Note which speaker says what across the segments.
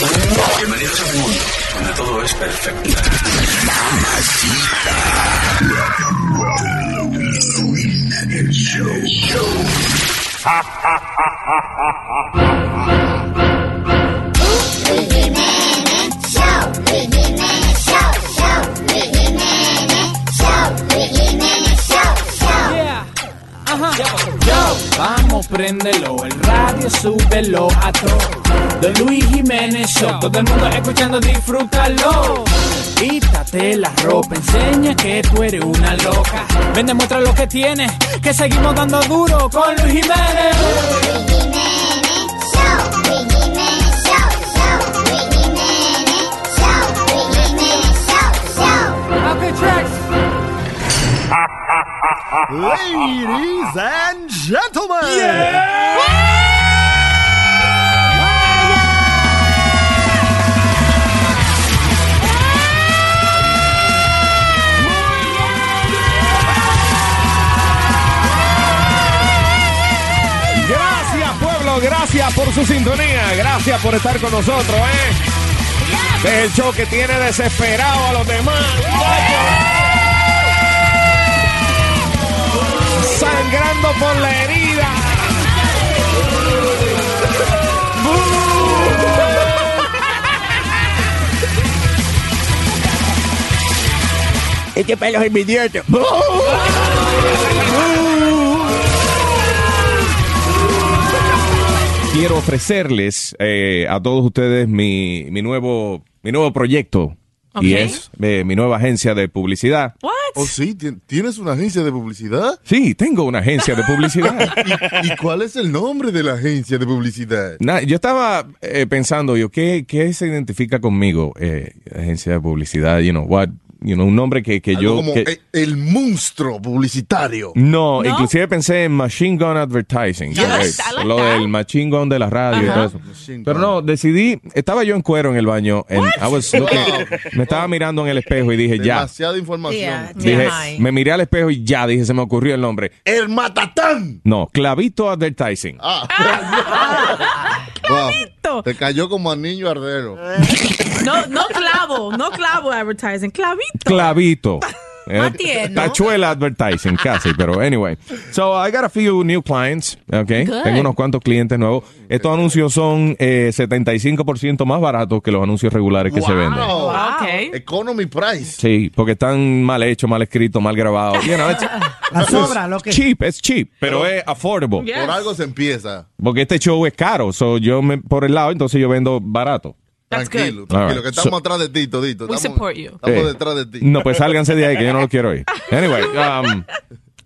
Speaker 1: Bienvenidos a un mundo donde todo es perfecto.
Speaker 2: Vamos, préndelo, el radio súbelo a todo. De Luis Jiménez Show, todo el mundo escuchando, disfrútalo. Quítate la ropa, enseña que tú eres una loca. Ven, demuestra lo que tienes, que seguimos dando duro con Luis Jiménez. Okay, tracks.
Speaker 3: Ladies and gentlemen. Gracias pueblo, gracias por su sintonía, gracias por estar con nosotros, ¿eh? Es el show que tiene desesperado a los demás. Sangrando por la herida. Este pelo es envidioso. Quiero ofrecerles eh, a todos ustedes mi, mi nuevo mi nuevo proyecto y
Speaker 4: Ok.
Speaker 3: es eh, mi nueva agencia de publicidad.
Speaker 4: What?
Speaker 5: Oh, sí, ¿Tien- ¿tienes una agencia de publicidad?
Speaker 3: Sí, tengo una agencia de publicidad.
Speaker 5: ¿Y, y cuál es el nombre de la agencia de publicidad?
Speaker 3: Na- yo estaba eh, pensando, yo, ¿qué, ¿qué se identifica conmigo? Eh, agencia de publicidad, you know, what, you know, un nombre que, que
Speaker 5: Algo
Speaker 3: yo...
Speaker 5: como
Speaker 3: que-
Speaker 5: e- el monstruo publicitario.
Speaker 3: no,
Speaker 4: ¿No?
Speaker 3: inclusive pensé en Machine Gun Advertising.
Speaker 4: Like
Speaker 3: lo
Speaker 4: that.
Speaker 3: del Machine Gun de la radio y todo eso.
Speaker 5: Machine
Speaker 3: Pero no, decidí, estaba yo en cuero en el baño, and I was looking- me estaba mirando en el espejo y dije, ya.
Speaker 5: Demasiada información.
Speaker 4: Yeah.
Speaker 3: Dije,
Speaker 4: Ay.
Speaker 3: me miré al espejo y ya, dije, se me ocurrió el nombre.
Speaker 5: El matatán.
Speaker 3: No, Clavito Advertising.
Speaker 5: Ah. Wow. Te cayó como a niño ardero.
Speaker 4: No, no clavo, no clavo advertising, clavito.
Speaker 3: Clavito. Eh,
Speaker 4: tierno.
Speaker 3: Tachuela advertising, casi, pero anyway. So I got a few new clients, okay.
Speaker 4: Good.
Speaker 3: Tengo unos cuantos clientes nuevos. Estos anuncios son eh, 75% más baratos que los anuncios regulares que se venden.
Speaker 5: Economy price.
Speaker 3: Sí, porque están mal hechos, mal escritos, mal grabados. You know, it's
Speaker 6: La sobra, lo que.
Speaker 3: cheap, es cheap, pero es affordable.
Speaker 4: Yes.
Speaker 5: Por algo se empieza.
Speaker 3: Porque este show es caro, so yo me, por el lado, entonces yo vendo barato.
Speaker 5: Tranquilo, tranquilo,
Speaker 3: right.
Speaker 5: que estamos
Speaker 3: So-
Speaker 5: atrás de ti, todito.
Speaker 4: We
Speaker 5: Estamos,
Speaker 4: support you.
Speaker 5: estamos
Speaker 3: Eh,
Speaker 5: detrás de ti.
Speaker 3: No, pues sálganse de ahí, que yo no lo quiero oír. Anyway, um,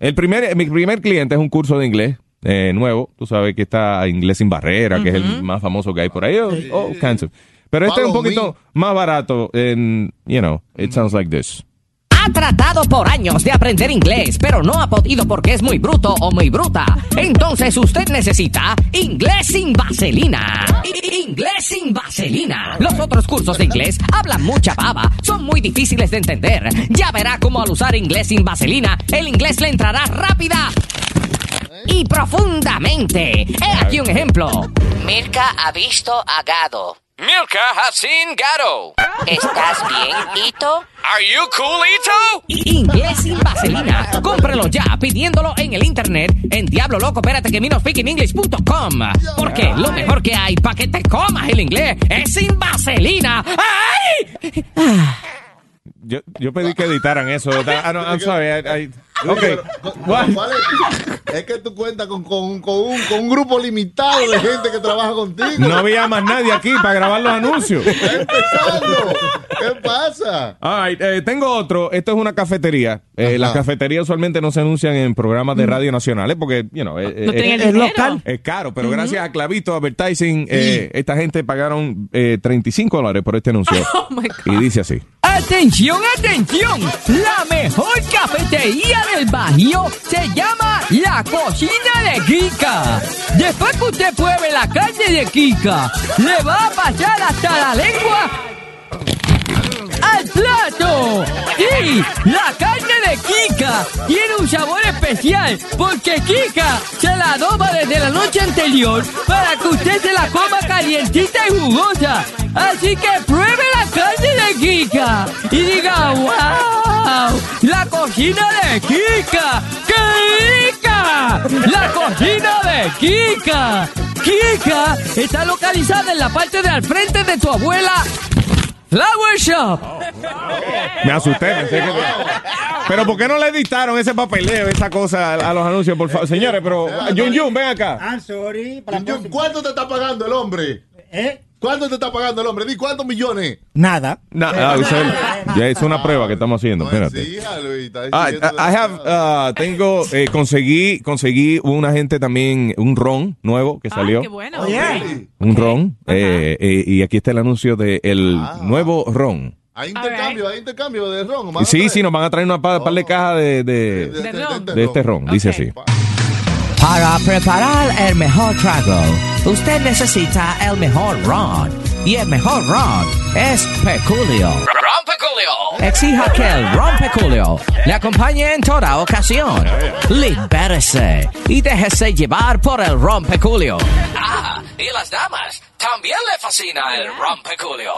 Speaker 3: el primer, mi primer cliente es un curso de inglés eh, nuevo. Tú sabes que está Inglés sin Barrera, que es el más famoso que hay por ahí. Oh, oh, cancel. Pero este es un poquito más barato. En, you know, it sounds like this.
Speaker 7: Ha tratado por años de aprender inglés, pero no ha podido porque es muy bruto o muy bruta. Entonces usted necesita inglés sin vaselina. I- Inglés sin vaselina. Los otros cursos de inglés hablan mucha baba, son muy difíciles de entender. Ya verá cómo al usar inglés sin vaselina, el inglés le entrará rápida y profundamente. He aquí un ejemplo. Mirka ha visto a Gado.
Speaker 8: Milka has seen Gato.
Speaker 7: ¿Estás bien, Ito?
Speaker 8: Are you cool, Ito?
Speaker 7: Inglés sin vaselina. Cómpralo ya pidiéndolo en el internet en Diablo Loco, espérate que speakingenglish.com. Porque lo mejor que hay para que te comas el inglés es sin vaselina. ¡Ay!
Speaker 3: Yo, yo pedí que editaran eso. Ah, no, I'm sorry. I- I- ok. What?
Speaker 5: ¿Cuál es? Es que tú cuentas con, con- con un, con un grupo limitado de gente que trabaja contigo.
Speaker 3: No había más nadie aquí para grabar los anuncios.
Speaker 5: Está empezando. ¿Qué pasa?
Speaker 3: All right, eh, tengo otro. Esto es una cafetería. Eh, las cafeterías usualmente no se anuncian en programas de radio nacionales porque, you know, eh,
Speaker 4: No
Speaker 3: eh, es,
Speaker 6: local.
Speaker 3: es caro, pero gracias a Clavito Advertising, eh, esta gente pagaron eh, 35 dólares por este anuncio.
Speaker 4: Oh my God.
Speaker 3: Y dice así.
Speaker 7: Atención, atención. La mejor cafetería del Bajío se llama La Cocina de Kika. Después que usted pruebe la carne de Kika, le va a pasar hasta la lengua al plato. Y la carne de Kika tiene un sabor especial porque Kika se la adoba desde la noche anterior para que usted se la coma calientita y jugosa. Así que pruebe la carne de Kika y diga, wow, la cocina de Kika, ¡qué rica! La cocina de Kika. Kika está localizada en la parte de al frente de tu abuela. Flower Shop.
Speaker 3: Me asusté. pensé que- Pero ¿por qué no le editaron ese papeleo, esa cosa a, los anuncios, por favor? Señores, pero Jun Jun, ven acá.
Speaker 6: I'm sorry.
Speaker 5: Jun. ¿Cuánto te está pagando el hombre?
Speaker 6: ¿Eh?
Speaker 5: ¿Cuánto te está pagando el hombre? Di cuántos millones.
Speaker 6: Nada.
Speaker 3: Eso es- ya es una prueba que estamos haciendo. Espérate.
Speaker 5: Sí, Luis, está
Speaker 3: Ah,
Speaker 5: diciendo-
Speaker 3: I have, uh, tengo, eh, conseguí, conseguí un agente también, un ron nuevo que salió.
Speaker 4: Qué bueno.
Speaker 6: Oye.
Speaker 3: Un ron. eh, eh, y aquí está el anuncio del el
Speaker 5: Ah.
Speaker 3: nuevo ron.
Speaker 5: Hay intercambio, hay intercambio de ron. ¿van a
Speaker 3: Sí, sí, nos van a traer una pa- par de cajas de, de,
Speaker 5: De,
Speaker 4: De ron.
Speaker 3: de este ron. Dice así.
Speaker 7: Para preparar el mejor trago, usted necesita el mejor ron. Y el mejor ron es Peculio.
Speaker 8: Rompeculio.
Speaker 7: Exija que el ron Peculio le acompañe en toda ocasión. Libérese y déjese llevar por el ron Peculio.
Speaker 8: Ah, y las damas. También le fascina el rompeculio.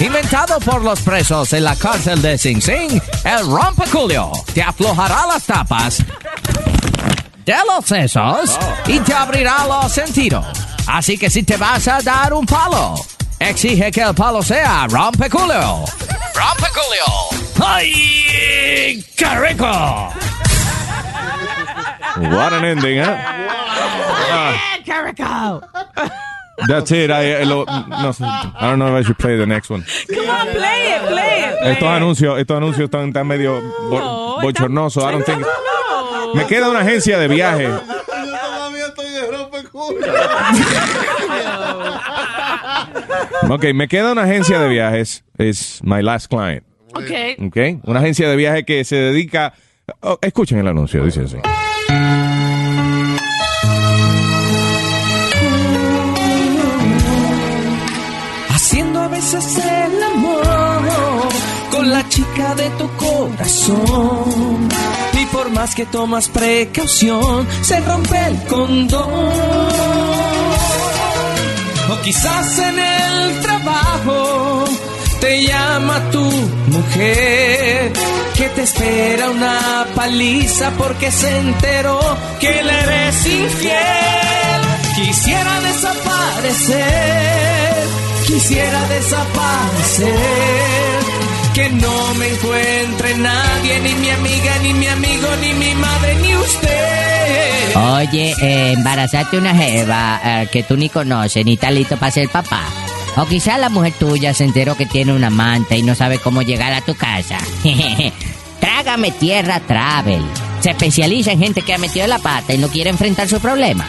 Speaker 7: Inventado por los presos en la cárcel de Sing Sing, el ron Peculio te aflojará las tapas de los sesos y te abrirá los sentidos. Así que si te vas a dar un palo, exige que el palo sea ron Peculio.
Speaker 8: Rompeculio.
Speaker 7: ¡Ay, qué rico!
Speaker 3: What an ending, ¿eh? Ah, that's it. I, I lo- no sé. I don't know if I should play the next one.
Speaker 4: Come on, play it, play it. play
Speaker 3: Estos
Speaker 4: it.
Speaker 3: anuncios, estos anuncios están, están medio bo-
Speaker 4: No,
Speaker 3: bochornosos. I don't think-
Speaker 4: No.
Speaker 3: Me queda una agencia de viaje.
Speaker 5: Yo todavía estoy de rompeculo.
Speaker 3: Ok, me queda una agencia de viajes. Es my last client.
Speaker 4: Okay.
Speaker 3: Ok, una agencia de viaje que se dedica. oh, escuchen el anuncio, dice así.
Speaker 7: Haciendo a veces el amor con la chica de tu corazón. Por más que tomas precaución, se rompe el condón. O quizás en el trabajo te llama tu mujer que te espera una paliza porque se enteró que le eres infiel. Quisiera desaparecer, quisiera desaparecer. Que no me encuentre nadie, ni mi amiga, ni mi amigo, ni mi madre, ni usted.
Speaker 9: Oye, eh, embarazate una jeva eh, que tú ni conoces ni está listo para ser papá. O quizá la mujer tuya se enteró que tiene un amante y no sabe cómo llegar a tu casa. Trágame Tierra Travel. Se especializa en gente que ha metido la pata y no quiere enfrentar su problema.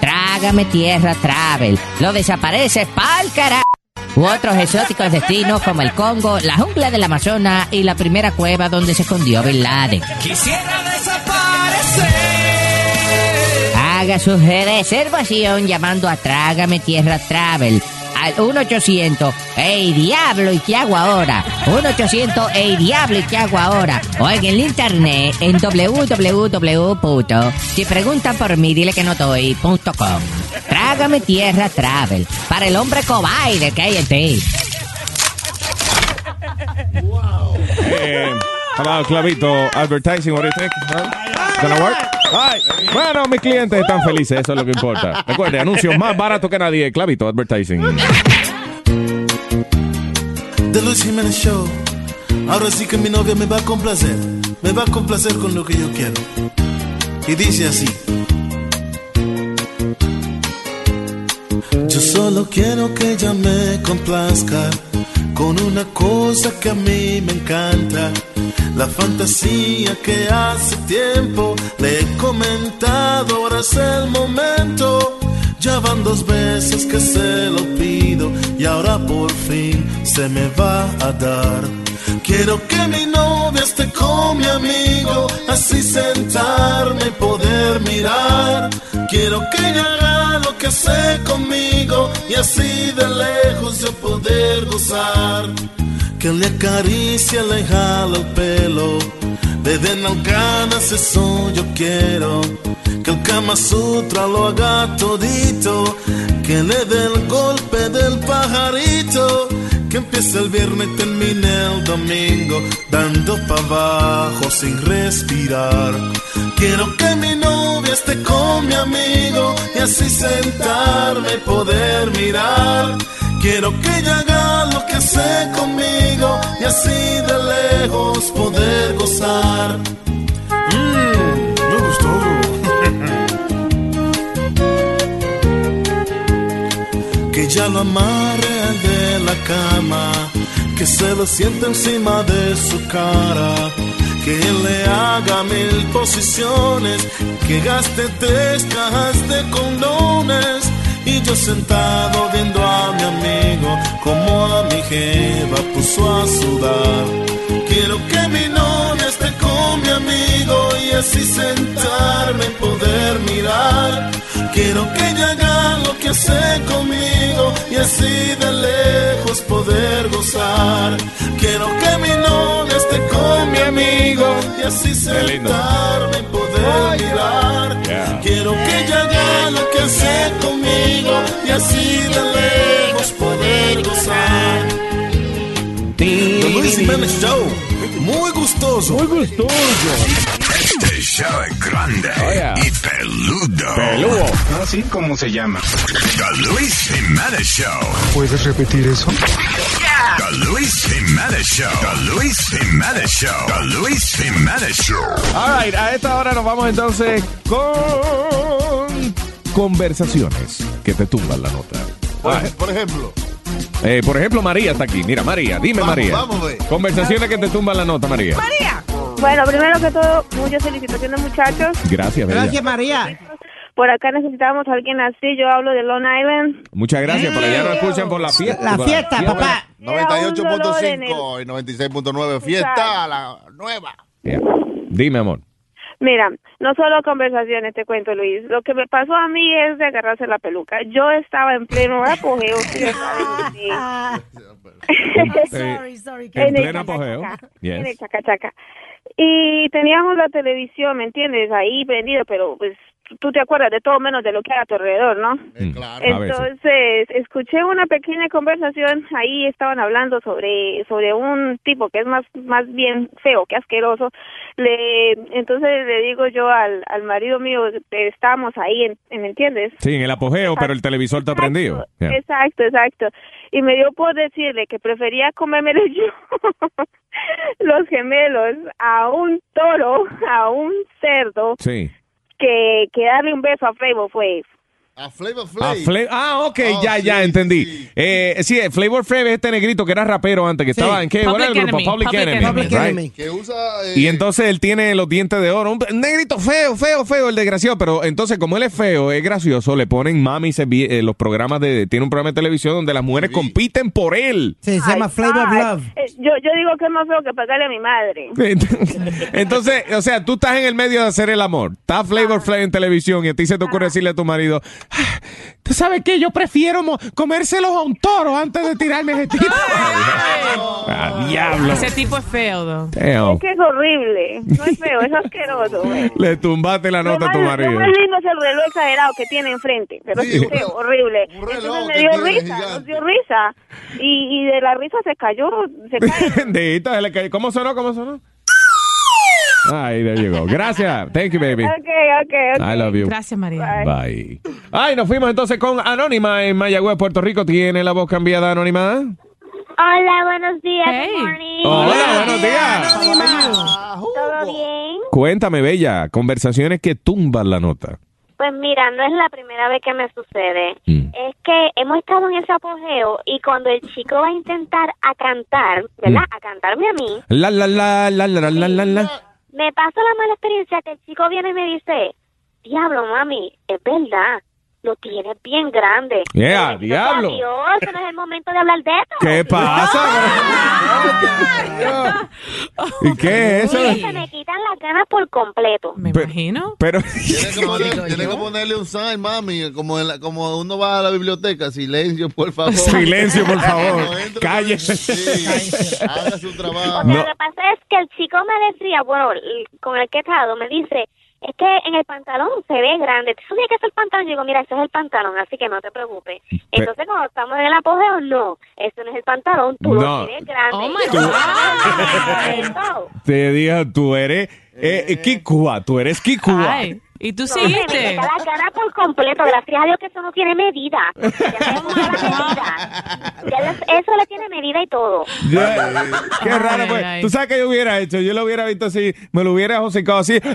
Speaker 9: Trágame Tierra Travel. Lo desaparece pa'l carajo. U otros exóticos destinos como el Congo, la jungla del Amazonas y la primera cueva donde se escondió Bin Laden.
Speaker 7: Quisiera desaparecer.
Speaker 9: Haga su reservación llamando a Trágame Tierra Travel al 1-800 ¡Ey Diablo! ¿Y qué hago ahora? 1-800 ¡Ey Diablo! ¿Y qué hago ahora? O en el internet en www. Si preguntan por mí, dile que no estoy.com. Trágame Tierra Travel para el hombre que hay en ti.
Speaker 3: Eh, clavito advertising? What do you think? Huh? Gonna work? Ay, Bueno, mis clientes están felices, eso es lo que importa. Recuerde, anuncios más baratos que nadie. Clavito advertising.
Speaker 10: The Luis Jiménez Show. Ahora sí que mi novia me va a complacer. Me va a complacer con lo que yo quiero. Y dice así. Yo solo quiero que ella me complazca con una cosa que a mí me encanta. La fantasía que hace tiempo le he comentado, ahora es el momento. Ya van dos veces que se lo pido y ahora por fin se me va a dar. Quiero que mi novia esté con mi amigo, así sentarme y poder mirar. Quiero que ella haga lo que sé conmigo y así de lejos yo poder gozar. Que le acaricie, le jala el pelo, le den ganas, eso yo quiero. Que el Kama Sutra lo haga todito, que le dé el golpe del pajarito Que empiece el viernes y termine el domingo, dando pa' abajo sin respirar. Quiero que mi novia esté con mi amigo y así sentarme y poder mirar. Quiero que ella haga lo que hace conmigo y así de lejos poder gozar. Mmm, me gustó. que ella lo amarre la cama, que se lo sienta encima de su cara, que le haga mil posiciones, que gaste tres cajas de condones. Y yo sentado viendo a mi amigo como a mi jeva puso a sudar. Quiero que mi así sentarme y poder mirar. Quiero que ella haga lo que hace conmigo y así de lejos poder gozar. Quiero que mi novia esté con mi amigo y así sentarme y poder mirar.
Speaker 3: Yeah.
Speaker 10: Quiero que ella haga lo que hace conmigo y así de lejos poder gozar. The Luis Jiménez Show. Muy gustoso.
Speaker 3: Muy gustoso.
Speaker 1: Show es grande
Speaker 3: Oh, yeah.
Speaker 1: y peludo.
Speaker 3: Peludo.
Speaker 1: Así como se llama. The Luis Jiménez Show.
Speaker 6: ¿Puedes repetir eso?
Speaker 1: The Luis Jiménez Show. The Luis Jiménez Show. The Luis Jiménez Show.
Speaker 3: All right, a esta hora nos vamos entonces con conversaciones que te tumban la nota.
Speaker 5: Por, por ejemplo,
Speaker 3: Eh, por ejemplo, María está aquí. Mira, María, dime,
Speaker 5: Vamos,
Speaker 3: María.
Speaker 5: vamos, ve.
Speaker 3: Conversaciones que te tumban la nota, María.
Speaker 11: Bueno, primero que todo, muchas felicitaciones muchachos.
Speaker 3: Gracias, Bella.
Speaker 4: María.
Speaker 11: Por acá necesitábamos a alguien así. Yo hablo de Long Island.
Speaker 3: Muchas gracias. Por allá nos escuchan por la fiesta.
Speaker 4: La fiesta, papá.
Speaker 11: Era un dolor en
Speaker 5: 98.5 y 96.9. Fiesta, la nueva.
Speaker 3: Yeah. Dime, amor.
Speaker 11: Mira, no solo conversaciones, te cuento, Luis. Lo que me pasó a mí es de agarrarse la peluca. Yo estaba en pleno apogeo. sí, estaba en-
Speaker 3: Eh,
Speaker 4: sorry.
Speaker 3: en
Speaker 11: el
Speaker 3: pleno apogeo.
Speaker 11: chacachaca,
Speaker 3: Yes.
Speaker 11: En el chacachaca. Y teníamos la televisión, ¿me entiendes? Ahí prendido, pero pues tú te acuerdas de todo menos de lo que hay a tu alrededor, ¿no?
Speaker 3: Mm,
Speaker 5: claro.
Speaker 11: Entonces, escuché una pequeña conversación, ahí estaban hablando sobre sobre un tipo que es más más bien feo que asqueroso. Le entonces le digo yo al, al marido mío, eh, estábamos ahí, en, ¿me entiendes?
Speaker 3: Sí, en el apogeo, pero el televisor está prendido. Yeah.
Speaker 11: Exacto, exacto. Y me dio por decirle que prefería comérmelo yo, los gemelos, a un toro, a un cerdo,
Speaker 3: Sí.
Speaker 11: Que, que darle un beso a Flavor Flav.
Speaker 5: A Flavor
Speaker 3: Ah,
Speaker 5: Flav.
Speaker 3: Fla- ah, ok,
Speaker 5: Oh,
Speaker 3: ya,
Speaker 5: sí,
Speaker 3: ya entendí.
Speaker 5: sí.
Speaker 3: Eh, sí, Flavor Flav es este negrito que era rapero antes, que estaba en qué? ¿Cuál era el
Speaker 4: Public
Speaker 3: grupo?
Speaker 4: Enemy,
Speaker 3: Public,
Speaker 4: Public
Speaker 3: Enemy.
Speaker 4: Enemy. Public
Speaker 3: right?
Speaker 4: Enemy.
Speaker 5: Que usa. eh,
Speaker 3: Y entonces él tiene los dientes de oro. Un negrito feo, feo, feo, el desgraciado. Pero entonces, como él es feo, es gracioso, le ponen mami se eh, los programas de. Tiene un programa de televisión donde las mujeres
Speaker 5: Sí.
Speaker 3: compiten por él.
Speaker 4: Sí, se llama
Speaker 11: Ay,
Speaker 4: Flavor Love.
Speaker 11: eh, Yo, yo digo que es más feo que pagarle a mi madre.
Speaker 3: Entonces, o sea, tú estás en el medio de hacer el amor. Está Flavor Flav en televisión y a ti se te ocurre decirle a tu marido, "Ah, ¿tú sabes qué? Yo prefiero comérselos a un toro antes de tirarme ese tipo. Ah, diablo.
Speaker 4: Ese tipo es feo.
Speaker 3: Damn.
Speaker 11: Es que es horrible. No es feo, es asqueroso. güey.
Speaker 3: Le tumbaste la
Speaker 11: Lo
Speaker 3: nota a tu
Speaker 11: lo
Speaker 3: marido.
Speaker 11: más lindo es el reloj exagerado que tiene enfrente, pero
Speaker 5: Sí,
Speaker 11: es
Speaker 5: un-
Speaker 11: feo, horrible.
Speaker 5: un reloj
Speaker 11: Entonces me dio risa,
Speaker 5: gigante.
Speaker 11: nos dio risa. Y, y de la risa se cayó, se cae.
Speaker 3: Bendito, se le cayó. ¿Cómo sonó? ¿Cómo sonó? Ay, there you go. Gracias. Thank you, baby.
Speaker 11: ok, ok, ok.
Speaker 3: I love you.
Speaker 4: Gracias, María.
Speaker 3: Bye. Ay, nos fuimos entonces con Anónima en Mayagüez, Puerto Rico. ¿Tiene la voz cambiada, Anónima?
Speaker 11: Hola, buenos días.
Speaker 4: Hey.
Speaker 11: Good morning.
Speaker 3: Hola, buenos días.
Speaker 11: ¿Todo bien?
Speaker 3: Cuéntame, Bella. Conversaciones que tumban la nota.
Speaker 11: Pues mira, no es la primera vez que me sucede.
Speaker 3: Mm.
Speaker 11: Es que hemos estado en ese apogeo y cuando el chico va a intentar a cantar, ¿verdad?
Speaker 3: Mm.
Speaker 11: A cantarme a mí,
Speaker 3: La, la, la, la, la, la, la, la.
Speaker 11: Me pasa la mala experiencia que el chico viene y me dice, diablo, mami, es verdad, lo tienes bien grande.
Speaker 3: Yeah, diablo.
Speaker 11: sea Dios, no es el momento de hablar de esto.
Speaker 3: ¿Qué pasa? ¿Y qué es eso?
Speaker 11: se me quitan las ganas por completo.
Speaker 4: Me
Speaker 3: Pero-
Speaker 4: imagino.
Speaker 3: Pero,
Speaker 5: Tienes que, poner- tienes que ponerle un sign, mami, como, en la- como uno va a la biblioteca, silencio, por favor.
Speaker 3: silencio, por favor.
Speaker 5: No
Speaker 3: Cállese.
Speaker 5: Sí, haga su trabajo.
Speaker 11: Porque
Speaker 3: No.
Speaker 11: lo que pasa es que el chico me decía, bueno, con el que he estado, me dice,
Speaker 6: es que en el pantalón se ve grande. ¿Tú sabes que es el pantalón? Yo digo, mira, ese es el pantalón, así que no te preocupes. Entonces, cuando estamos en el apogeo, no, eso no es el pantalón, tú
Speaker 3: No.
Speaker 6: lo tienes grande.
Speaker 4: Oh, my God.
Speaker 3: Te dijo, tú eres eh, Kikua, tú eres Kikua.
Speaker 4: Ay, y tú
Speaker 6: No, se me
Speaker 4: seguiste.
Speaker 6: quita la cara por completo. Gracias a Dios que eso no tiene medida. Ya medida. Ya eso le tiene medida y todo.
Speaker 3: Ya, qué
Speaker 4: Ay,
Speaker 3: raro, pues.
Speaker 4: ay.
Speaker 3: Tú sabes que yo hubiera hecho, yo lo hubiera visto así, me lo hubiera hocicado así.
Speaker 6: que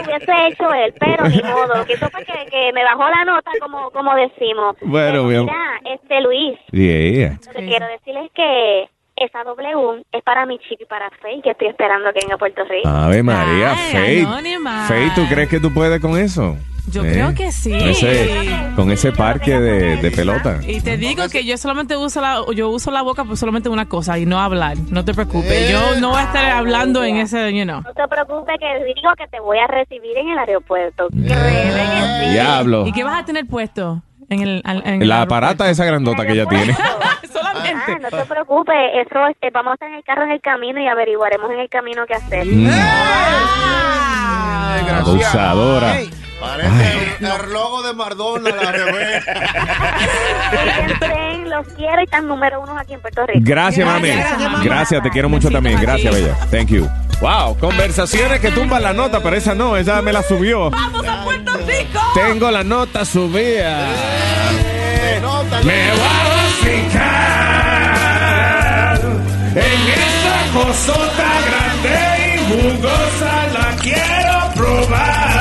Speaker 6: hubiese hecho él, pero ni modo. Lo que hizo fue que, que me bajó la nota, como, como decimos.
Speaker 3: Bueno, bien.
Speaker 6: mira, este Luis,
Speaker 3: Yeah.
Speaker 6: lo que quiero decirles que esa W es para mi chico y para Faye, que estoy esperando que venga a Puerto Rico.
Speaker 3: Ave María,
Speaker 4: Ay,
Speaker 3: Faith.
Speaker 4: anónima.
Speaker 3: Faith, ¿tú crees que tú puedes con eso?
Speaker 4: Yo
Speaker 3: ¿Eh?
Speaker 4: creo que sí.
Speaker 3: Con ese, con ese parque de, de pelota.
Speaker 4: Y te digo que yo solamente uso la, yo uso la boca por solamente una cosa y no hablar. No te preocupes. Yo no voy a estar hablando en ese, you know.
Speaker 6: No te preocupes, que digo que te voy a recibir en el aeropuerto. Que sí.
Speaker 3: Diablo.
Speaker 4: ¿Y qué vas a tener puesto en el, al- en el
Speaker 3: La aparata esa grandota que ella tiene.
Speaker 6: Ah, no te preocupes, eso es- vamos a estar en el carro en el camino y averiguaremos en el camino qué hacer.
Speaker 3: Mm. Abusadora.
Speaker 5: Parece el, el logo de Mardona, la revés.
Speaker 6: Siempre los quiero y están número uno aquí en Puerto Rico.
Speaker 3: Gracias, mami. Gracias, te quiero mucho también. Gracias, bella. Thank you. Wow, conversaciones que tumban la nota, pero esa no, esa me la subió.
Speaker 4: ¡Vamos a Puerto Rico!
Speaker 3: Tengo la nota subida.
Speaker 1: Me voy a fijar en esa cosota grande y jugosa, la quiero probar.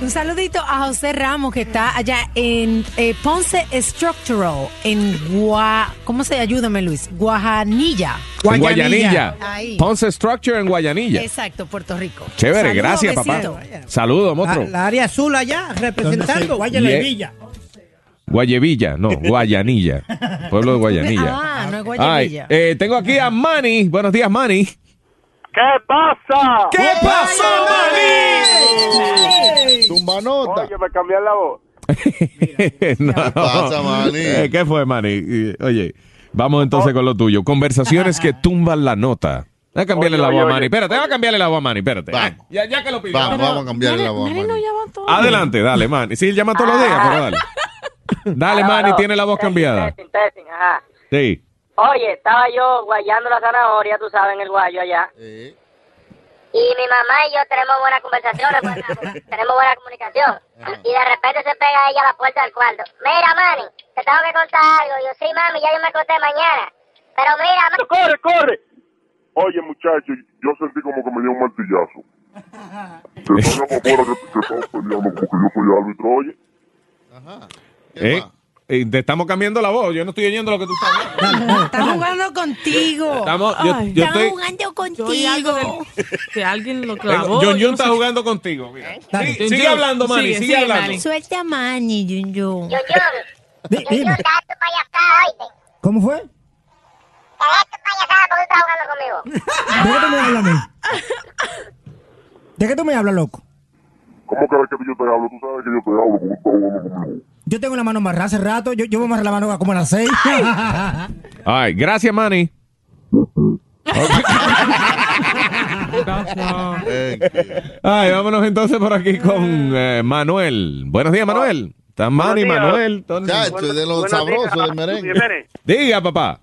Speaker 12: Un saludito a José Ramos que está allá en eh, Ponce Structural, en Gua... ¿Cómo se ayúdame, Luis? Guajanilla.
Speaker 3: En Guayanilla.
Speaker 12: Ahí.
Speaker 3: Ponce Structure en Guayanilla.
Speaker 12: Exacto, Puerto Rico.
Speaker 3: Chévere,
Speaker 12: Saludos,
Speaker 3: gracias,
Speaker 12: besito.
Speaker 3: papá. Saludos, monstruo.
Speaker 13: la área azul allá, representando. Villa.
Speaker 3: Guayevilla, no, Guayanilla. Pueblo de Guayanilla.
Speaker 12: Ah, no es
Speaker 3: Ay,
Speaker 12: Guayavilla.
Speaker 3: eh, tengo aquí a Manny. Buenos días, Manny.
Speaker 14: ¿Qué pasa?
Speaker 3: ¿Qué pasó, Manny?
Speaker 5: Tumba nota.
Speaker 14: Oye, me cambié la voz.
Speaker 3: no.
Speaker 5: ¿Qué pasa, Manny?
Speaker 3: Eh, ¿Qué fue, Manny? Eh, Oye, vamos entonces con lo tuyo. Conversaciones que tumban la nota. Voy a cambiarle
Speaker 14: Oye,
Speaker 3: la voz a. Manny. Espérate, voy a cambiarle la voz a Manny. Espérate.
Speaker 5: Vamos.
Speaker 3: Ya, ya que lo pidió.
Speaker 5: Vamos, vamos a cambiarle la voz.
Speaker 4: Manny no
Speaker 5: Manny.
Speaker 4: llama todo.
Speaker 3: Adelante, dale, Manny. Sí, él llama todos los días, pero dale. Dale, Manny, tiene la voz cambiada.
Speaker 15: Testing, testing, ajá.
Speaker 3: Sí.
Speaker 15: Oye, estaba yo guayando la zanahoria, tú sabes, en el guayo allá.
Speaker 6: Y mi mamá y yo tenemos buenas conversaciones, buena- tenemos buena comunicación. Y de repente se pega ella a la puerta del cuarto. Mira, mami, te tengo que contar algo. Y yo, sí, mami, ya yo me conté mañana. Pero mira, mami.
Speaker 14: ¡Corre, corre!
Speaker 16: Oye, muchacho, yo sentí como que me dio un martillazo. Se pongan por fuera que, que estamos peleando porque yo soy árbitro, oye.
Speaker 3: Eh, eh, te estamos cambiando la voz. Yo no estoy oyendo lo que tú estás hablando.
Speaker 12: Estamos jugando contigo.
Speaker 3: Estamos- yo-
Speaker 12: Ay.
Speaker 3: yo
Speaker 12: Estamos
Speaker 3: estoy-
Speaker 12: jugando
Speaker 4: Yo algo
Speaker 12: contigo.
Speaker 4: de- que alguien lo clavó.
Speaker 3: John
Speaker 4: yo
Speaker 3: John
Speaker 4: no
Speaker 3: está
Speaker 4: sé.
Speaker 3: jugando contigo. Mira. Sí, sigue hablando, Manny.
Speaker 4: sigue,
Speaker 3: Sigue,
Speaker 4: sigue,
Speaker 3: hablando.
Speaker 4: Manny.
Speaker 12: Suelta a Manny.
Speaker 6: Yo, yo, yo,
Speaker 13: dime,
Speaker 6: deja tu payasada, oíste.
Speaker 13: ¿Cómo fue?
Speaker 6: Deja tu payasada porque tú estás jugando conmigo.
Speaker 13: ¿De qué tú me hablas a mí? ¿De qué tú me hablas, loco?
Speaker 16: ¿Cómo crees que yo te hablo? Tú sabes que yo te hablo porque tú estás jugando conmigo.
Speaker 13: Yo tengo la mano amarrada hace rato. Yo, yo voy a amarrar la mano como a las seis.
Speaker 3: Ay, gracias, Manny. Ay, vámonos entonces por aquí con eh, Manuel. Buenos días, Manuel. Están Manny,
Speaker 14: días.
Speaker 3: Manuel.
Speaker 5: Chacho, de los
Speaker 14: Buenos
Speaker 5: sabrosos
Speaker 14: días.
Speaker 5: del merengue.
Speaker 3: Diga, papá.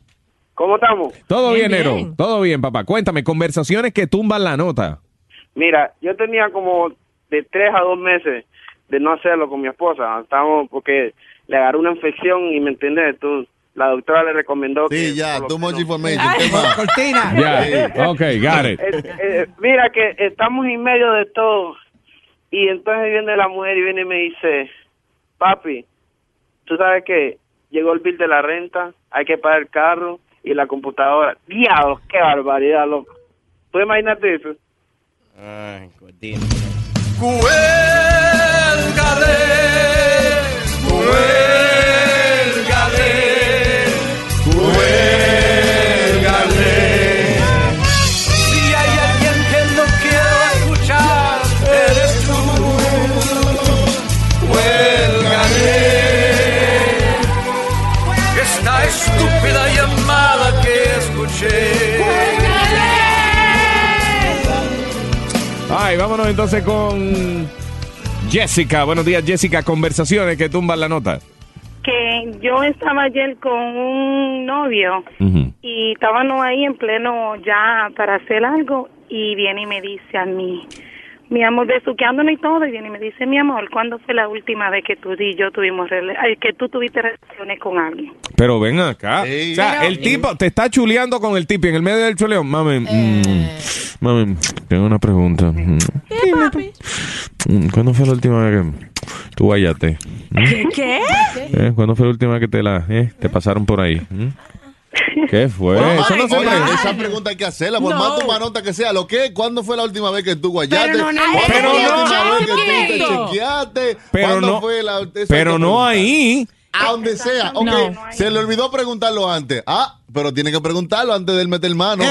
Speaker 14: ¿Cómo estamos?
Speaker 3: Todo bien,
Speaker 4: Bien,
Speaker 3: Nero.
Speaker 4: bien.
Speaker 3: Todo bien, papá. Cuéntame, conversaciones que tumban la nota.
Speaker 14: Mira, yo tenía como de tres a dos meses de no hacerlo con mi esposa. Estábamos porque le agarró una infección y me entiendes, tú, la doctora le recomendó que...
Speaker 5: Sí, ya,
Speaker 14: por lo
Speaker 5: too much
Speaker 14: menos-
Speaker 5: information. ¿Qué más?
Speaker 13: Cortina.
Speaker 3: Ya, ok, got it.
Speaker 14: Eh, eh, mira que estamos en medio de todo y entonces viene la mujer y viene y me dice, papi, tú sabes que llegó el bill de la renta, hay que pagar el carro y la computadora. Diablos, qué barbaridad, loco. ¿Tú imagínate eso?
Speaker 1: Si
Speaker 3: entonces con Jessica. Buenos días, Jessica. Conversaciones que tumban la nota.
Speaker 17: que yo estaba ayer con un novio y estábamos ahí en pleno ya para hacer algo y viene y me dice a mí, mi amor, besuqueándonos y todo, y viene y me dice, mi amor, ¿cuándo fue la última vez que tú y yo tuvimos, ay, que tú tuviste relaciones con alguien?
Speaker 3: Pero ven acá. o sea, el tipo te está chuleando con el tipo y en el medio del chuleo. Mami, mm, mami, tengo una pregunta. Mm, mm, ¿Cuándo fue la última vez que tú? ¿Mm?
Speaker 4: ¿Qué?
Speaker 3: ¿Eh? ¿Cuándo fue la última vez que te la eh, te pasaron por ahí? ¿Mm? ¿Qué fue?
Speaker 5: Bueno,
Speaker 3: Eso no se
Speaker 5: oye,
Speaker 3: pregunta.
Speaker 5: esa pregunta hay que hacerla, por más tu manota que sea. ¿Lo que? ¿Cuándo fue la última vez que tú guayaste?
Speaker 3: Pero no, no,
Speaker 5: ¿Cuándo
Speaker 3: pero
Speaker 5: fue la
Speaker 3: no,
Speaker 5: última vez que tú te
Speaker 3: chiquito.
Speaker 5: chequeaste?
Speaker 3: Pero
Speaker 5: ¿Cuándo
Speaker 3: no-
Speaker 5: fue la esa
Speaker 3: pero
Speaker 5: que
Speaker 3: no
Speaker 5: preguntar?
Speaker 3: ahí.
Speaker 5: A donde sea. Ok, se le olvidó preguntarlo antes. Ah, pero tiene que preguntarlo antes de él meter mano.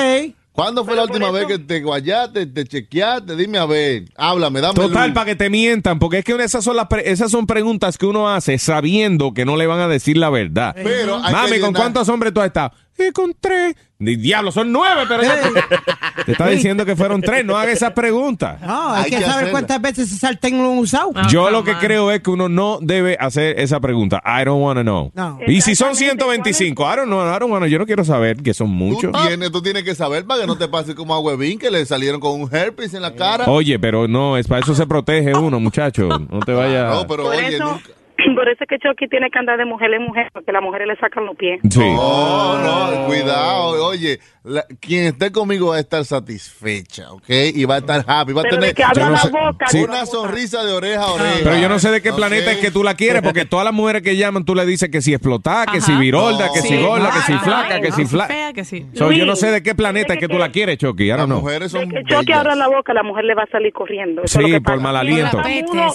Speaker 5: ¿Cuándo fue la última vez que te guayaste, te chequeaste? Dime a ver. Háblame, dame
Speaker 3: Total, para que te mientan, porque es que esas son las pre- esas son preguntas que uno hace sabiendo que no le van a decir la verdad.
Speaker 5: Pero hay
Speaker 3: Mami, ¿con cuántos hombres tú has estado? Eh, con tres. Di- Diablo, son nueve, pero ya te, te está diciendo que fueron tres. No hagas esas preguntas.
Speaker 13: No, hay, que, saber cuántas veces ese sartén lo han usado.
Speaker 3: Yo lo que creo es que uno no debe hacer esa pregunta. I don't want to know.
Speaker 13: No.
Speaker 3: Y si son 125, I don't know, I don't wanna- yo no quiero saber que son
Speaker 5: Tú
Speaker 3: muchos.
Speaker 5: tienes, tú tienes que saber para que no te pase como a Huevín, que le salieron con un herpes en la cara.
Speaker 3: Oye, pero no, es para eso se protege uno, muchacho. No te vayas.
Speaker 5: No, pero
Speaker 17: Por
Speaker 5: oye,
Speaker 17: eso,
Speaker 5: nunca-
Speaker 17: por eso es que Chucky tiene que andar de mujer en mujer, porque las mujeres le sacan los pies.
Speaker 3: Sí.
Speaker 5: No, no, cuidado. Oye, la- quien esté conmigo va a estar satisfecha, ¿ok? Y va a estar happy. Va a
Speaker 17: Pero
Speaker 5: tener
Speaker 17: de que abra
Speaker 3: Yo no
Speaker 17: la
Speaker 3: sé-
Speaker 17: boca.
Speaker 3: Sí.
Speaker 5: una sonrisa de oreja a oreja.
Speaker 3: Pero yo no sé de qué planeta es que tú la quieres, porque todas las mujeres que llaman, tú le dices que si explotada, que si virolda, que si gorda, que si flaca, que si flaca.
Speaker 4: Fea que sí.
Speaker 3: So, yo no sé de qué planeta es que tú la quieres, Chucky. Don't know.
Speaker 5: mujeres
Speaker 17: De que Chucky abra la boca, la mujer le va a salir corriendo. Eso es lo
Speaker 3: Sí,
Speaker 17: que
Speaker 3: por mal aliento.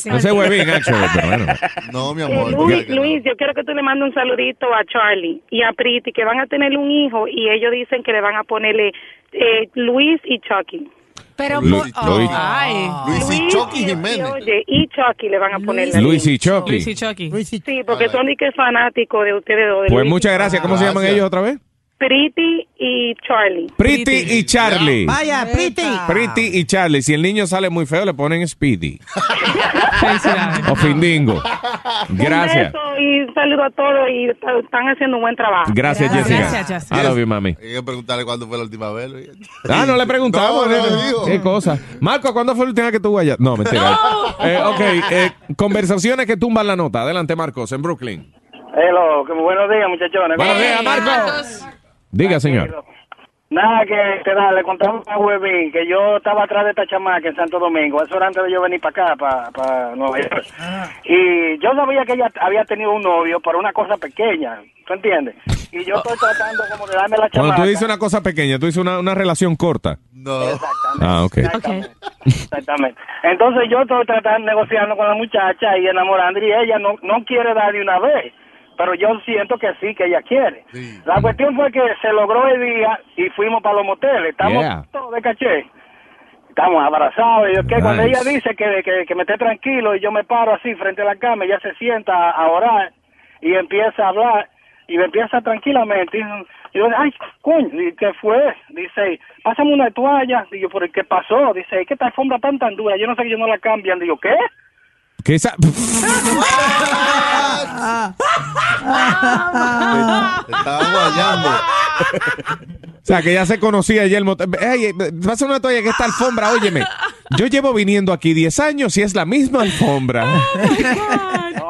Speaker 3: No sé, huevín, pero bueno.
Speaker 5: No, mi
Speaker 17: Eh. Luis, Luis, yo quiero que tú le mandes un saludito a Charlie y a Priti, que van a tener un hijo y ellos dicen que le van a ponerle eh, Luis y Chucky.
Speaker 12: Pero
Speaker 3: Luis-
Speaker 12: por-
Speaker 3: Luis-
Speaker 12: Ay.
Speaker 5: Luis y Chucky Jiménez.
Speaker 17: Oye, y Chucky le van a poner.
Speaker 3: Luis y Chucky.
Speaker 4: Luis y Chucky.
Speaker 17: Sí, porque son de que fanáticos de ustedes dos. de
Speaker 3: Pues
Speaker 17: Luis y
Speaker 3: muchas gracias. ¿Cómo se llaman ellos otra vez?
Speaker 17: Priti y Charlie.
Speaker 3: Pretty y Charlie.
Speaker 13: Vaya, Pretty.
Speaker 3: Pretty y Charlie. Si el niño sale muy feo, le ponen Speedy. o Findingo. Gracias.
Speaker 17: Un beso y saludo a todos y está- están haciendo un buen trabajo.
Speaker 3: Gracias, Jessica.
Speaker 4: Gracias, Jessica.
Speaker 3: I love you, mami.
Speaker 5: Hay que preguntarle cuándo fue la última vez. Luis.
Speaker 3: Ah, no le preguntamos.
Speaker 5: No.
Speaker 3: Qué cosa. Marco, ¿cuándo fue la última vez que tú allá? No, mentira. Eh, ok, eh, conversaciones que tumban la nota. Adelante, Marcos, en Brooklyn.
Speaker 15: Hello, que muy buenos días, muchachones.
Speaker 3: Buenos días, Marcos. Diga, señor.
Speaker 15: Nada, que te da, le contamos a Huevín que yo estaba atrás de esta chamaca en Santo Domingo. Eso era antes de yo venir para acá, para, para Nueva York. Y yo sabía que ella había tenido un novio por una cosa pequeña, ¿tú entiendes? Y yo estoy tratando como de darme la
Speaker 3: Cuando
Speaker 15: chamaca.
Speaker 3: tú dices una cosa pequeña, tú dices una, una relación corta.
Speaker 5: No.
Speaker 3: Ah, ok.
Speaker 15: Exactamente. Entonces yo estoy tratando, negociando con la muchacha y enamorando y ella no, no quiere dar de una vez. Pero yo siento que sí, que ella quiere. La cuestión fue que se logró el día y fuimos para los moteles. Estamos
Speaker 3: Yeah.
Speaker 15: todos de caché. Estamos abrazados. Y yo, que Cuando
Speaker 3: Nice.
Speaker 15: ella dice que, que, que me esté tranquilo y yo me paro así frente a la cama, ella se sienta a, a orar y empieza a hablar y me empieza tranquilamente. Y yo, ay, coño, ¿y ¿qué fue? Dice, pásame una toalla. Digo, ¿pero qué pasó? Dice, que esta alfombra tan tan dura, yo no sé que yo no la cambian. Digo, ¿qué?
Speaker 3: Que esa...
Speaker 5: Te estaban guayando.
Speaker 3: O sea, que ya se conocía ya el. Ey, eh, pasa una toalla que esta alfombra, óyeme. Yo llevo viniendo aquí 10 años y es la misma alfombra.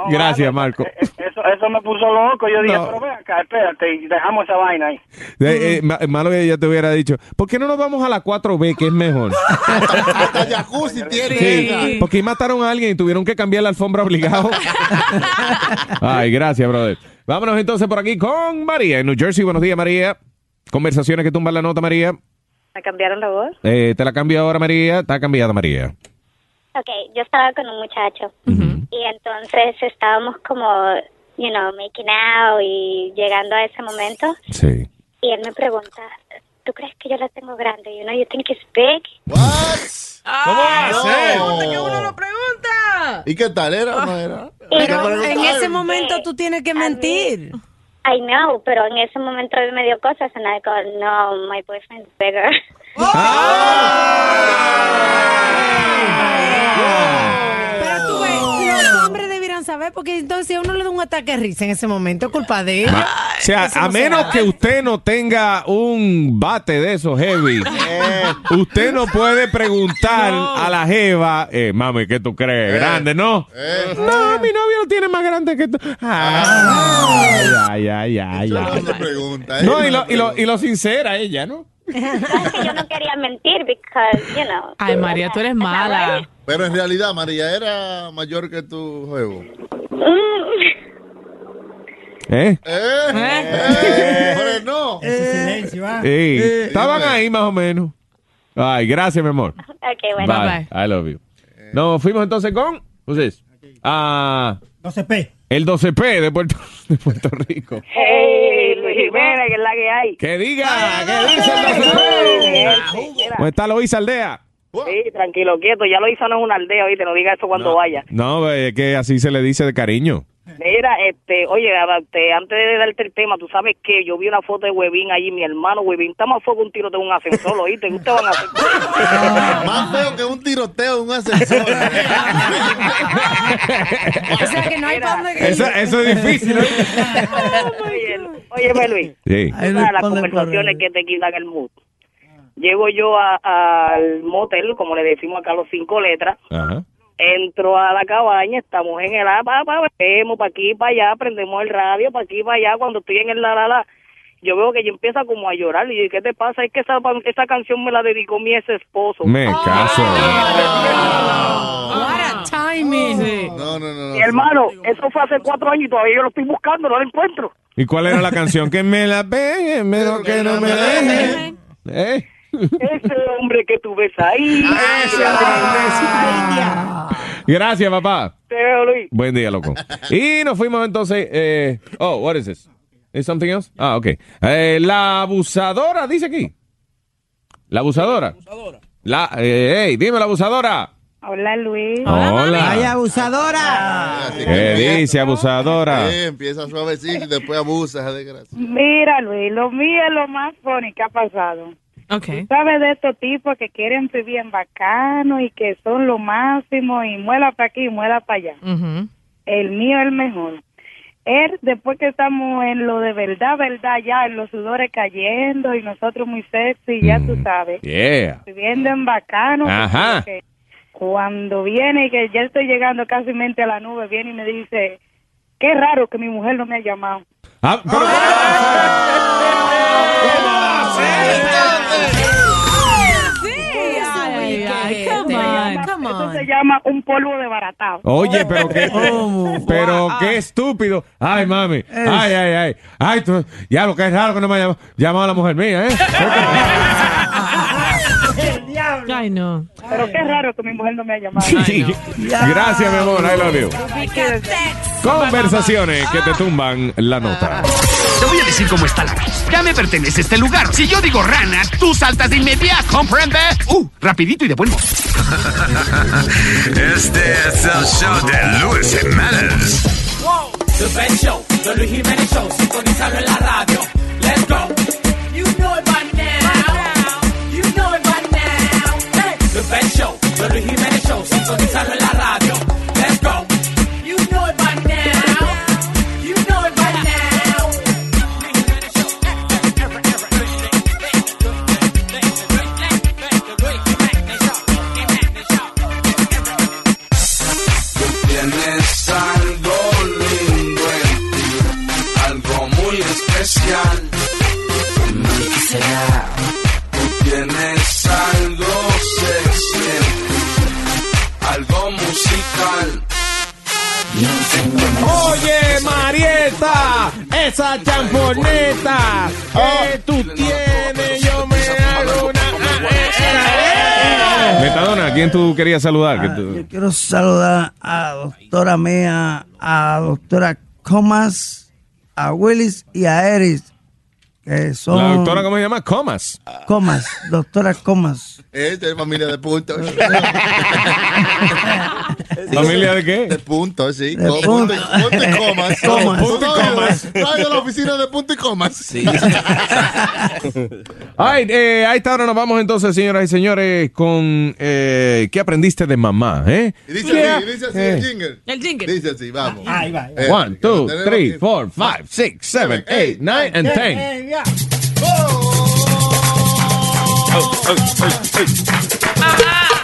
Speaker 3: Gracias, Marco.
Speaker 15: Eso, eso me puso loco. Yo dije,
Speaker 3: No.
Speaker 15: pero ven acá, espérate, y dejamos esa vaina ahí.
Speaker 3: Eh, eh, ma- malo que ella te hubiera dicho, ¿por qué no nos vamos a la 4B, que es mejor?
Speaker 5: Hasta jacuzzi tiene.
Speaker 3: Sí, porque ahí mataron a alguien y tuvieron que cambiar la alfombra obligado. Ay, gracias, brother. Vámonos entonces por aquí con María en New Jersey. Buenos días, María. Conversaciones que tumban la nota, María.
Speaker 6: ¿Me cambiaron la voz?
Speaker 3: Eh, te la cambio ahora, María. Está cambiada, María.
Speaker 6: Ok, yo estaba con un muchacho y entonces estábamos como, you know, making out y llegando a ese momento
Speaker 3: Sí.
Speaker 6: y él me pregunta, ¿tú crees que yo la tengo grande? You know, you think it's big?
Speaker 5: ¿Cómo va a ser?
Speaker 12: que uno no pregunta.
Speaker 5: ¿Y qué tal era o no era?
Speaker 12: Pero en ese momento tú tienes que mentir.
Speaker 6: I know, pero en ese momento él me dio cosas and I go, no, my boyfriend's bigger.
Speaker 12: Pero tú ves, los hombres debieran saber, porque entonces si a uno le da un ataque de risa en ese momento, es culpa de ellos.
Speaker 3: O sea, a menos que usted no tenga un bate de esos heavy, eh. usted no puede preguntar a la jeva, eh, mami, ¿qué tú crees? Eh. Grande, ¿no? Eh. No, mi novio lo tiene más grande que tú. Ah. Ay, ay, ay, ay, No, y lo, y, lo, y lo sincera ella, ¿no?
Speaker 6: Que yo no quería mentir because, you know.
Speaker 4: Ay, María, tú eres mala.
Speaker 5: Pero en realidad, María era mayor que tu juego.
Speaker 3: ¿Eh?
Speaker 5: ¿Eh? Hombre, no.
Speaker 13: silencio, ah.
Speaker 3: Sí, estaban ahí más o menos. Ay, gracias, mi amor.
Speaker 6: Ok, bueno.
Speaker 3: Bye. I love you. Nos fuimos entonces con, who's this? Ah,
Speaker 13: 12P.
Speaker 3: el 12P de Puerto, de Puerto Rico.
Speaker 18: Hey, Jiménez, que es la que hay.
Speaker 3: Que diga, que dice el 12P. ¿Cómo está Loisa Aldea?
Speaker 18: Sí, tranquilo, quieto. Ya lo hizo no es una aldea, oíste, no diga eso cuando vaya.
Speaker 3: No, es que así se le dice de cariño.
Speaker 18: Mira, este, oye, antes de darte el tema, tú sabes que yo vi una foto de Huevín allí, mi hermano Huevín, está más feo que un tiroteo en un ascensor, oíste, ¿qué ustedes van a hacer?
Speaker 5: Más feo que un tiroteo en un ascensor.
Speaker 12: O sea que no hay pa' dónde
Speaker 3: Eso, eso es difícil. ¿no?
Speaker 18: Oye, óyeme, Luis,
Speaker 3: Sí.
Speaker 18: tú sabes las conversaciones que te quitan el mood. Llego yo al motel, como le decimos acá los cinco letras,
Speaker 3: Ajá.
Speaker 18: Entro a la cabaña, estamos en el ah, pa, pa, vemos para aquí para allá, prendemos el radio para aquí para allá, cuando estoy en el la la la, yo veo que ella empieza como a llorar y yo, ¿qué te pasa? Es que esa, esa canción me la dedicó mi ex esposo.
Speaker 3: Me caso.
Speaker 12: What a timing.
Speaker 5: No, no, no.
Speaker 18: Mi hermano, eso fue hace cuatro años y todavía yo lo estoy buscando, no lo encuentro.
Speaker 3: ¿Y cuál era la canción? Que me la peguen, que no me dejen. ¿Eh?
Speaker 18: Ese hombre que tú ves ahí.
Speaker 3: Gracias, papá.
Speaker 18: Te veo, Luis.
Speaker 3: Buen día, loco. Y nos fuimos entonces. Eh, oh, what is this? Is something else? Ah, ok. Eh, la abusadora, dice aquí. La abusadora. La, eh, hey, dime la abusadora.
Speaker 17: Hola, Luis.
Speaker 3: Hola.
Speaker 13: Ay, abusadora.
Speaker 3: ¿Qué dice abusadora?
Speaker 5: Empieza suavecito y después abusa, desgracia.
Speaker 17: Mira, Luis, lo mío es lo más funny que ha pasado.
Speaker 4: Okay.
Speaker 17: ¿Sabes de estos tipos que quieren vivir en bacano y que son lo máximo y muela para aquí y muela para allá? El mío es el mejor. Él, después que estamos en lo de verdad, verdad, ya en los sudores cayendo y nosotros muy sexy, ya tú sabes,
Speaker 3: Yeah.
Speaker 17: viviendo en bacano.
Speaker 3: Ajá.
Speaker 17: Cuando viene y que ya estoy llegando casi mente a la nube, viene y me dice, qué raro que mi mujer no me ha llamado.
Speaker 3: Ah, pero-
Speaker 4: on.
Speaker 17: Eso se llama un polvo de baratado.
Speaker 3: Oye, pero qué, pero qué estúpido. Ay, mami. Ay, ay, ay. Ay, tú, ya lo que es raro que no me ha llamado, a la mujer mía, ¿eh?
Speaker 4: Ay, no.
Speaker 17: Pero qué raro que mi mujer no me ha llamado.
Speaker 3: Sí. Gracias, mi amor. I love you. Conversaciones que te tumban la nota.
Speaker 19: Voy a decir cómo está la cosa. Ya me pertenece este lugar. Si yo digo rana, tú saltas de inmediato, ¿comprende? Uh, rapidito y de buen modo.
Speaker 20: Este es el show de Luis Jiménez.
Speaker 2: The best show, The Luis Jiménez Show, sintonizarlo en la radio. Let's go. You know it by now. You know it by now. Hey. The best show, The Luis Jiménez Show, sintonizarlo en la radio.
Speaker 21: Especial. ¿Qué será? Tú tienes algo sexy algo musical.
Speaker 3: Oye, Marieta, esa champoneta que tú tienes, yo me hago una... Metadona, ¿a quién tú querías saludar? Que tú-
Speaker 22: Yo quiero saludar a doctora mía, a doctora Comas, a Willis y a Eris. Que son...
Speaker 3: La doctora, ¿cómo se llama? Comas.
Speaker 22: Comas, doctora Comas.
Speaker 5: Esta es familia de puntos.
Speaker 3: ¿Familia de qué?
Speaker 5: De puntos, sí.
Speaker 22: De punto.
Speaker 5: punto, y comas.
Speaker 22: Comas.
Speaker 5: Punto y comas. Vaya a la oficina de punto y comas. Sí.
Speaker 3: Ay, eh, ahí está, ahora nos vamos entonces, señoras y señores, con eh, ¿qué aprendiste de mamá? Eh?
Speaker 5: Dice
Speaker 3: yeah.
Speaker 5: así, dice así
Speaker 3: eh.
Speaker 5: el jingle.
Speaker 4: El jingle.
Speaker 5: Dice así, vamos.
Speaker 23: Ahí va.
Speaker 5: 1,
Speaker 3: 2, 3,
Speaker 5: 4,
Speaker 3: 5,
Speaker 5: 6,
Speaker 3: 7, 8, 9 and 10. Mamá,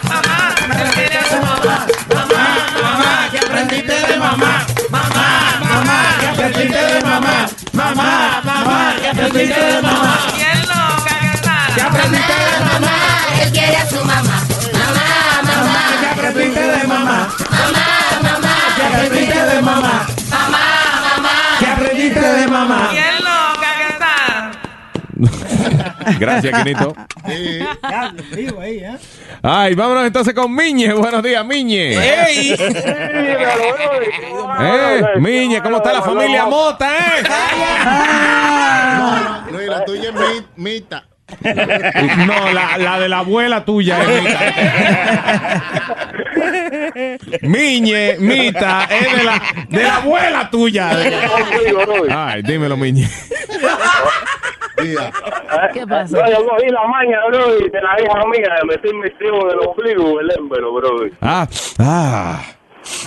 Speaker 3: mamá, me
Speaker 23: mamá. Mamá,
Speaker 13: mamá, que aprendiste de mamá. Mamá, mamá, que aprendiste de mamá. Mamá, mamá, que aprendiste de mamá. Bien ¿qué aprendiste de mamá?
Speaker 9: Él quiere a su mamá. Mamá, mamá,
Speaker 13: que aprendiste de mamá.
Speaker 9: Mamá, mamá,
Speaker 13: que aprendiste de mamá.
Speaker 9: Mamá, mamá,
Speaker 13: que aprendiste de mamá.
Speaker 3: Gracias, Quinito.
Speaker 23: Ahí, ¿eh?
Speaker 3: Ay, vámonos entonces con Miñe. Buenos días, Miñe.
Speaker 13: ¡Ey!
Speaker 3: Eh, Miñe, ¿cómo está la familia Mota, eh?
Speaker 5: No, y la tuya es mi- mita.
Speaker 3: No, la, la de la abuela tuya es Mita. Miñe, Mita, es de la, de la abuela tuya. Ay, dímelo, Miñe.
Speaker 4: ¿Qué pasa?
Speaker 14: No, yo cogí la maña, bro, y de la hija mía de meter mis hijos en el ombligo, el émbero, bro.
Speaker 3: Ah, ah.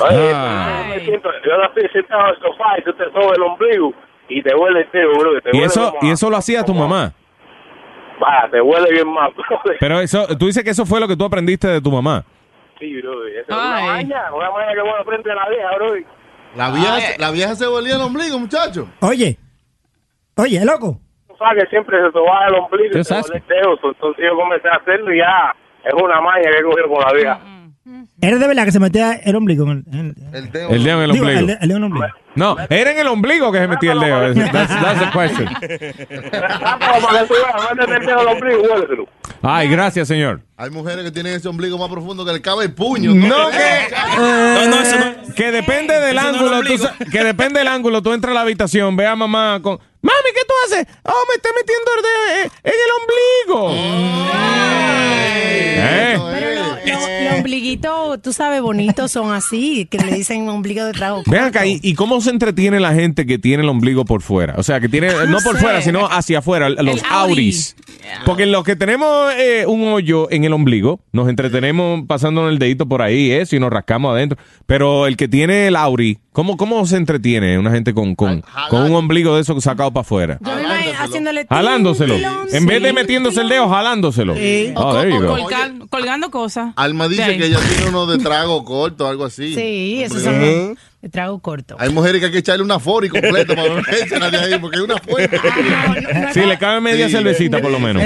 Speaker 14: Oye,
Speaker 3: Ah.
Speaker 14: yo me siento, yo la estoy sentado en el sofá y tú te sobas el ombligo y te huele el tío, bro. Te
Speaker 3: Y eso, y eso lo hacía tu mamá.
Speaker 14: Va, te huele bien más, bro.
Speaker 3: Pero eso, tú dices que eso fue lo que tú aprendiste de tu mamá.
Speaker 14: Sí, bro. Esa es una maña, una maña que uno aprende de la vieja, bro.
Speaker 5: La vieja, la vieja se volía el ombligo, muchacho.
Speaker 23: Oye, oye, loco.
Speaker 14: Que siempre se soba el ombligo y se. Entonces yo comencé a hacerlo y ya es una maña que he cogido con la vieja.
Speaker 23: ¿Eres de verdad que se metía el ombligo en el, el-
Speaker 5: El dedo.
Speaker 3: El dedo en el
Speaker 23: Digo,
Speaker 3: ombligo.
Speaker 23: el, el dedo en el ombligo?
Speaker 3: No, era en el ombligo que se metía el dedo. That's, that's the question. Ay, gracias, señor.
Speaker 5: Hay mujeres que tienen ese ombligo más profundo que le cabe el puño.
Speaker 3: No, que, que depende del
Speaker 5: Eso no es
Speaker 3: ángulo. que depende del ángulo. Tú entras a la habitación, ve a mamá con. Mami, ¿qué tú haces? Oh, me estoy metiendo el dedo eh, en el ombligo. ¿Eh?
Speaker 12: Los ombliguitos, tú sabes, bonitos son así, que le dicen ombligo de trago.
Speaker 3: Ven acá, ¿y, y cómo se entretiene la gente que tiene el ombligo por fuera? O sea, que tiene, no por
Speaker 12: sé.
Speaker 3: fuera, sino hacia afuera, los
Speaker 12: El Audi.
Speaker 3: auris. Porque los que tenemos eh, un hoyo en el ombligo, nos entretenemos pasándonos el dedito por ahí, eso, y nos rascamos adentro. Pero el que tiene el auri, ¿cómo, cómo se entretiene una gente con, con, con un ombligo de eso sacado para afuera?
Speaker 12: Yo me imagino haciéndole
Speaker 3: Jalándoselo. En vez de metiéndose el dedo, jalándoselo. Oh, there you
Speaker 4: O colgar- colgando cosas.
Speaker 5: Alma dice
Speaker 4: Sí.
Speaker 5: que ella tiene uno de trago corto, algo así.
Speaker 12: Sí,
Speaker 5: Ombligo.
Speaker 12: son trago corto.
Speaker 5: Hay mujeres que hay que echarle una fori completa para no echarla de ahí, porque es una fuerte.
Speaker 3: Sí, le cabe media
Speaker 5: Sí.
Speaker 3: cervecita por lo menos.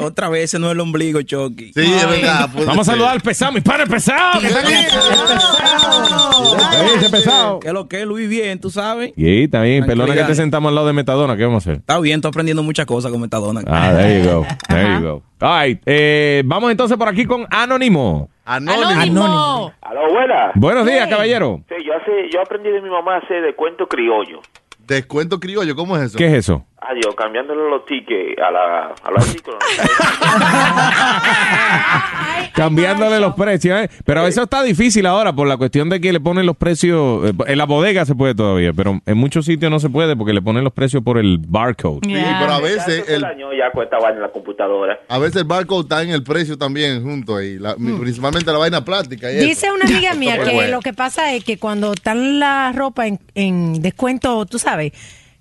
Speaker 24: Otra vez, ese no es el ombligo, Chucky.
Speaker 5: Sí, es verdad. puede
Speaker 3: Vamos a
Speaker 5: ser.
Speaker 3: saludar al pesado, mis padres pesados. que están aquí. Ese pesado.
Speaker 24: ¿Qué es lo que es, Luis? Bien, tú sabes.
Speaker 3: Y está bien, perdona que te sentamos al lado de Metadona, ¿qué vamos a hacer?
Speaker 24: Está bien, estoy aprendiendo muchas cosas con Metadona.
Speaker 3: Ah, there you go, there you go. All right, eh, vamos entonces por aquí con Anónimo.
Speaker 4: Anónimo.
Speaker 25: Aló, buena.
Speaker 3: Buenos días, caballero.
Speaker 25: Sí, yo, hace, yo aprendí de mi mamá a hacer descuento criollo.
Speaker 5: Descuento criollo, ¿cómo es eso?
Speaker 3: ¿Qué es eso?
Speaker 25: Adiós, cambiándole los tickets a la, a la artículos.
Speaker 3: Cambiándole los precios, ¿eh? Pero eso está difícil ahora por la cuestión de que le ponen los precios. eh, En la bodega se puede todavía, pero en muchos sitios no se puede porque le ponen los precios por el barcode.
Speaker 5: Sí, pero a veces el,
Speaker 25: año ya cuesta vaina en la computadora.
Speaker 5: a veces el barcode está en el precio también junto ahí, la- principalmente la vaina plástica. y eso.
Speaker 12: Dice una amiga mía que
Speaker 5: bueno.
Speaker 12: lo que pasa es que cuando están la ropa en, en descuento, tú sabes,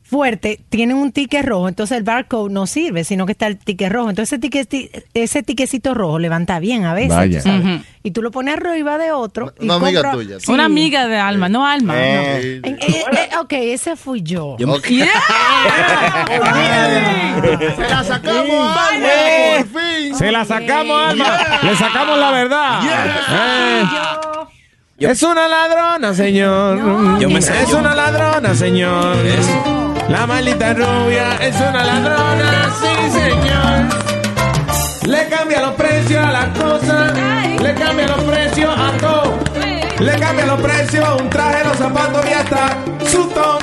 Speaker 12: fuerte, tienen un ticket rojo, entonces el barcode no sirve, sino que está el ticket rojo. Entonces ese, ticket, ese tiquecito rojo levanta bien a veces,
Speaker 3: Vaya.
Speaker 12: tú sabes. Y tú lo pones arriba de otro. y
Speaker 5: Una amiga tuya.
Speaker 12: Sí.
Speaker 4: Una amiga de Alma, no Alma. no.
Speaker 5: Eh,
Speaker 12: eh, eh, ok, ese fui yo.
Speaker 5: Se la sacamos a Alma, por fin.
Speaker 3: Se la sacamos, Alma. Le sacamos la verdad. Eh, Es una ladrona, señor.
Speaker 24: Yo me
Speaker 3: es
Speaker 24: yo-
Speaker 3: una ladrona, señor. La maldita rubia es una ladrona, sí, señor. Le cambia los precios a las cosas. Le cambia los precios a todo. Le cambia los precios a un traje, los zapatos y hasta su tom.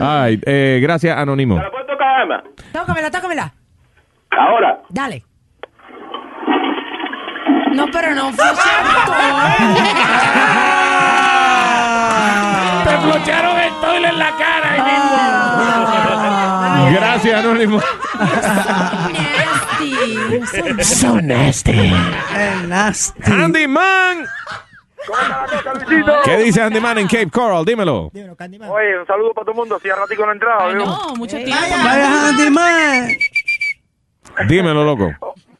Speaker 3: Ay, eh, gracias, Anónimo.
Speaker 26: ¿La puedo tocar, Alma?
Speaker 12: Tócamela, tócamela.
Speaker 26: Ahora.
Speaker 12: Dale. No, pero no fue
Speaker 3: Te flocharon el toile en la cara ahí mismo. Gracias, Anónimo. So nasty.
Speaker 22: nasty.
Speaker 3: Handyman. ¿Qué dice Handyman en Cape Coral? Dímelo.
Speaker 15: Oye, un saludo para todo el mundo. Si a ratico no he entrado. ¿viu?
Speaker 4: No, mucho tiempo.
Speaker 22: Vaya, Handyman.
Speaker 3: Dímelo, loco.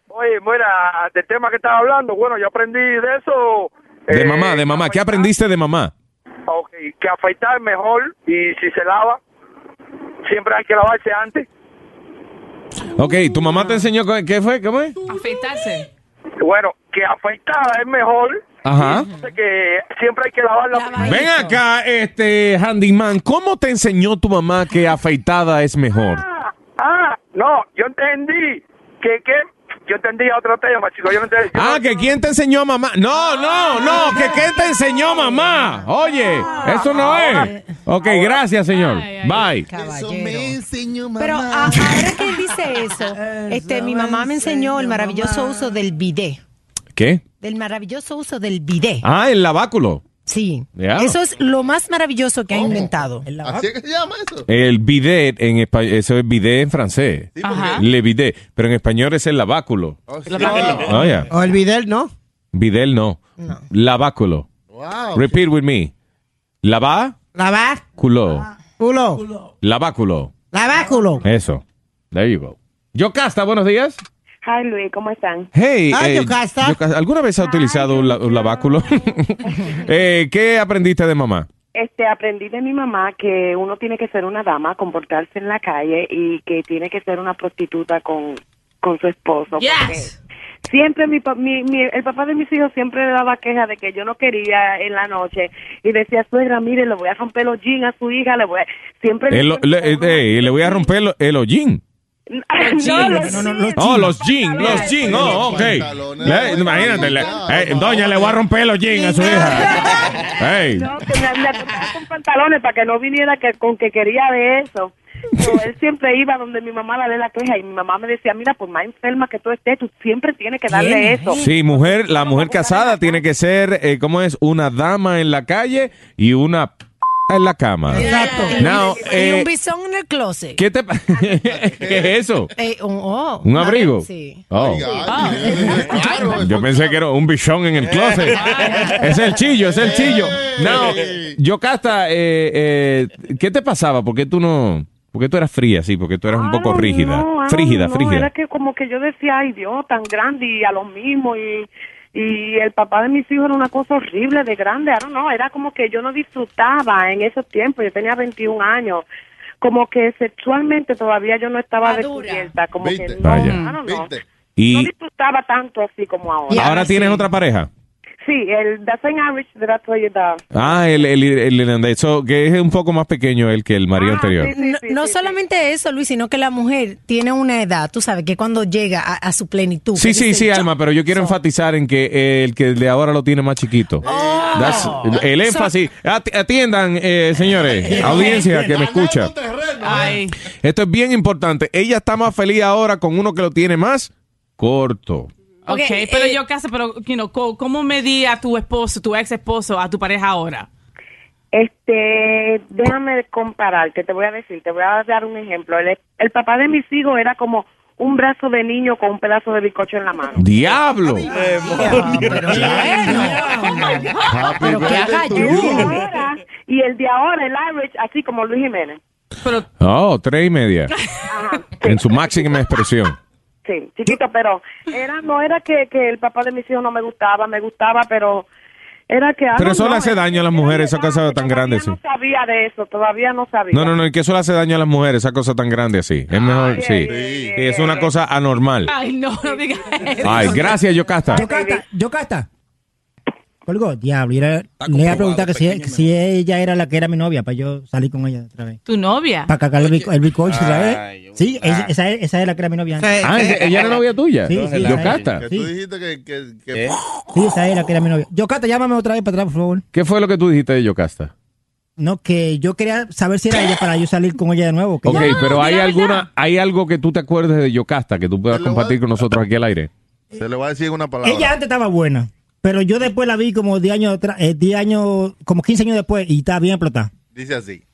Speaker 15: Oye, mira, del tema que estaba hablando, bueno, yo aprendí de eso.
Speaker 3: De
Speaker 15: eh,
Speaker 3: mamá, de mamá. ¿Qué aprendiste de mamá?
Speaker 15: Ok, que afeitar es mejor y si se lava, siempre hay que lavarse antes.
Speaker 3: Ok, ¿tu mamá te enseñó qué fue? ¿Cómo es?
Speaker 4: Afeitarse.
Speaker 15: Bueno, que afeitada es mejor.
Speaker 3: Ajá.
Speaker 15: Entonces que siempre hay que lavarla. primero.
Speaker 3: Ven acá, este Handyman, ¿cómo te enseñó tu mamá que afeitada es mejor?
Speaker 15: Ah, no, yo entendí que, que yo entendía otro tema, chicos. Yo no entendí. yo
Speaker 3: Ah,
Speaker 15: no-
Speaker 3: que quién te enseñó mamá. No, no, no, que quién te enseñó mamá. Oye, eso no es. Ok, gracias, señor. Bye.
Speaker 12: Pero a- ahora que él dice eso, este, mi mamá me enseñó el maravilloso uso del bidet.
Speaker 3: ¿Qué?
Speaker 12: Del maravilloso uso del bidet.
Speaker 3: Ah, el laváculo.
Speaker 12: Sí. Eso es lo más maravilloso que ha inventado.
Speaker 5: ¿Así es que se llama eso?
Speaker 3: El bidet en español, eso es bidet en francés.
Speaker 12: Ajá.
Speaker 3: Le bidet, pero en español es el laváculo. Oh, yeah.
Speaker 13: O el Videl, ¿no?
Speaker 3: Bidet no. Laváculo.
Speaker 13: Wow.
Speaker 3: Repeat with me. Laváculo.
Speaker 13: Laváculo. Culo.
Speaker 3: Laváculo.
Speaker 13: Laváculo.
Speaker 3: Eso. There you go. Yocasta, buenos días.
Speaker 27: Hi Luis, ¿cómo están?
Speaker 3: Hey,
Speaker 27: Hi,
Speaker 3: eh,
Speaker 27: Yocasta.
Speaker 3: Yocasta, ¿alguna vez has utilizado un, la- un laváculo? Eh, ¿Qué aprendiste de mamá?
Speaker 27: Este, aprendí de mi mamá que uno tiene que ser una dama, comportarse en la calle y que tiene que ser una prostituta con, con su esposo.
Speaker 4: Yes.
Speaker 27: porque Siempre mi, pa- mi, mi- el papá de mis hijos siempre le daba queja de que yo no quería en la noche y decía, suegra, mire, le voy a romper los jeans a su hija, le voy a... Siempre le-
Speaker 3: El- le, eh, le voy a romper el hollín.
Speaker 27: No, los
Speaker 3: Oh, los jeans, los jeans, oh, ok. Le- imagínate, le- eh, doña, le voy a romper los jeans a su hija. Hey.
Speaker 27: No, que me, me con pantalones para que no viniera que, con que quería de eso. Pero él siempre iba donde mi mamá le dé la queja y mi mamá me decía, mira, por más enferma que tú estés, tú siempre tienes que darle eso.
Speaker 3: Sí, mujer, la mujer casada tiene que ser, eh, ¿cómo es? Una dama en la calle y una en la cama.
Speaker 12: Exacto.
Speaker 3: Now,
Speaker 12: y
Speaker 3: eh,
Speaker 12: un bisón en el closet.
Speaker 3: ¿Qué te ¿Qué es eso?
Speaker 12: Eh, un, oh,
Speaker 3: ¿Un abrigo?
Speaker 12: Sí.
Speaker 3: Oh. Yo pensé que era un bichón en el closet. es el chillo, es el chillo. No, Yocasta, eh, eh, ¿qué te pasaba? ¿Por qué tú no...? ¿Por qué tú eras fría, sí? Porque tú eras un poco rígida.
Speaker 27: No,
Speaker 3: frígida,
Speaker 27: no,
Speaker 3: frígida.
Speaker 27: Era que como que yo decía, ay Dios, tan grande y a lo mismo y, y el papá de mis hijos era una cosa horrible de grande, I don't know, era como que yo no disfrutaba en esos tiempos, yo tenía 21 años, como que sexualmente todavía yo no estaba descubierta, como que no,
Speaker 3: Vaya.
Speaker 27: I don't know, no
Speaker 3: Y
Speaker 27: disfrutaba tanto así como ahora.
Speaker 3: ahora tienes otra pareja.
Speaker 27: Sí, el The Saint Irish that I told you that.
Speaker 3: Ah, el, el, el irlandés, so, que es un poco más pequeño el que el marido anterior.
Speaker 12: No, no solamente eso, Luis, sino que la mujer tiene una edad, tú sabes, que cuando llega a, a su plenitud.
Speaker 3: Sí, sí,
Speaker 12: dice,
Speaker 3: sí,
Speaker 12: "Yo-
Speaker 3: Alma, pero yo quiero enfatizar en que eh, el que de ahora lo tiene más chiquito. That's- el énfasis. Ati- Atiendan, eh, señores, audiencia que me escucha.
Speaker 4: Ay.
Speaker 3: Esto es bien importante. Ella está más feliz ahora con uno que lo tiene más corto.
Speaker 4: Ok,
Speaker 12: eh,
Speaker 4: pero yo casi, pero, you know, ¿cómo medí a tu esposo, tu ex esposo, a tu pareja ahora?
Speaker 27: Este, déjame compararte, te voy a decir, te voy a dar un ejemplo. El, el papá de mis hijos era como un brazo de niño con un pedazo de bizcocho en la mano.
Speaker 3: ¡Diablo!
Speaker 27: Pero
Speaker 12: que haga
Speaker 27: Y el de ahora- Y el de ahora, el average, así como Luis Jiménez.
Speaker 3: Oh, tres y media. En su máxima expresión.
Speaker 27: Sí, chiquito, pero era no era que, que el papá de mis hijos no me gustaba, me gustaba, pero era que...
Speaker 3: Pero eso
Speaker 27: no,
Speaker 3: le hace daño a las mujeres, esa cosa tan grande así.
Speaker 27: No sabía de eso, todavía no sabía.
Speaker 3: No, no, no, y que eso le hace daño a las mujeres, esa cosa tan grande así. Es mejor, sí. Sí, Es una cosa anormal.
Speaker 4: Ay, no, no digas eso.
Speaker 3: Ay, gracias, Yocasta.
Speaker 13: Yocasta, Yocasta. Colgó, diablo. y era- le iba a preguntar que si, si ella era la que era mi novia, para yo salir con ella otra vez.
Speaker 4: ¿Tu novia?
Speaker 13: Para cagar el, el bizcocho otra vez. Sí,
Speaker 5: ah.
Speaker 13: esa, esa, esa es la que era mi novia antes.
Speaker 3: Ah, ella era novia tuya.
Speaker 13: Sí, sí,
Speaker 3: Yocasta.
Speaker 5: Que tú dijiste que... que, que
Speaker 13: Sí, esa es la que era mi novia. Yocasta, llámame otra vez para atrás, por favor.
Speaker 3: ¿Qué fue lo que tú dijiste de Yocasta?
Speaker 13: No, que yo quería saber si era ella para yo salir con ella de nuevo. que
Speaker 3: Ok, pero hay alguna, hay algo que tú te acuerdes de Yocasta que tú puedas compartir con nosotros aquí al aire.
Speaker 5: Se le va a decir una palabra.
Speaker 13: Ella antes estaba buena, pero yo después la vi como 10 años atrás, eh, 10 años, como 15 años después y estaba bien explotada.
Speaker 5: Dice así.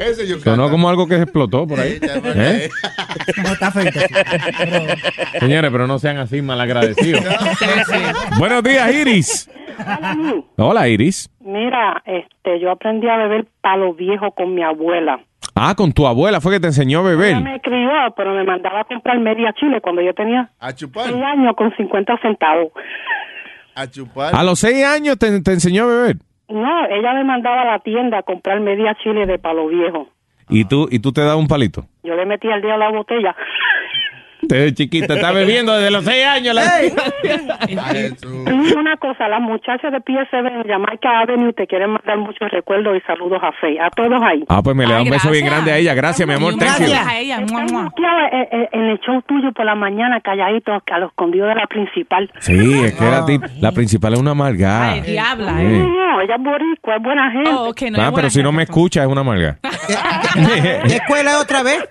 Speaker 5: Ese yo
Speaker 3: Sonó como algo que se explotó por ahí. ¿Eh?
Speaker 13: No, está.
Speaker 3: Señores, pero no sean así malagradecidos. Buenos días, Iris. Hola, Iris.
Speaker 27: Mira, este, yo aprendí a beber palo viejo con mi abuela.
Speaker 3: Ah, con tu abuela fue que te enseñó a
Speaker 27: Ella
Speaker 3: beber.
Speaker 27: me crió, pero me mandaba a comprar media chile cuando yo tenía
Speaker 5: A chupar.
Speaker 27: seis años con 50 centavos.
Speaker 5: A chupar.
Speaker 3: A los seis años te, te enseñó a beber.
Speaker 27: No, ella me mandaba a la tienda a comprar media chile de palo viejo.
Speaker 3: Y tú, y tú te das un palito.
Speaker 27: Yo le metía el dedo a la botella.
Speaker 3: Te chiquita, está bebiendo desde los seis años. la-
Speaker 27: una cosa, las muchachas de PSB en Jamaica Avenue te quieren mandar muchos recuerdos y saludos a Faye, a todos ahí.
Speaker 3: Ah, pues me le da un beso bien grande a ella. Gracias, mi amor. Thank you.
Speaker 4: a ella. mua, mua.
Speaker 27: Bloqueado, eh, eh, En el show tuyo por la mañana, calladito, a los escondidos de la principal.
Speaker 3: Sí, es que la, tip- la principal es una amargada.
Speaker 4: Ay, diabla,
Speaker 3: Sí.
Speaker 4: eh.
Speaker 27: No, ella es boricua, es buena gente.
Speaker 4: Oh,
Speaker 3: Ah, pero si no me escucha es una amarga.
Speaker 22: ¿Qué escuela otra vez?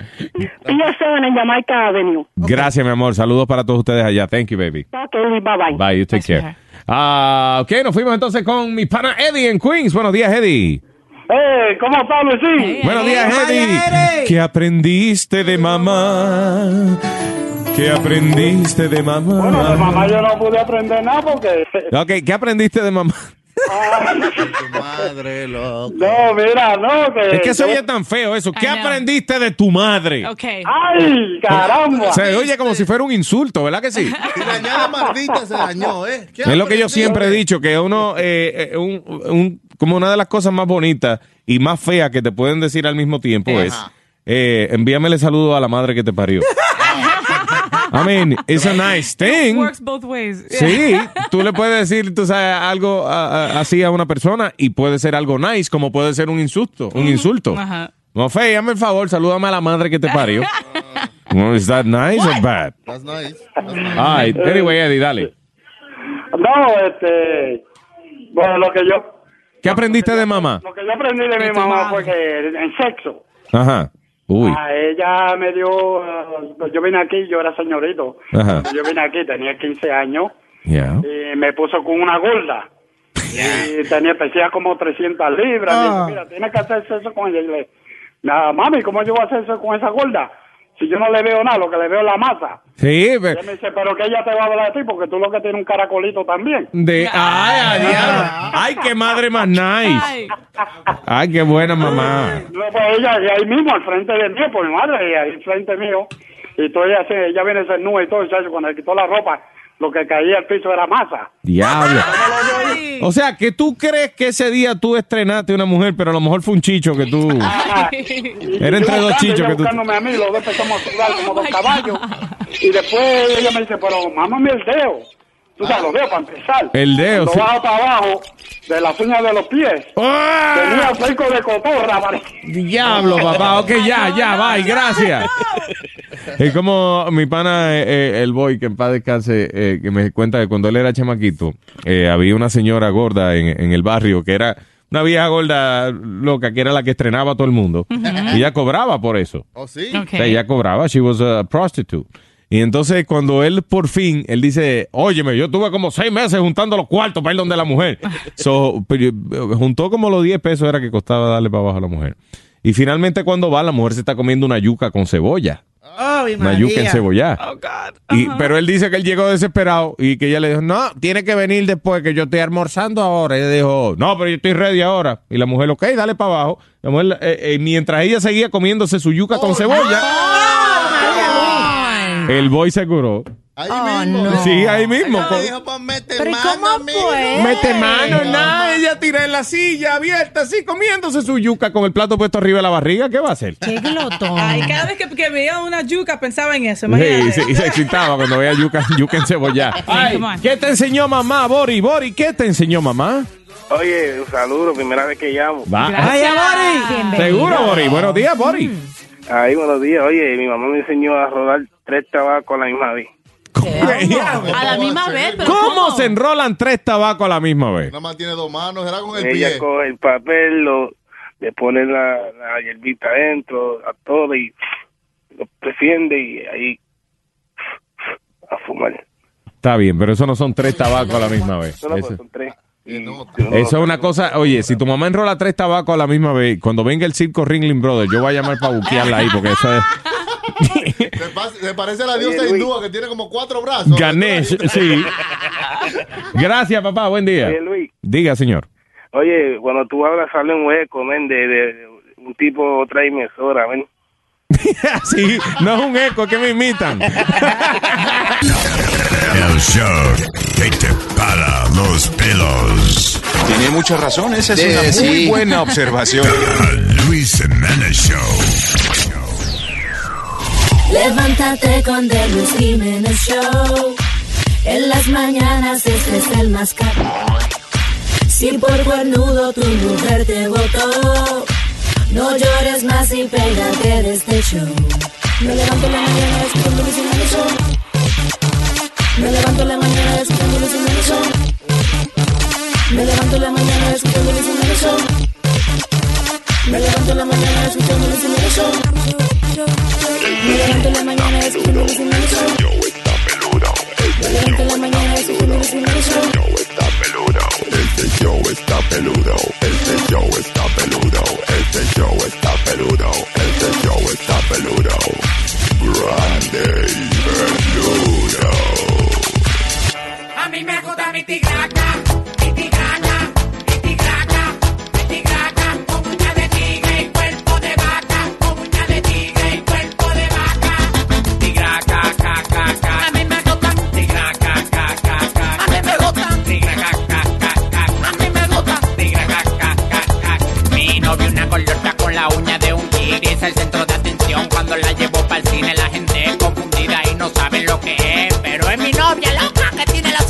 Speaker 27: PSB en Jamaica Avenue.
Speaker 3: Gracias, mi amor. Saludos para todos ustedes allá. Thank you, baby.
Speaker 27: Ok, bye bye.
Speaker 3: Bye, you take care. Ah, ok, nos fuimos entonces con mi pana Eddie en Queens. Buenos días, Eddie.
Speaker 15: Eh, ¿cómo está Luisín?
Speaker 3: Buenos días, Eddie. ¿Qué aprendiste de mamá? ¿Qué aprendiste de mamá?
Speaker 15: Bueno, de mamá yo no pude aprender nada porque...
Speaker 3: Ok, ¿qué aprendiste de mamá?
Speaker 5: Madre loco.
Speaker 15: No, mira, no, que...
Speaker 3: Es que se oye tan feo eso. ¿Qué aprendiste de tu madre?
Speaker 4: Ok.
Speaker 15: ¡Ay, caramba!
Speaker 3: Se oye como si fuera un insulto, ¿verdad que sí?
Speaker 5: Si dañó la maldita, se dañó, ¿eh? ¿Qué
Speaker 3: Es lo que yo siempre he dicho, que uno, eh, eh, un- un- como una de las cosas más bonitas y más feas que te pueden decir al mismo tiempo
Speaker 5: Ajá.
Speaker 3: es, eh, envíamele saludo a la madre que te parió. I mean, it's a nice thing.
Speaker 4: Works both ways.
Speaker 3: Sí, tú le puedes decir, tú sabes, algo a- a- así a una persona y puede ser algo nice, como puede ser un insulto, un insulto.
Speaker 4: Ajá.
Speaker 3: No, Fe, hazme el favor, salúdame a la madre que te parió. Well, is that nice or bad?
Speaker 5: That's nice. That's nice.
Speaker 3: All right, anyway, Eddie, dale.
Speaker 15: No, este... Bueno, lo que yo...
Speaker 3: ¿Qué aprendiste de mamá?
Speaker 15: Lo que yo aprendí de mi mamá fue que en sexo,
Speaker 3: Ajá. Uy.
Speaker 15: a ella me dio... eh, yo vine aquí, yo era señorito.
Speaker 3: Ajá.
Speaker 15: Yo vine aquí, tenía 15 años
Speaker 3: Yeah.
Speaker 15: y me puso con una gorda. Y tenía, pesía como 300 libras. Me dijo,
Speaker 22: Ah.
Speaker 15: mira, tienes que hacer eso con ella. Y le nada, mami, ¿cómo yo voy a hacer eso con esa gorda? Si yo no le veo nada, lo que le veo es la masa.
Speaker 3: Sí,
Speaker 15: Y
Speaker 3: pe-
Speaker 15: él me dice, pero que ella te va a hablar de ti porque tú lo que tienes un caracolito también.
Speaker 3: de ay, ay, diablo. ay, qué madre más nice.
Speaker 4: Ay,
Speaker 3: Ay, qué buena mamá.
Speaker 15: No, pues ella, y ahí mismo, al frente de mí, por mi madre, y ahí al frente mío. Y todo ella, ella viene a ser nube y todo, chacho, cuando le quitó la ropa, lo que caía al piso era masa.
Speaker 3: Diablo.
Speaker 4: ay.
Speaker 3: O sea, que tú crees que ese día tú estrenaste una mujer, pero a lo mejor fue un chicho que tú. Era entre dos chichos que tú.
Speaker 15: a mí, los dos empezamos a sudar como
Speaker 4: Oh
Speaker 15: dos caballos.
Speaker 4: God.
Speaker 15: Y después ella me dice, pero mámame el dedo. Tú sabes, los dedos para empezar.
Speaker 3: El dedo,
Speaker 15: Lo
Speaker 3: sí.
Speaker 15: bajo para abajo, de las uñas de los pies.
Speaker 3: ¡Ah!
Speaker 15: Tenía cerco de cotorra,
Speaker 3: Diablo, papá. Ok, ya, ya, bye, gracias. Es como mi pana, eh, eh, el boy, que en paz descanse, eh, que me cuenta que cuando él era chamaquito, eh, había una señora gorda en, en el barrio que era una vieja gorda loca, que era la que estrenaba a todo el mundo. Y ella cobraba por eso.
Speaker 5: ¿Oh, sí?
Speaker 4: Ok.
Speaker 3: O sea, ella cobraba, she was a prostitute. Y entonces cuando él por fin, él dice, óyeme, yo tuve como seis meses juntando los cuartos para ir donde la mujer. So, eh, juntó como los 10 pesos era que costaba darle para abajo a la mujer. Y finalmente cuando va, la mujer se está comiendo una yuca con cebolla.
Speaker 22: Ay,
Speaker 3: Una yuca
Speaker 22: María.
Speaker 3: encebollada. Y, pero él dice que él llegó desesperado y que ella le dijo, no, tiene que venir después que yo estoy almorzando ahora. Y ella dijo, no, pero yo estoy ready ahora. Y la mujer, ok, dale para abajo. La mujer, eh, eh, mientras ella seguía comiéndose su yuca con cebolla, el boy se curó.
Speaker 5: Ahí
Speaker 12: Oh,
Speaker 5: mismo.
Speaker 12: no.
Speaker 3: Sí, ahí mismo.
Speaker 5: Ella dijo, pues mete
Speaker 12: Pero ¿y
Speaker 5: mano,
Speaker 12: cómo
Speaker 5: amigo.
Speaker 12: fue?
Speaker 3: Mete mano, nada, ella tira en la silla abierta, así comiéndose su yuca con el plato puesto arriba de la barriga. ¿Qué va a hacer?
Speaker 12: Qué glotón.
Speaker 4: Ay, cada vez que, que veía una yuca pensaba en eso.
Speaker 3: Sí,
Speaker 4: imagínate.
Speaker 3: y, se, y se excitaba cuando veía yuca, yuca encebollada. Ay,
Speaker 4: come on.
Speaker 3: ¿Qué te enseñó mamá, Bori? Bori, ¿qué te enseñó mamá?
Speaker 14: Oye, un saludo, primera vez que llamo.
Speaker 3: Va.
Speaker 4: Gracias.
Speaker 3: Seguro, Bori. Buenos días, Bori.
Speaker 14: Ahí, buenos días. Oye, mi mamá me enseñó a rodar tres tabacos a la misma vez.
Speaker 4: A la misma vez, pero
Speaker 3: ¿Cómo
Speaker 4: ¿cómo?
Speaker 3: se enrolan tres tabacos a la misma vez?
Speaker 5: Nada más tiene dos manos, era con el
Speaker 14: Ella
Speaker 5: pie.
Speaker 14: coge el papel, lo, le pone la, la hierbita adentro, a todo y lo defiende y ahí a fumar.
Speaker 3: Está bien, pero eso no son tres tabacos a la misma vez.
Speaker 14: Solo
Speaker 3: Eso,
Speaker 14: son tres.
Speaker 3: Eso es una cosa, oye, si tu mamá enrola tres tabacos a la misma vez, cuando venga el circo Ringling Brothers, yo voy a llamar para buquearla ahí, porque eso es
Speaker 5: se parece a la diosa
Speaker 14: Luis.
Speaker 5: hindúa que tiene como cuatro brazos.
Speaker 3: Ganesh, sí. Gracias, papá, buen día.
Speaker 14: Oye, Luis.
Speaker 3: Diga, señor.
Speaker 14: Oye, cuando tú hablas sale un hueco, men, de, de- de un tipo otra emisora, ven.
Speaker 3: sí, no es un eco, es que me imitan.
Speaker 25: El show que te para los pelos.
Speaker 24: Tiene mucha razón, esa es una muy buena observación.
Speaker 25: The Luis Jiménez Show.
Speaker 28: Levántate con The Luis Jiménez Show. En las mañanas este es el más caro. Si por cuernudo tu mujer te votó, no llores más y pégate de este show. Me levanto en la mañana escuchando Luis Jiménez Show. Me levanto la mañana escuchando Luis Jiménez Show. Me levanto la mañana escuchando Luis Jiménez Show. Me levanto la mañana escuchando Luis Jiménez Show. Me levanto la mañana escuchando Luis Jiménez Show. Me levanto la mañana escuchando Luis Jiménez Show.
Speaker 25: Este show está peludo. Este show está peludo. Este show está peludo. Este show está peludo. Grande y peludo.
Speaker 29: A mí me gusta mi tigraca, mi tigraca, mi tigraca, mi tigraca, con uña de tigre y cuerpo de vaca, con uña de tigre y cuerpo de vaca. Tigraca, ca, ca, ca. A mí me gustan. Tigraca, ca, ca, ca. A mí me gustan. Tigraca, ca, ca, ca. A mí me gustan. Tigraca, ca, ca, ca. Mi novio una gordota con la uña de un tigre es el centro de atención cuando la llevo para el cine la gente es confundida y no saben lo que es, pero es mi novia loca que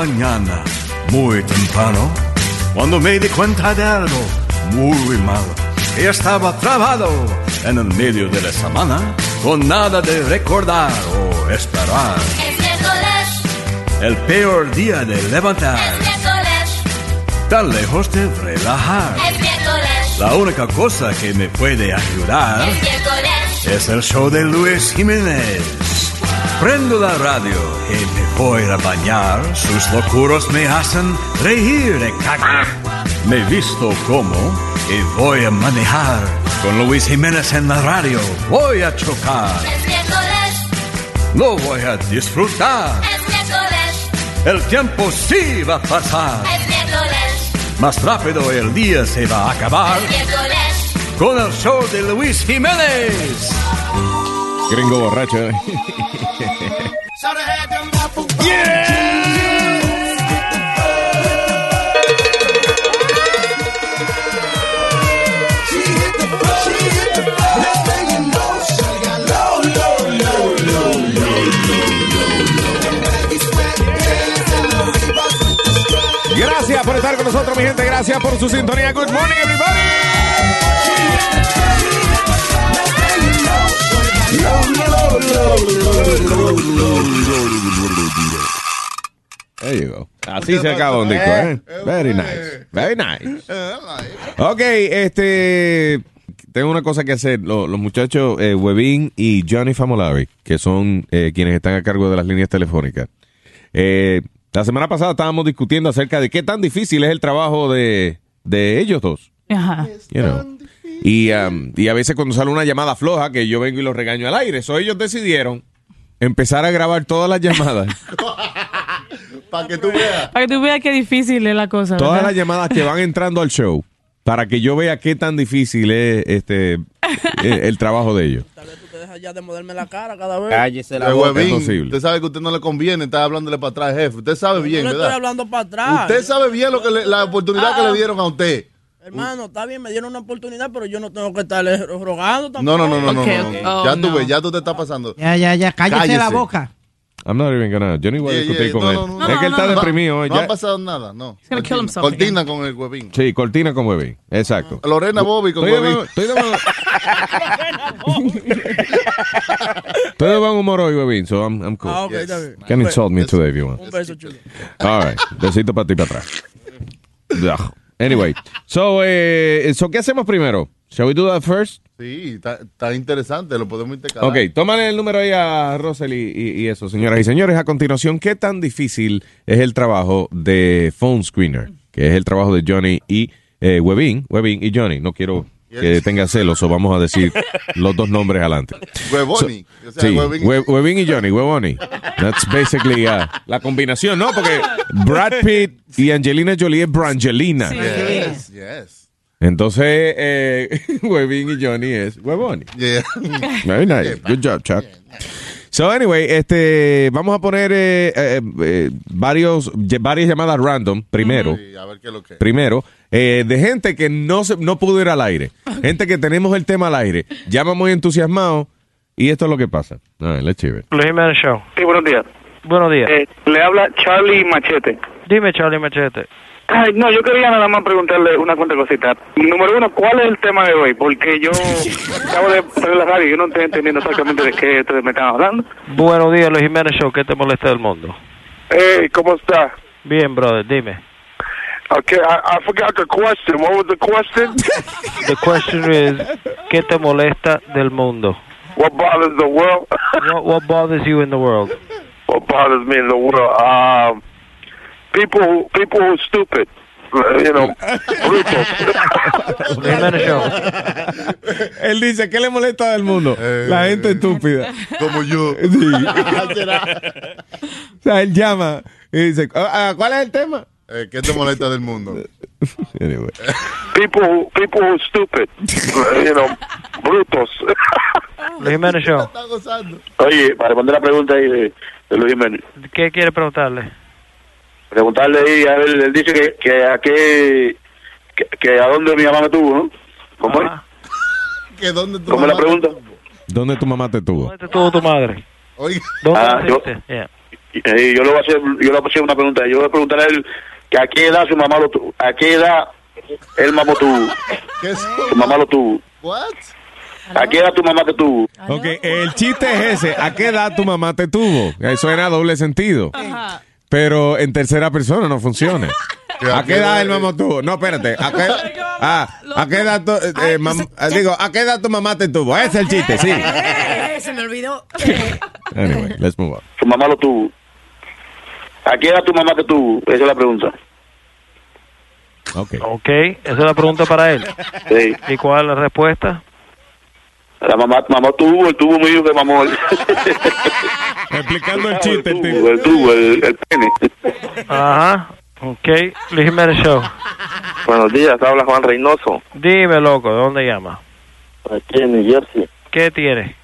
Speaker 10: mañana muy temprano cuando me di cuenta de algo muy malo. Y estaba trabado en el medio de la semana con nada de recordar o esperar.
Speaker 28: Es
Speaker 10: El peor día de levantar,
Speaker 28: es
Speaker 10: tan lejos de relajar.
Speaker 28: es
Speaker 10: La única cosa que me puede ayudar
Speaker 28: es
Speaker 10: el show de Luis Jiménez. Prendo la radio y voy a bañar. Sus locuros me hacen reír de caca. Me visto como y voy a manejar. Con Luis Jiménez en la radio voy a chocar.
Speaker 28: Es miércoles,
Speaker 10: Lo voy a disfrutar.
Speaker 28: es miércoles,
Speaker 10: El tiempo sí va a pasar.
Speaker 28: es miércoles,
Speaker 10: Más rápido el día se va a acabar.
Speaker 28: es miércoles.
Speaker 10: Con el show de Luis Jiménez.
Speaker 3: Gringo borracho. Gracias por estar con nosotros, mi gente. Gracias por su sintonía. Good morning, everybody. There you go. Así se acaba un disco, ¿eh? Very nice. Very nice. Ok, este. Tengo una cosa que hacer. Los, los muchachos eh, Webin y Johnny Famolari, que son eh, quienes están a cargo de las líneas telefónicas. Eh, la semana pasada estábamos discutiendo acerca de qué tan difícil es el trabajo de, de ellos dos.
Speaker 4: Ajá.
Speaker 3: You know. Y, um, y a veces cuando sale una llamada floja, que yo vengo y los regaño al aire. So ellos decidieron empezar a grabar todas las llamadas.
Speaker 5: Para que tú veas.
Speaker 4: Para que tú veas qué difícil es la cosa.
Speaker 3: todas
Speaker 4: ¿verdad?
Speaker 3: las llamadas que van entrando al show para que yo vea qué tan difícil es este eh, el trabajo de ellos.
Speaker 30: Deja ya de moverme la cara cada vez.
Speaker 5: Cállese
Speaker 3: la boca. Es posible.
Speaker 5: usted sabe que a usted no le conviene estar hablándole para atrás, jefe. Usted sabe bien,
Speaker 30: no le estoy hablando para atrás.
Speaker 5: Usted sabe bien lo que le- la oportunidad que
Speaker 30: Ah.
Speaker 5: le dieron a usted.
Speaker 30: Hermano, está bien, me dieron una oportunidad, pero yo no tengo que estarle rogando tampoco.
Speaker 5: No, no, no, no, no.
Speaker 30: Oh,
Speaker 5: ya tú
Speaker 30: no.
Speaker 5: ves, ya tú te estás pasando.
Speaker 22: Ya, ya, ya, cállese, la boca.
Speaker 3: I'm not even gonna. Yo no voy a discutir
Speaker 5: yeah,
Speaker 3: con
Speaker 5: no,
Speaker 3: él.
Speaker 5: no, no,
Speaker 3: es que él está
Speaker 5: no,
Speaker 3: deprimido.
Speaker 5: No,
Speaker 3: hoy,
Speaker 5: no
Speaker 3: ya-
Speaker 5: ha pasado nada, no.
Speaker 4: gonna kill
Speaker 5: Cortina,
Speaker 4: himself
Speaker 5: cortina con el huevín.
Speaker 3: Sí, cortina con Webin. Exacto.
Speaker 5: Lorena Bobby con
Speaker 3: Estoy
Speaker 5: huevín.
Speaker 3: estoy de buen- Estoy de buen humor hoy, Webin, so I'm, I'm cool.
Speaker 30: Ah, ok, está bien.
Speaker 3: Can insult me today if you want.
Speaker 30: Un beso chulo.
Speaker 3: All right. Besito para ti para atrás. Anyway, so, eh, so, ¿qué hacemos primero? Shall we do that first?
Speaker 5: Sí, está, interesante, lo podemos intercalar.
Speaker 3: Ok, tómale el número ahí a Russell y, y- y eso, señoras y señores. A continuación, ¿qué tan difícil es el trabajo de Phone Screener? Que es el trabajo de Johnny y eh, Webin, Webin y Johnny. No quiero que tenga celos o vamos a decir los dos nombres adelante.
Speaker 5: Huevoni.
Speaker 3: So-
Speaker 5: O sea,
Speaker 3: sí,
Speaker 5: Huevín-
Speaker 3: Hue- Webin y Johnny, Huevoni. That's basically uh, la combinación, ¿no? Porque Brad Pitt y Angelina Jolie es Brangelina.
Speaker 5: Yes, yes.
Speaker 3: Entonces, eh, Webin y Johnny es Huevoni.
Speaker 5: Yeah.
Speaker 3: Very nice. Good job, Chuck. So, anyway, este, vamos a poner eh, eh, eh, varios, varias llamadas random primero.
Speaker 5: Sí, a ver qué es lo que
Speaker 3: Primero, eh, de gente que no se, no pudo ir al aire. Gente que tenemos el tema al aire. Llama muy entusiasmado y esto es lo que pasa. A ver, let's hear it.
Speaker 31: Luis Jiménez Show.
Speaker 14: Sí, buenos días.
Speaker 31: Buenos días.
Speaker 14: Eh, le habla Charlie Machete.
Speaker 31: Dime, Charlie Machete.
Speaker 14: Ay, no, yo quería nada más preguntarle una cuanta cosita. Número uno, ¿cuál es el tema de hoy? Porque yo acabo de poner la radio y yo no estoy entendiendo exactamente de qué ustedes me están hablando.
Speaker 31: Buenos días, Luis Jiménez Show. ¿Qué te molesta del mundo?
Speaker 14: Hey, ¿cómo está?
Speaker 31: Bien, brother, dime.
Speaker 14: Okay, I, I forgot the question. What was the question?
Speaker 31: The question is, ¿qué te molesta del mundo?
Speaker 14: What bothers the world?
Speaker 31: What, what bothers you in the world?
Speaker 14: What bothers me in the world? Um, people, who, people who are stupid. You know.
Speaker 3: Él dice, ¿qué le molesta del mundo? La gente estúpida.
Speaker 5: Como yo.
Speaker 3: Sí. o sea, él llama y dice, "Ah, ah, ¿cuál es el tema?
Speaker 5: Eh, ¿Qué te molesta del mundo?
Speaker 3: Anyway.
Speaker 14: people, who, people who are stupid. You know, brutos.
Speaker 31: Luis Jiménez Show.
Speaker 26: Oye, para responder la pregunta ahí de, de Luis Jiménez,
Speaker 31: ¿Qué quiere preguntarle?
Speaker 26: Preguntarle ahí, a él, él dice que, que a qué, que, que a dónde mi mamá me tuvo, ¿no? ¿Cómo es?
Speaker 5: ¿Que dónde tu
Speaker 26: ¿Cómo es la
Speaker 5: mamá-
Speaker 26: pregunta?
Speaker 3: ¿Dónde tu mamá te tuvo?
Speaker 31: ¿Dónde te tuvo tu madre?
Speaker 5: Oiga.
Speaker 31: ¿Dónde
Speaker 26: Ah, yo-?
Speaker 31: Yeah.
Speaker 26: Eh, yo le voy a hacer, yo le voy a hacer una pregunta. Yo le voy a preguntar a él que a qué edad su mamá lo tuvo, a qué edad él mamá tuvo,
Speaker 5: ¿Qué es?
Speaker 26: su mamá lo tuvo,
Speaker 5: What?
Speaker 26: a qué edad tu mamá te tuvo.
Speaker 3: Ok, el chiste es ese. ¿A qué edad tu mamá te tuvo? Eh, Suena a doble sentido. Pero en tercera persona no funciona. ¿A qué edad el mamá tuvo? No, espérate. ¿A qué, ah, ¿a qué edad tu, eh, mam- digo, ¿a qué edad tu mamá te tuvo? Ese es el chiste, sí.
Speaker 12: Se me olvidó.
Speaker 3: Anyway, let's move on.
Speaker 26: Su mamá lo tuvo. ¿A qué edad tu mamá te tuvo? Esa es la pregunta.
Speaker 3: Ok.
Speaker 31: Ok, esa es la pregunta para él.
Speaker 26: Sí.
Speaker 31: ¿Y cuál es la respuesta?
Speaker 26: La mamá, mamá tuvo, el tubo mío que mamó. El,
Speaker 3: Explicando el chiste, el
Speaker 26: tubo, el tubo, el, el pene.
Speaker 31: Ajá. Ok, Luis Jiménez Show.
Speaker 26: Buenos días, habla Juan Reynoso.
Speaker 31: Dime, loco, ¿de dónde llama?
Speaker 26: Aquí en New Jersey.
Speaker 31: ¿Qué tiene?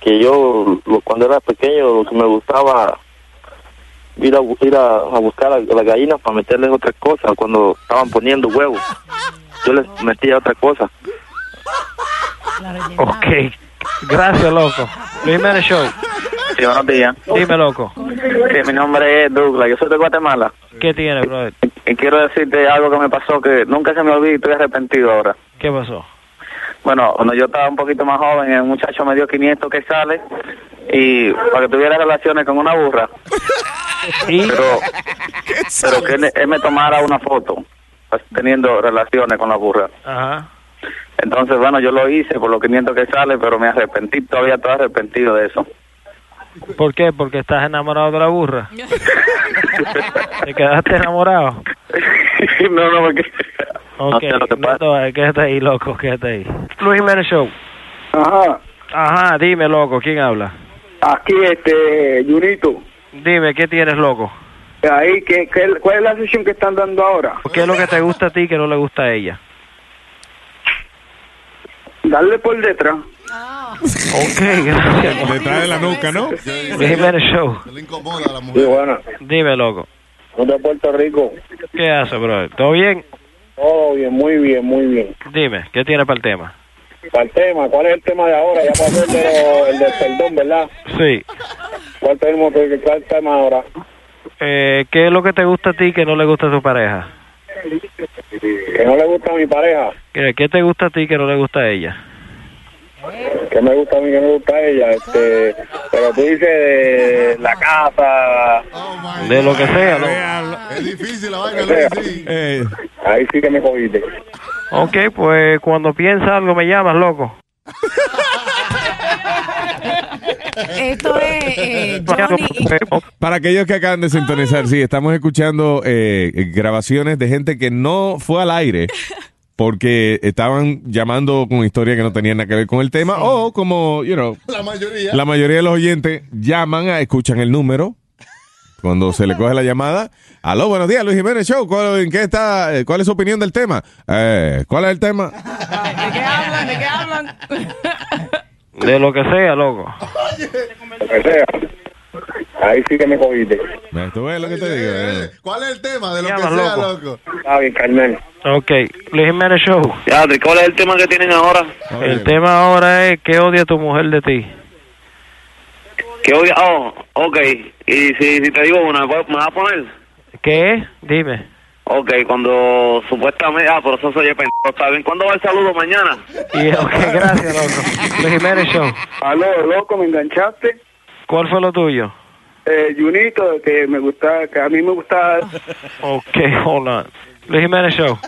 Speaker 26: Que yo, lo- cuando era pequeño, lo que me gustaba ir a, ir a, a buscar a las gallinas para meterles otras cosas cuando estaban poniendo huevos. Yo les metía otra cosa.
Speaker 31: Ok, gracias, loco. Luis Jiménez Show.
Speaker 26: Sí, buenos días.
Speaker 31: Dime, loco.
Speaker 26: Sí, mi nombre es Douglas, yo soy de Guatemala.
Speaker 31: ¿Qué tiene, brother?
Speaker 26: Y quiero decirte algo que me pasó que nunca se me olvida y estoy arrepentido ahora.
Speaker 31: ¿Qué pasó?
Speaker 26: Bueno, cuando yo estaba un poquito más joven, el muchacho me dio 500 que sale y para que tuviera relaciones con una burra. Pero, pero que él, él me tomara una foto pues, teniendo relaciones con la burra.
Speaker 31: Ajá.
Speaker 26: Entonces, bueno, yo lo hice por los 500 que sale, pero me arrepentí, todavía estoy arrepentido de eso.
Speaker 31: ¿Por qué? Porque estás enamorado de la burra. ¿Te quedaste enamorado?
Speaker 26: no, no, porque...
Speaker 31: Ok,
Speaker 26: lo que
Speaker 31: no, no, quédate ahí, loco, quédate ahí. Luis Jiménez Show.
Speaker 14: Ajá.
Speaker 31: Ajá, dime, loco, ¿quién habla?
Speaker 14: Aquí, este, Junito.
Speaker 31: Dime, ¿qué tienes, loco?
Speaker 14: Ahí, ¿qué, qué, cuál es la sesión que están dando ahora?
Speaker 31: ¿Qué es lo que te gusta a ti que no le gusta a ella?
Speaker 14: Darle por detrás.
Speaker 31: Ok, gracias.
Speaker 3: Detrás de la nuca, ¿no?
Speaker 31: Jiménez Show.
Speaker 5: Le incomoda a la mujer.
Speaker 14: Sí, bueno.
Speaker 31: Dime, loco.
Speaker 14: Soy de Puerto Rico.
Speaker 31: ¿Qué haces, brother? ¿Todo bien?
Speaker 14: Todo bien, muy bien, muy bien.
Speaker 31: Dime, ¿qué tienes para el tema?
Speaker 14: Para el tema, ¿cuál es el tema de ahora? Ya pasó el, de el del perdón, ¿verdad?
Speaker 31: Sí.
Speaker 14: ¿Cuál tenemos que cuál tema ahora?
Speaker 31: Eh, ¿Qué es lo que te gusta a ti que no le gusta a tu pareja?
Speaker 14: Que no le gusta a mi pareja,
Speaker 31: ¿Qué, qué te gusta a ti que no le gusta a ella?
Speaker 14: que me gusta a mí, que me gusta a ella. Este, pero tú dices de la casa.
Speaker 31: De lo que sea, ¿no?
Speaker 5: Es difícil la vaina, sí.
Speaker 14: Ahí sí que me cogiste.
Speaker 31: Ok, pues cuando piensas algo me llamas, loco.
Speaker 12: Esto es eh, Johnny y-
Speaker 3: Para aquellos que acaban de sintonizar, sí, estamos escuchando eh, grabaciones de gente que no fue al aire porque estaban llamando con historias que no tenían nada que ver con el tema o como, you know,
Speaker 5: La mayoría.
Speaker 3: la mayoría de los oyentes llaman, a, escuchan el número cuando se le coge la llamada. Aló, buenos días, Luis Jiménez Show. ¿Cuál, ¿En qué está? eh, ¿Cuál es su opinión del tema? Eh, ¿Cuál es el tema?
Speaker 4: ¿De qué hablan? ¿De qué hablan?
Speaker 31: De lo que sea, loco.
Speaker 14: Lo que sea. Ahí sí que me cogiste.
Speaker 3: Eh, ¿Tú ves lo que te digo? Eh.
Speaker 5: ¿Cuál es el tema de lo que sea,
Speaker 31: loco.
Speaker 5: loco?
Speaker 14: Está bien, Carmel.
Speaker 31: Ok, Luis Jiménez Show.
Speaker 26: Ya, ¿cuál es el tema que tienen ahora?
Speaker 31: El tema ahora es ¿qué odia tu mujer de ti?
Speaker 26: Que odia... Oh, ok. Y si, si te digo una, ¿me puedes- ¿me vas a poner?
Speaker 31: ¿Qué? Dime.
Speaker 26: Ok, cuando supuestamente... Ah, pero eso soy el pendejo, ¿está bien? ¿Cuándo va el saludo? ¿Mañana?
Speaker 31: Y, ok, gracias, loco. Luis Jiménez Show.
Speaker 14: Aló, loco, me enganchaste.
Speaker 31: ¿Cuál fue lo tuyo?
Speaker 14: Eh, Junito, que me gusta, que a mí me gusta.
Speaker 31: Ok, hold on. Luis Jiménez Show.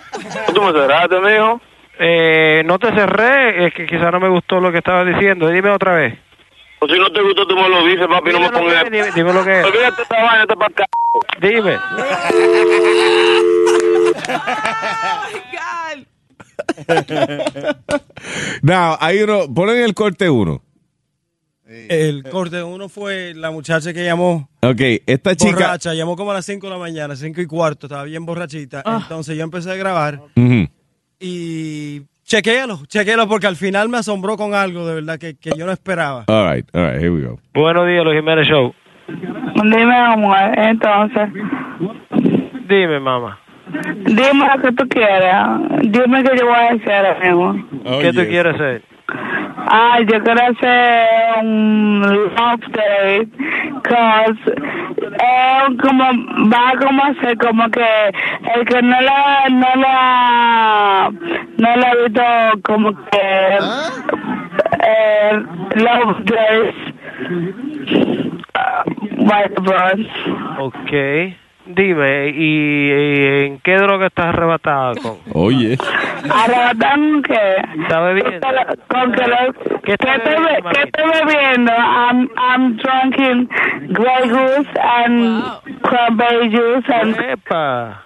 Speaker 26: ¿Tú me cerraste, mijo?
Speaker 31: Eh, no te cerré, es que quizás no me gustó lo que estabas diciendo. Dime otra vez.
Speaker 26: O si no te gustó, tú me lo dices, papi, no me
Speaker 31: Dime lo
Speaker 26: pongas...
Speaker 31: que es, dime, dime lo que es.
Speaker 26: Olvídate esta vaina, esta para acá.
Speaker 31: Dime.
Speaker 3: Now, hay uno, ponen el corte uno.
Speaker 30: El corte uno fue la muchacha que llamó
Speaker 3: Ok, esta chica.
Speaker 30: borracha, llamó como a las 5 de la mañana, 5 y cuarto, estaba bien borrachita. Entonces yo empecé a grabar
Speaker 3: Ujú.
Speaker 30: y chequéalo, chequéalo porque al final me asombró con algo de verdad que, que yo no esperaba.
Speaker 3: All right, all right, here we go.
Speaker 31: Buenos días, Luis Jiménez Show.
Speaker 32: Dime, amor, entonces,
Speaker 31: Dime, mamá.
Speaker 32: dime lo que tú quieras. Dime que yo voy a hacer, amigo.
Speaker 31: ¿Qué tú quieres hacer?
Speaker 32: Ay, yo quiero hacer un love date, cause eh, como va como a ser como que el que no la no la no la ha visto como que eh, love date uh, white bros.
Speaker 31: Ok. Dime, ¿y, y en qué droga estás arrebatada con?
Speaker 3: Oye.
Speaker 32: ¿Arrebatando qué?
Speaker 31: ¿Está bebiendo?
Speaker 32: Con que lo, ¿Qué,
Speaker 31: está
Speaker 32: estoy,
Speaker 31: bebiendo?
Speaker 32: ¿Qué estoy bebiendo? I'm, I'm drinking Grey Goose and cranberry juice and...
Speaker 31: Epa.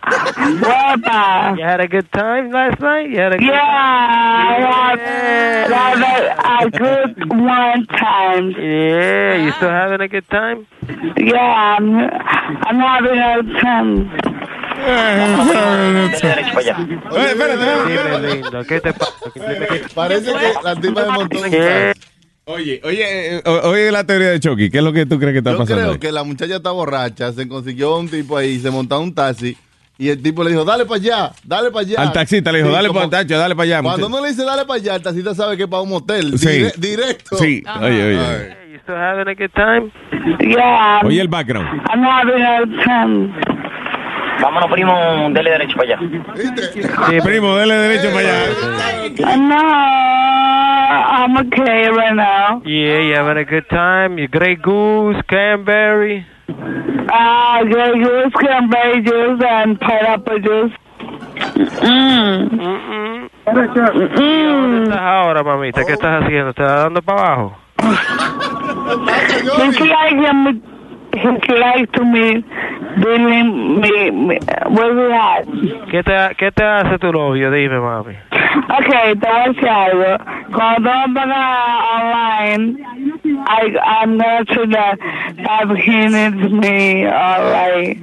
Speaker 32: Wepa.
Speaker 31: You had a good time last night? You had a good
Speaker 32: Yeah, I had, I had a good one time.
Speaker 31: Yeah, you still having a good time?
Speaker 32: Yeah, I'm, I'm having a
Speaker 5: Parece que la tipa de montón.
Speaker 31: ¿Qué?
Speaker 3: Oye, oye, eh, oye la teoría de Chucky. ¿Qué es lo que tú crees que está
Speaker 5: Yo
Speaker 3: pasando?
Speaker 5: creo
Speaker 3: ahí?
Speaker 5: que la muchacha está borracha, se consiguió un tipo ahí, se montó un taxi Y el tipo le dijo, dale para allá, dale para allá.
Speaker 3: Al taxista le dijo,
Speaker 5: Sí,
Speaker 3: dale para dale para allá.
Speaker 5: Cuando uno le dice dale para allá, el taxista sabe que es para un motel.
Speaker 3: Sí.
Speaker 5: dire- directo.
Speaker 3: Sí, oye, oye.
Speaker 5: Ay.
Speaker 31: You still having a good time?
Speaker 32: Yeah,
Speaker 3: Oye el background.
Speaker 32: I'm having a time.
Speaker 33: Vámonos, primo, dele derecho para allá.
Speaker 3: Sí, primo, dele derecho para allá.
Speaker 32: No, I'm okay right now.
Speaker 31: Yeah, you having a good time? You Grey Goose, Canberry.
Speaker 32: Ah, grey juice, cranberry juice, and pineapple juice. Mm.
Speaker 31: ¿Dónde estás ahora, mamita? ¿Qué estás haciendo? ¿Estás dando para abajo?
Speaker 32: He's like He's like to me, dealing me, me we at.
Speaker 31: ¿Qué te, ¿Qué te hace tu novio? Dime, mami.
Speaker 32: Okay, te voy a decir algo. Cuando venga online, I, I'm gonna try to have him into me, alright.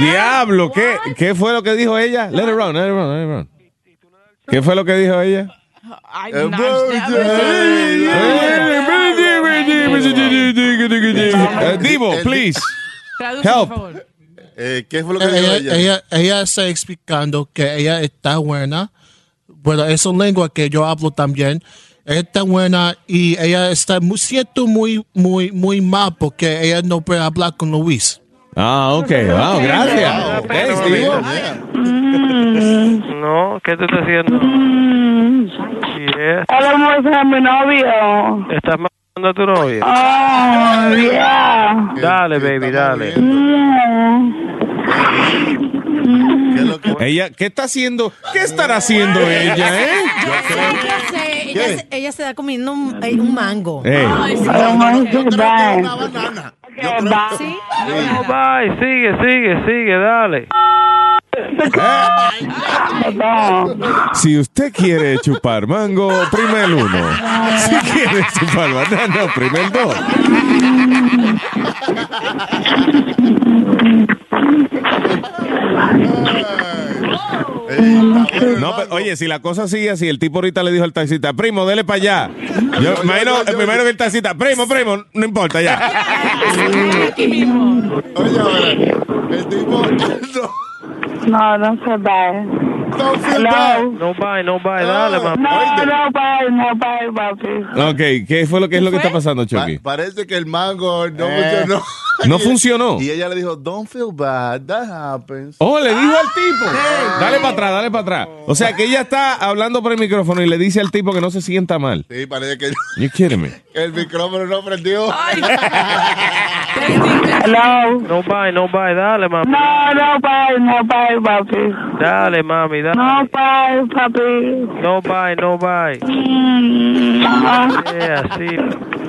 Speaker 3: Diablo, ¿qué, ¿qué fue lo que dijo ella? Let it run, let it run, let it run. ¿Qué fue lo que dijo ella? Eh, Divo, please. Help.
Speaker 5: Eh, ¿Qué fue lo que dijo
Speaker 24: ella,
Speaker 5: ella?
Speaker 24: ella, está explicando que ella está buena. Bueno, esa lengua que yo hablo también. Ella está buena y ella está muy, siento muy, muy, muy mal porque ella no puede hablar con Luis.
Speaker 3: Ah, ok. Wow, gracias. Thanks, Divo.
Speaker 31: No, ¿qué te estás haciendo? Yeah.
Speaker 32: Hablamos a mi novio.
Speaker 31: ¿Estás mandando a tu novia?
Speaker 32: Oh, yeah.
Speaker 31: Dale, baby, dale.
Speaker 3: Ella, ¿qué está haciendo? ¿Qué estará haciendo ella, eh?
Speaker 12: Ella se, ella, se, ella se da comiendo un, eh, un mango.
Speaker 3: Ey.
Speaker 12: Ay, sí.
Speaker 32: Sí.
Speaker 31: No, bye, sigue, sigue, sigue, dale.
Speaker 3: Si usted quiere chupar mango, prime el uno. Si quiere chupar banana, prime el dos. No, pero, oye, si la cosa sigue así, el tipo ahorita le dijo al taxista, primo, dele para allá. Yo imagino, me imagino que el taxista, primo, primo, no importa ya.
Speaker 5: Oye, ahora, el tipo.
Speaker 32: No, don't feel bad.
Speaker 5: Don't feel
Speaker 32: No.
Speaker 31: No, bye, no, bye, dale, mami.
Speaker 32: No, no, bye, no, bye, papi.
Speaker 3: Ok, ¿qué fue lo que es lo que está pasando, Chucky?
Speaker 5: Pa- parece que el mango no
Speaker 3: Eh.
Speaker 5: funcionó.
Speaker 3: No funcionó.
Speaker 5: Y ella le dijo, don't feel bad, that happens.
Speaker 3: Oh, le dijo al tipo. Dale para atrás, dale para atrás. O sea, que ella está hablando por el micrófono y le dice al tipo que no se sienta mal.
Speaker 5: Sí, parece que
Speaker 3: You kidding me?
Speaker 5: el micrófono no prendió.
Speaker 32: Hello.
Speaker 31: No, bye, no, bye, dale, mami.
Speaker 32: No, no, bye, no, bye, papi.
Speaker 31: Dale, mami, dale.
Speaker 32: No, bye, papi.
Speaker 31: No, bye, no, bye.
Speaker 32: Mm, ah.
Speaker 31: Yeah, sí.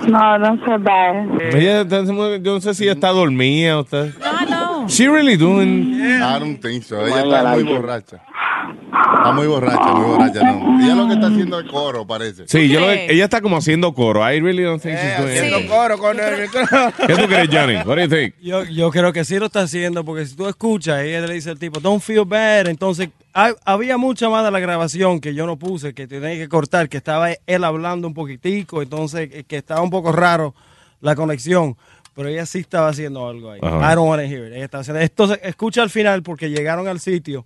Speaker 32: No, don't feel bad.
Speaker 3: Ella está- yo no sé si ella está dormida o está.
Speaker 12: No, no.
Speaker 3: She really doing.
Speaker 5: I don't think so. Ella está muy borracha. Está muy borracha, muy borracha. No. Ella lo que está haciendo es coro, parece.
Speaker 3: Sí, yo lo, ella está como haciendo coro. I really don't think she's doing anything.
Speaker 30: coro con el micrófono.
Speaker 3: ¿Qué tú crees, Johnny? What do you think?
Speaker 30: Yo, yo creo que sí lo está haciendo porque si tú escuchas, ella le dice al tipo, don't feel bad. Entonces, hay- había mucha más de la grabación que yo no puse, que tenía que cortar, que estaba él hablando un poquitico, entonces eh, que estaba un poco raro la conexión. Pero ella sí estaba haciendo algo ahí.
Speaker 3: Ajá.
Speaker 30: I don't want to hear it. Ella estaba haciendo- Entonces, escucha al final porque llegaron al sitio.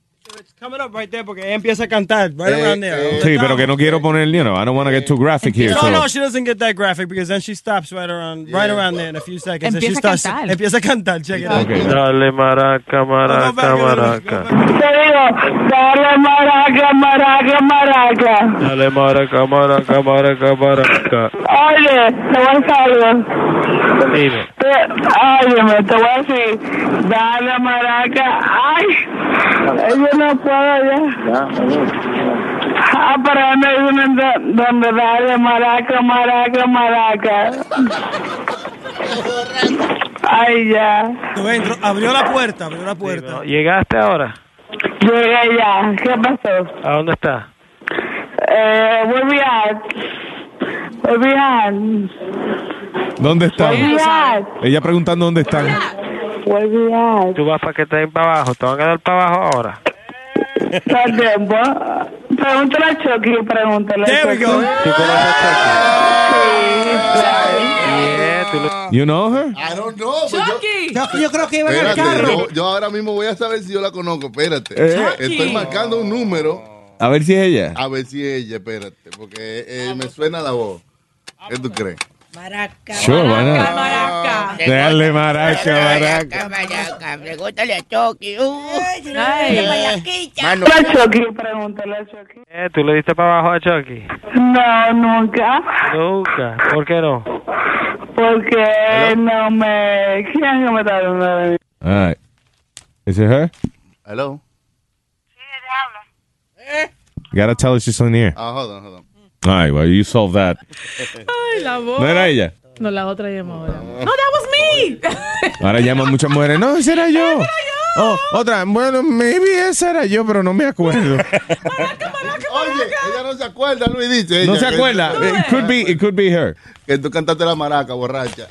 Speaker 30: It's coming up right there porque ella empieza a cantar right
Speaker 5: Eh,
Speaker 30: around there.
Speaker 3: Sí, pero que no quiero poner, you know, I don't want to get too graphic here.
Speaker 30: No,
Speaker 3: so-
Speaker 30: no, she doesn't get that graphic because then she stops right around, right around there in a few seconds. and she
Speaker 4: Empieza a
Speaker 30: starts-
Speaker 4: cantar.
Speaker 30: Empieza a cantar, check it out.
Speaker 3: Okay.
Speaker 31: Dale, maraca, maraca, maraca.
Speaker 32: Te digo, dale maraca, maraca, maraca.
Speaker 31: Dale, maraca, maraca, maraca, maraca.
Speaker 32: Oye, te voy a decir algo.
Speaker 31: Dime.
Speaker 32: Te- Óyeme, te voy a decir, dale maraca. Ay, yo no puedo ya. Ah, pero no hay uno do- donde dale maraca, maraca, maraca. Ay, ya.
Speaker 30: Tú entró, abrió la puerta, abrió la puerta.
Speaker 31: ¿Llegaste ahora?
Speaker 32: Llegué ya. ¿Qué pasó?
Speaker 31: ¿A dónde estás?
Speaker 32: Eh, we at?
Speaker 3: ¿Dónde están? Ella preguntando dónde están.
Speaker 32: At?
Speaker 31: Tú vas para que te den para abajo. ¿Te van a dar para abajo ahora?
Speaker 32: Tiempo. Pregúntale a Chucky, pregúntale a Chucky.
Speaker 3: You know her?
Speaker 5: I don't know. pues yo-
Speaker 13: Yo, creo que iba en el carro.
Speaker 5: yo, yo ahora mismo voy a saber si yo la conozco. Espérate.
Speaker 3: Eh.
Speaker 5: Estoy marcando un número
Speaker 3: A ver si es ella.
Speaker 5: a ver si es ella. Espérate, porque eh, me suena la voz. ¿Qué tú crees?
Speaker 12: Maraca.
Speaker 3: Sure, not?
Speaker 12: Maraca.
Speaker 3: Dale, maraca, maraca.
Speaker 34: Maraca, pregúntale a Chucky. Uy,
Speaker 32: Ay. Pregúntale a Chucky, pregúntale a Chucky.
Speaker 31: Eh, ¿Tú le diste para abajo a Chucky?
Speaker 32: No, nunca.
Speaker 31: Nunca. ¿Por qué no?
Speaker 32: Porque no me... ¿Quién que me está dando de mí?
Speaker 3: All right. Is it her?
Speaker 5: Hello.
Speaker 3: You gotta tell her she's on the air.
Speaker 5: Ah, hold on, hold on.
Speaker 3: Right, well, you solve that.
Speaker 4: Ay, la voz.
Speaker 3: ¿No era ella?
Speaker 4: No, la otra llamó ahora. No, that was me.
Speaker 3: Ahora llaman muchas mujeres. No, ese era yo. Oh, otra. Bueno, maybe esa era yo, pero no me acuerdo.
Speaker 5: Oye, ella no se acuerda, Luis dice.
Speaker 3: No se acuerda. It could be, it could be her.
Speaker 5: Que tú cantaste la maraca, borracha.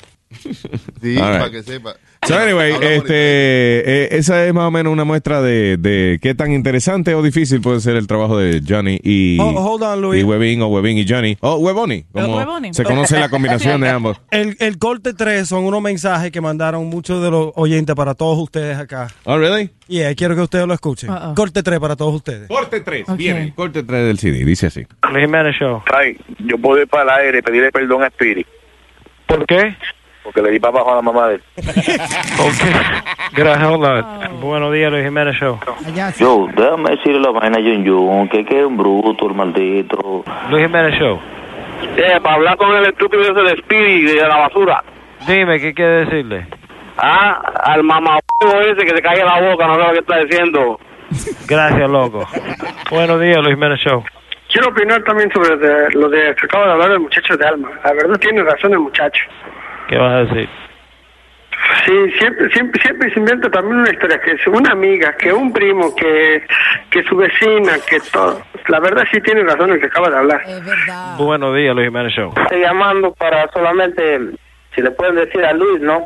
Speaker 5: Sí,
Speaker 3: right.
Speaker 5: para que sepa.
Speaker 3: So anyway, este, eh, esa es más o menos una muestra de, de qué tan interesante o difícil puede ser el trabajo de Johnny y,
Speaker 30: Oh, hold on, Luis.
Speaker 3: y Webin o Webin y Johnny. O Weboni, como se conoce la combinación de ambos.
Speaker 30: El, el corte 3 son unos mensajes que mandaron muchos de los oyentes para todos ustedes acá.
Speaker 3: Oh, really?
Speaker 30: Yeah, quiero que ustedes lo escuchen. Corte 3 para todos ustedes.
Speaker 3: Corte 3, viene. Corte 3 del CD, dice así.
Speaker 31: Luis Jiménez Show.
Speaker 14: Ay, yo puedo ir para el aire y pedirle perdón a Spirit.
Speaker 31: ¿Por qué?
Speaker 14: Porque le di para abajo a la mamá de él.
Speaker 31: Gracias, hola. Buenos días, Luis Jiménez Show.
Speaker 14: Yo, déjame decirle la vaina a Jun Jun, que que es un bruto, el maldito.
Speaker 31: Luis Jiménez Show.
Speaker 14: Eh, para hablar con el estúpido ese de Spirit de la basura.
Speaker 31: Dime, ¿qué quiere decirle?
Speaker 14: Ah, al mamá ese que se cae en la boca, no sabe lo que está diciendo.
Speaker 31: Gracias, loco. Buenos días, Luis Jiménez Show.
Speaker 15: Quiero opinar también sobre de- lo de que acaba de hablar el muchacho de Alma. La verdad tiene razón el muchacho.
Speaker 31: ¿Qué vas a decir?
Speaker 15: Sí, siempre, siempre, siempre se inventa también una historia, que es una amiga, que un primo, que, que su vecina, que todo. La verdad sí tiene razón el que acaba de hablar.
Speaker 31: Buenos días, Luis Jiménez Show.
Speaker 14: Estoy llamando para solamente, si le pueden decir a Luis, ¿no?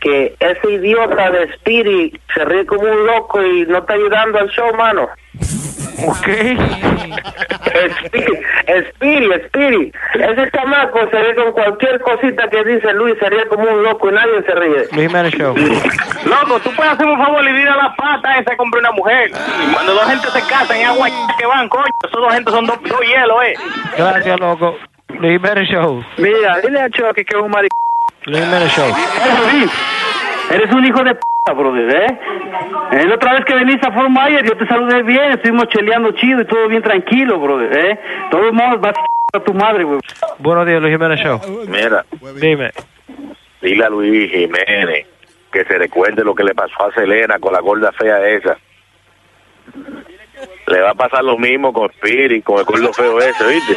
Speaker 14: Que ese idiota de Spirit se ríe como un loco y no está ayudando al show, mano.
Speaker 31: Ok.
Speaker 14: Spirit, Spirit, Spirit. Ese chamaco se ríe con cualquier cosita que dice Luis, se ríe como un loco y nadie se ríe.
Speaker 31: Luis Jiménez Show.
Speaker 14: Loco, tú puedes hacer un favor y a la pata esa compra una mujer. Cuando dos gente se casan en agua que van, coño, esos dos gente son dos, dos hielos, eh.
Speaker 31: Gracias, loco. Luis Jiménez Show.
Speaker 15: Mira, dile a Chucky que es un maric...
Speaker 31: Luis Jiménez Show.
Speaker 14: Eres un hijo de p, brother, ¿eh? Eh, La otra vez que viniste a Fort Myers, yo te saludé bien, estuvimos cheleando chido y todo bien tranquilo, brother, ¿eh? Todos modos, vas a tu madre, güey.
Speaker 31: Buenos días, Luis Jiménez Show.
Speaker 14: Mira,
Speaker 31: Dime.
Speaker 14: dile a Luis Jiménez que se recuerde lo que le pasó a Selena con la gorda fea esa. Le va a pasar lo mismo con Spirit, con el gordo feo ese, ¿viste?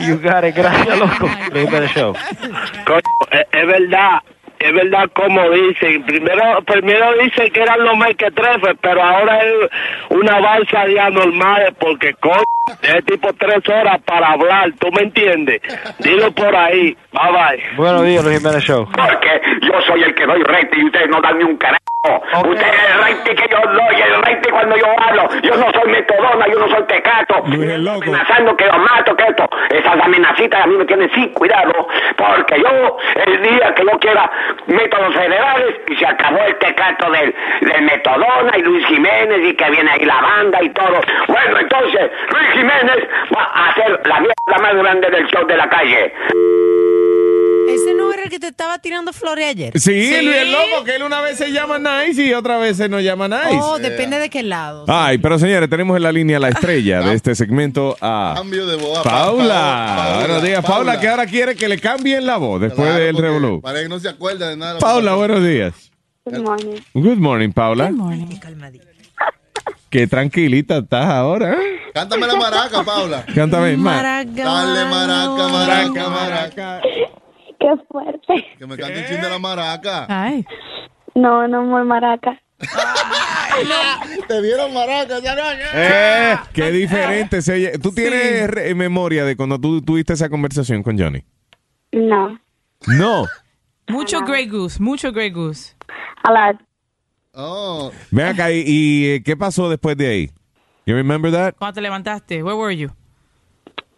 Speaker 31: You got it. Gracias, loco. Luis Jiménez Show.
Speaker 14: Coño, es, es verdad, es verdad como dicen. Primero, primero dicen que eran los mequetrefes, pero ahora es una balsa de anormales porque coño, es tipo tres horas para hablar, ¿tú me entiendes? Dilo por ahí, bye bye.
Speaker 31: Buenos días, Luis Jiménez Show.
Speaker 26: Porque yo soy el que doy rating y ustedes no dan ni un carajo. Ustedes el rating que yo doy, el rating cuando yo hablo. Yo no soy metodona, yo no soy tecato. Amenazando que lo mato, que esto. Esas amenacitas a mí me tienen sin cuidado. Porque yo, el día que yo quiera métodos federales, y se acabó el tecato del, del metodona y Luis Jiménez y que viene ahí la banda y todo. Bueno, entonces, Luis Jiménez va a hacer la mierda más grande del show de la calle.
Speaker 12: Ese no era el que te estaba tirando flores ayer.
Speaker 3: Sí, Luis el loco, que él una vez se llama Nice y otra vez se nos llama Nice.
Speaker 12: Oh, depende de qué lado.
Speaker 3: Ay, pero señores, tenemos en la línea la estrella de este segmento a
Speaker 5: Cambio de voz.
Speaker 3: Paula. Buenos días, Paula, que ahora quiere que le cambien la voz después
Speaker 5: Claro,
Speaker 3: del revolú.
Speaker 5: Parece que no se acuerda de nada.
Speaker 3: Paula, buenos días.
Speaker 6: Good morning.
Speaker 3: Good morning, Paula. Qué tranquilita estás ahora. ¿eh?
Speaker 5: Cántame la maraca, Paula.
Speaker 3: Cántame más.
Speaker 5: Dale maraca, maraca, maraca.
Speaker 6: Qué fuerte.
Speaker 5: Que me cante un chin de la maraca.
Speaker 4: Ay.
Speaker 6: No, no muy maraca.
Speaker 5: Te dieron maraca, ya no.
Speaker 3: Eh, qué diferente se oye. ¿Tú tienes re- memoria de cuando tú tuviste esa conversación con Johnny?
Speaker 6: No.
Speaker 3: No.
Speaker 4: Mucho Grey Goose, mucho Grey Goose.
Speaker 6: A lot.
Speaker 5: Oh.
Speaker 3: Ven acá, ¿y, y, eh, qué pasó después de ahí? You remember that?
Speaker 4: Cuando te levantaste, where were you?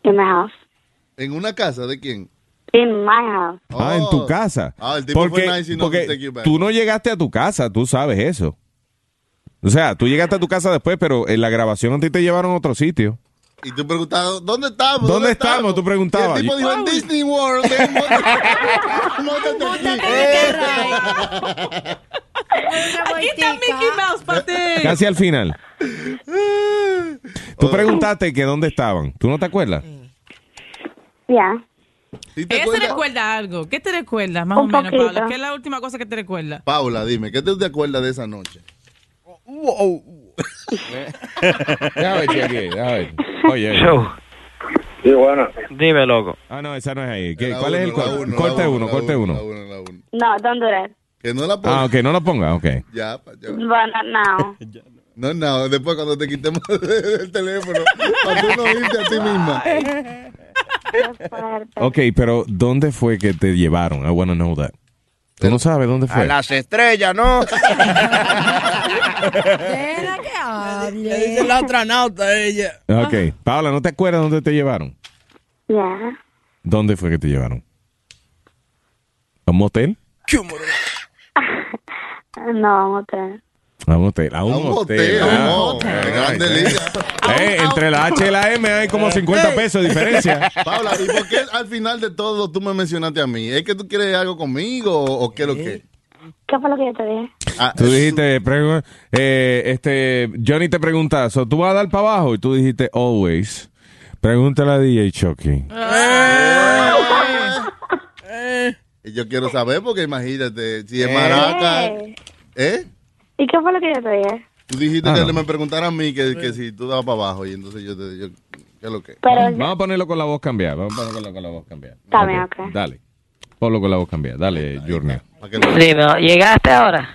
Speaker 27: In my house.
Speaker 5: ¿En una casa de quién?
Speaker 27: In my house.
Speaker 3: Ah, en tu casa.
Speaker 5: Ah, el tipo
Speaker 3: porque
Speaker 5: fue nice
Speaker 3: porque
Speaker 5: take you back.
Speaker 3: tú no llegaste a tu casa, tú sabes eso. O sea, tú llegaste a tu casa después, pero en la grabación a ti te llevaron a otro sitio.
Speaker 5: Y tú preguntabas, ¿dónde estamos?
Speaker 3: ¿Dónde estamos? Tú preguntabas.
Speaker 5: Y el tipo dijo, en Disney World. en Móntate aquí.
Speaker 4: Aquí está Mickey Mouse para ti.
Speaker 3: Casi al final.
Speaker 5: Oh.
Speaker 3: Tú preguntaste que dónde estaban. ¿Tú no te acuerdas?
Speaker 27: Yeah.
Speaker 4: Ella se recuerda algo. ¿Qué te recuerda, más
Speaker 27: Un
Speaker 4: o menos,
Speaker 27: poquito.
Speaker 4: Paula? ¿Qué es la última cosa que te recuerda?
Speaker 5: Paula, dime, ¿qué te acuerdas de esa noche?
Speaker 3: Déjame ver, cheque, déjame ver. Oye, oye.
Speaker 31: Show.
Speaker 35: Sí, bueno.
Speaker 31: Dime, loco.
Speaker 3: Ah, no, esa no es ahí. ¿Qué-
Speaker 5: La
Speaker 3: ¿Cuál es el
Speaker 5: uno, la
Speaker 3: corte?
Speaker 5: uno,
Speaker 3: corte
Speaker 5: la
Speaker 3: uno,
Speaker 5: uno,
Speaker 3: corte
Speaker 5: la
Speaker 3: uno.
Speaker 5: uno, la uno.
Speaker 27: No, don't do that.
Speaker 5: Que no la pongas.
Speaker 3: Ah, ok, no lo ponga, ok.
Speaker 5: Ya, pa- ya.
Speaker 27: But not now.
Speaker 5: No, no, después cuando te quitemos el teléfono, para tú no irte a ti misma.
Speaker 3: Ok, pero ¿dónde fue que te llevaron? I want to know that. ¿Tú no sabes dónde
Speaker 36: A
Speaker 3: fue?
Speaker 36: las estrellas, ¿no?
Speaker 12: Deja que hable.
Speaker 36: Le dice la otra nauta ella.
Speaker 3: Ok, Paula, ¿no te acuerdas dónde te llevaron?
Speaker 27: Yeah.
Speaker 3: ¿Dónde fue que te llevaron? ¿A un motel?
Speaker 27: No, un hotel.
Speaker 3: A un hotel. A un,
Speaker 5: A un
Speaker 3: motel.
Speaker 5: hotel,
Speaker 3: Ah,
Speaker 5: grande liga.
Speaker 3: Eh, entre la H y la M hay como 50 pesos de diferencia.
Speaker 5: Paula, ¿y por qué al final de todo tú me mencionaste a mí? ¿Es que tú quieres algo conmigo o, qué es lo que?
Speaker 27: ¿Qué fue lo que yo te dije?
Speaker 5: Ah,
Speaker 3: Tú dijiste, eh, este, Johnny te pregunta, so, ¿tú vas a dar para abajo? Y tú dijiste, always. Pregúntale a DJ Chucky.
Speaker 5: Y Yo quiero saber porque imagínate, si es maraca,
Speaker 27: Eh. ¿Y qué fue lo que yo te dije?
Speaker 5: Tú dijiste
Speaker 3: Ah,
Speaker 5: que
Speaker 3: no.
Speaker 5: me preguntara a mí que, que si tú dabas para abajo y entonces yo te yo, ¿qué es lo que?
Speaker 27: Pero
Speaker 3: Vamos a ponerlo con la voz cambiada. Vamos a ponerlo con la voz cambiada.
Speaker 27: Bien, ok.
Speaker 3: Dale. Ponlo con la voz cambiada. Dale, Junior.
Speaker 33: Dime, ¿llegaste ahora?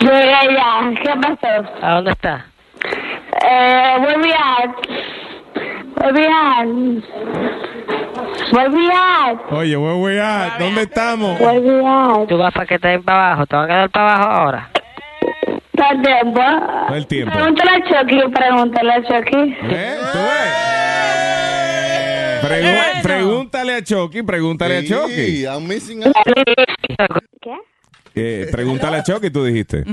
Speaker 27: Llegué ya. ¿Qué pasó?
Speaker 33: ¿A dónde estás?
Speaker 27: Eh, at? Where we at?
Speaker 3: Oye, where we at? ¿Dónde estamos?
Speaker 27: Where we at?
Speaker 33: ¿Tú vas para que te den para abajo? ¿Te van a quedar para abajo ahora?
Speaker 27: ¿Todo el tiempo?
Speaker 3: Todo el tiempo.
Speaker 27: Pregúntale a Chucky, pregúntale a Chucky.
Speaker 3: ¿Eh? ¿Tú ves? Pregu- Pregúntale a Chucky, pregúntale a Chucky.
Speaker 5: I'm missing out.
Speaker 27: ¿Qué?
Speaker 3: Eh, pregúntale a Chucky, tú dijiste.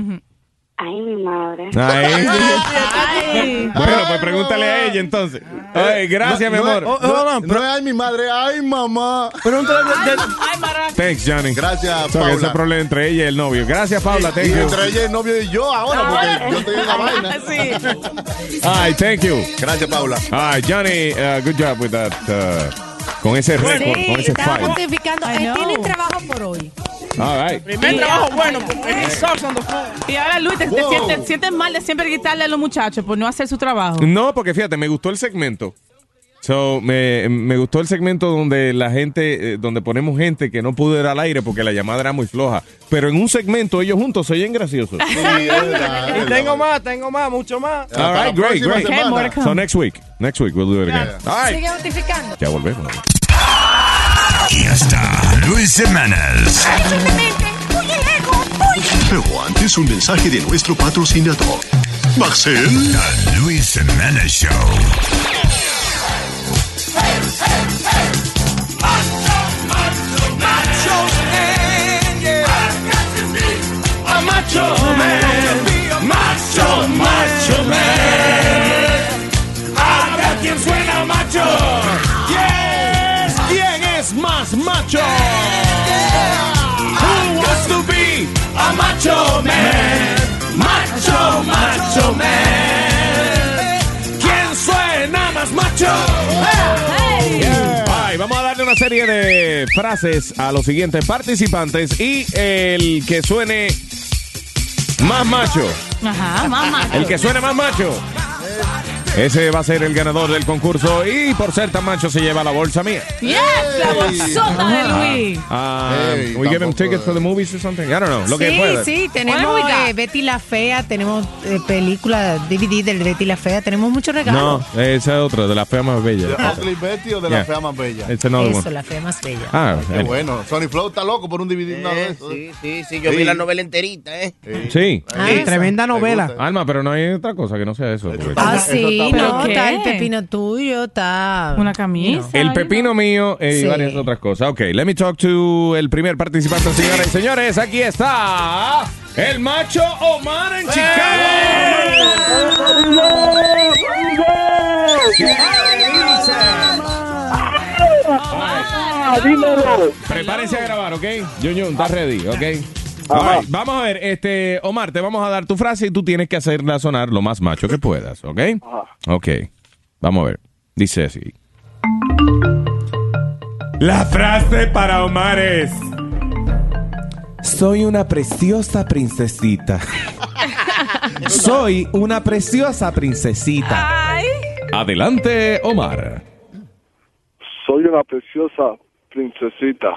Speaker 27: Ay, mi madre.
Speaker 3: Ay.
Speaker 4: Ay.
Speaker 3: Bueno, pues pregúntale a ella entonces. Ay, gracias, mi
Speaker 5: No,
Speaker 3: amor.
Speaker 5: No, no, no es ay mi madre, ay mamá.
Speaker 30: Pregúntale de- de-
Speaker 4: Ay, maraca.
Speaker 3: Thanks, Johnny.
Speaker 5: Gracias,
Speaker 3: So, que ese
Speaker 5: Paula.
Speaker 3: problema entre ella y el novio. Gracias, Paula. Thank
Speaker 5: Y
Speaker 3: you.
Speaker 5: entre ella, el novio y yo ahora, porque yo estoy en la vaina.
Speaker 4: Sí.
Speaker 3: Ay, thank you.
Speaker 5: Gracias, Paula.
Speaker 3: Ay, Johnny, uh, good job with that. uh, con ese récord, con ese
Speaker 12: estaba
Speaker 3: fight.
Speaker 12: justificando.
Speaker 4: I
Speaker 12: Él
Speaker 4: know.
Speaker 12: tiene trabajo por hoy.
Speaker 3: All right.
Speaker 36: Primer trabajo bueno, phone.
Speaker 4: Y ahora, Luis, te, te
Speaker 5: Wow.
Speaker 4: sientes, te sientes mal de siempre gritarle a los muchachos por no hacer su trabajo.
Speaker 3: No, porque fíjate, me gustó el segmento. So, me, me gustó el segmento donde la gente, eh, donde ponemos gente que no pudo ir al aire porque la llamada era muy floja. Pero en un segmento ellos juntos se oyen graciosos.
Speaker 5: Sí, verdad,
Speaker 30: Y tengo más, tengo más, mucho más.
Speaker 3: All right, great, great.
Speaker 4: Okay.
Speaker 3: So next week, next week we'll do it again. All right.
Speaker 12: Sigue justificando.
Speaker 3: Ya volvemos.
Speaker 20: Aquí está Luis Jiménez. Pero antes un mensaje de nuestro patrocinador. Marcel. The Luis Jiménez Show.
Speaker 3: Más macho? Who wants to be a macho man? Macho, macho man. ¿Quién suena más macho? Serie de frases a los siguientes participantes y el que suene más macho.
Speaker 4: Ajá, mamá.
Speaker 3: El que suene más macho. Ese va a ser el ganador del concurso y por ser tan macho se lleva la bolsa mía.
Speaker 4: Yes, la bolsota de Luis.
Speaker 3: Ah,
Speaker 5: Hey,
Speaker 3: we give him tickets for the movies or something. I don't know. Lo que
Speaker 12: sí,
Speaker 3: pueda.
Speaker 12: sí, tenemos eh, Betty la Fea, tenemos eh, película, DVD del Betty la Fea, tenemos muchos regalos.
Speaker 3: No, esa es otra, de la fea más bella.
Speaker 5: ¿De Ugly Betty o de
Speaker 3: Yeah.
Speaker 5: la fea más bella?
Speaker 3: It's another
Speaker 12: Eso,
Speaker 3: one.
Speaker 12: la fea más bella.
Speaker 3: Ah,
Speaker 5: Qué
Speaker 3: anyway.
Speaker 5: bueno. Sony Flow está loco por un DVD una vez.
Speaker 34: Sí, sí, sí, yo
Speaker 5: Sí.
Speaker 34: vi la novela enterita, ¿eh?
Speaker 3: Sí.
Speaker 22: Ah, tremenda
Speaker 5: Me
Speaker 22: novela.
Speaker 3: Alma, pero no hay otra cosa que no sea eso.
Speaker 12: Ah,
Speaker 5: Eso
Speaker 12: sí,
Speaker 5: está
Speaker 12: el pepino tuyo, está...
Speaker 4: Una camisa.
Speaker 3: El pepino mío eh, y varias otras cosas. Ok, let me talk to el primer participante, señoras y señores. Aquí está el macho Omar en Chicago. Prepárense a grabar, ¿ok? Yunyun, ¿estás ready? ¿Ok? Right, Vamos a ver, este, Omar, te vamos a dar tu frase y tú tienes que hacerla sonar lo más macho que puedas, ¿ok? Ok, vamos a ver. Dice así. La frase para Omar es... Soy una preciosa princesita. Soy una preciosa princesita.
Speaker 4: Ay.
Speaker 3: Adelante, Omar.
Speaker 35: Soy una preciosa princesita.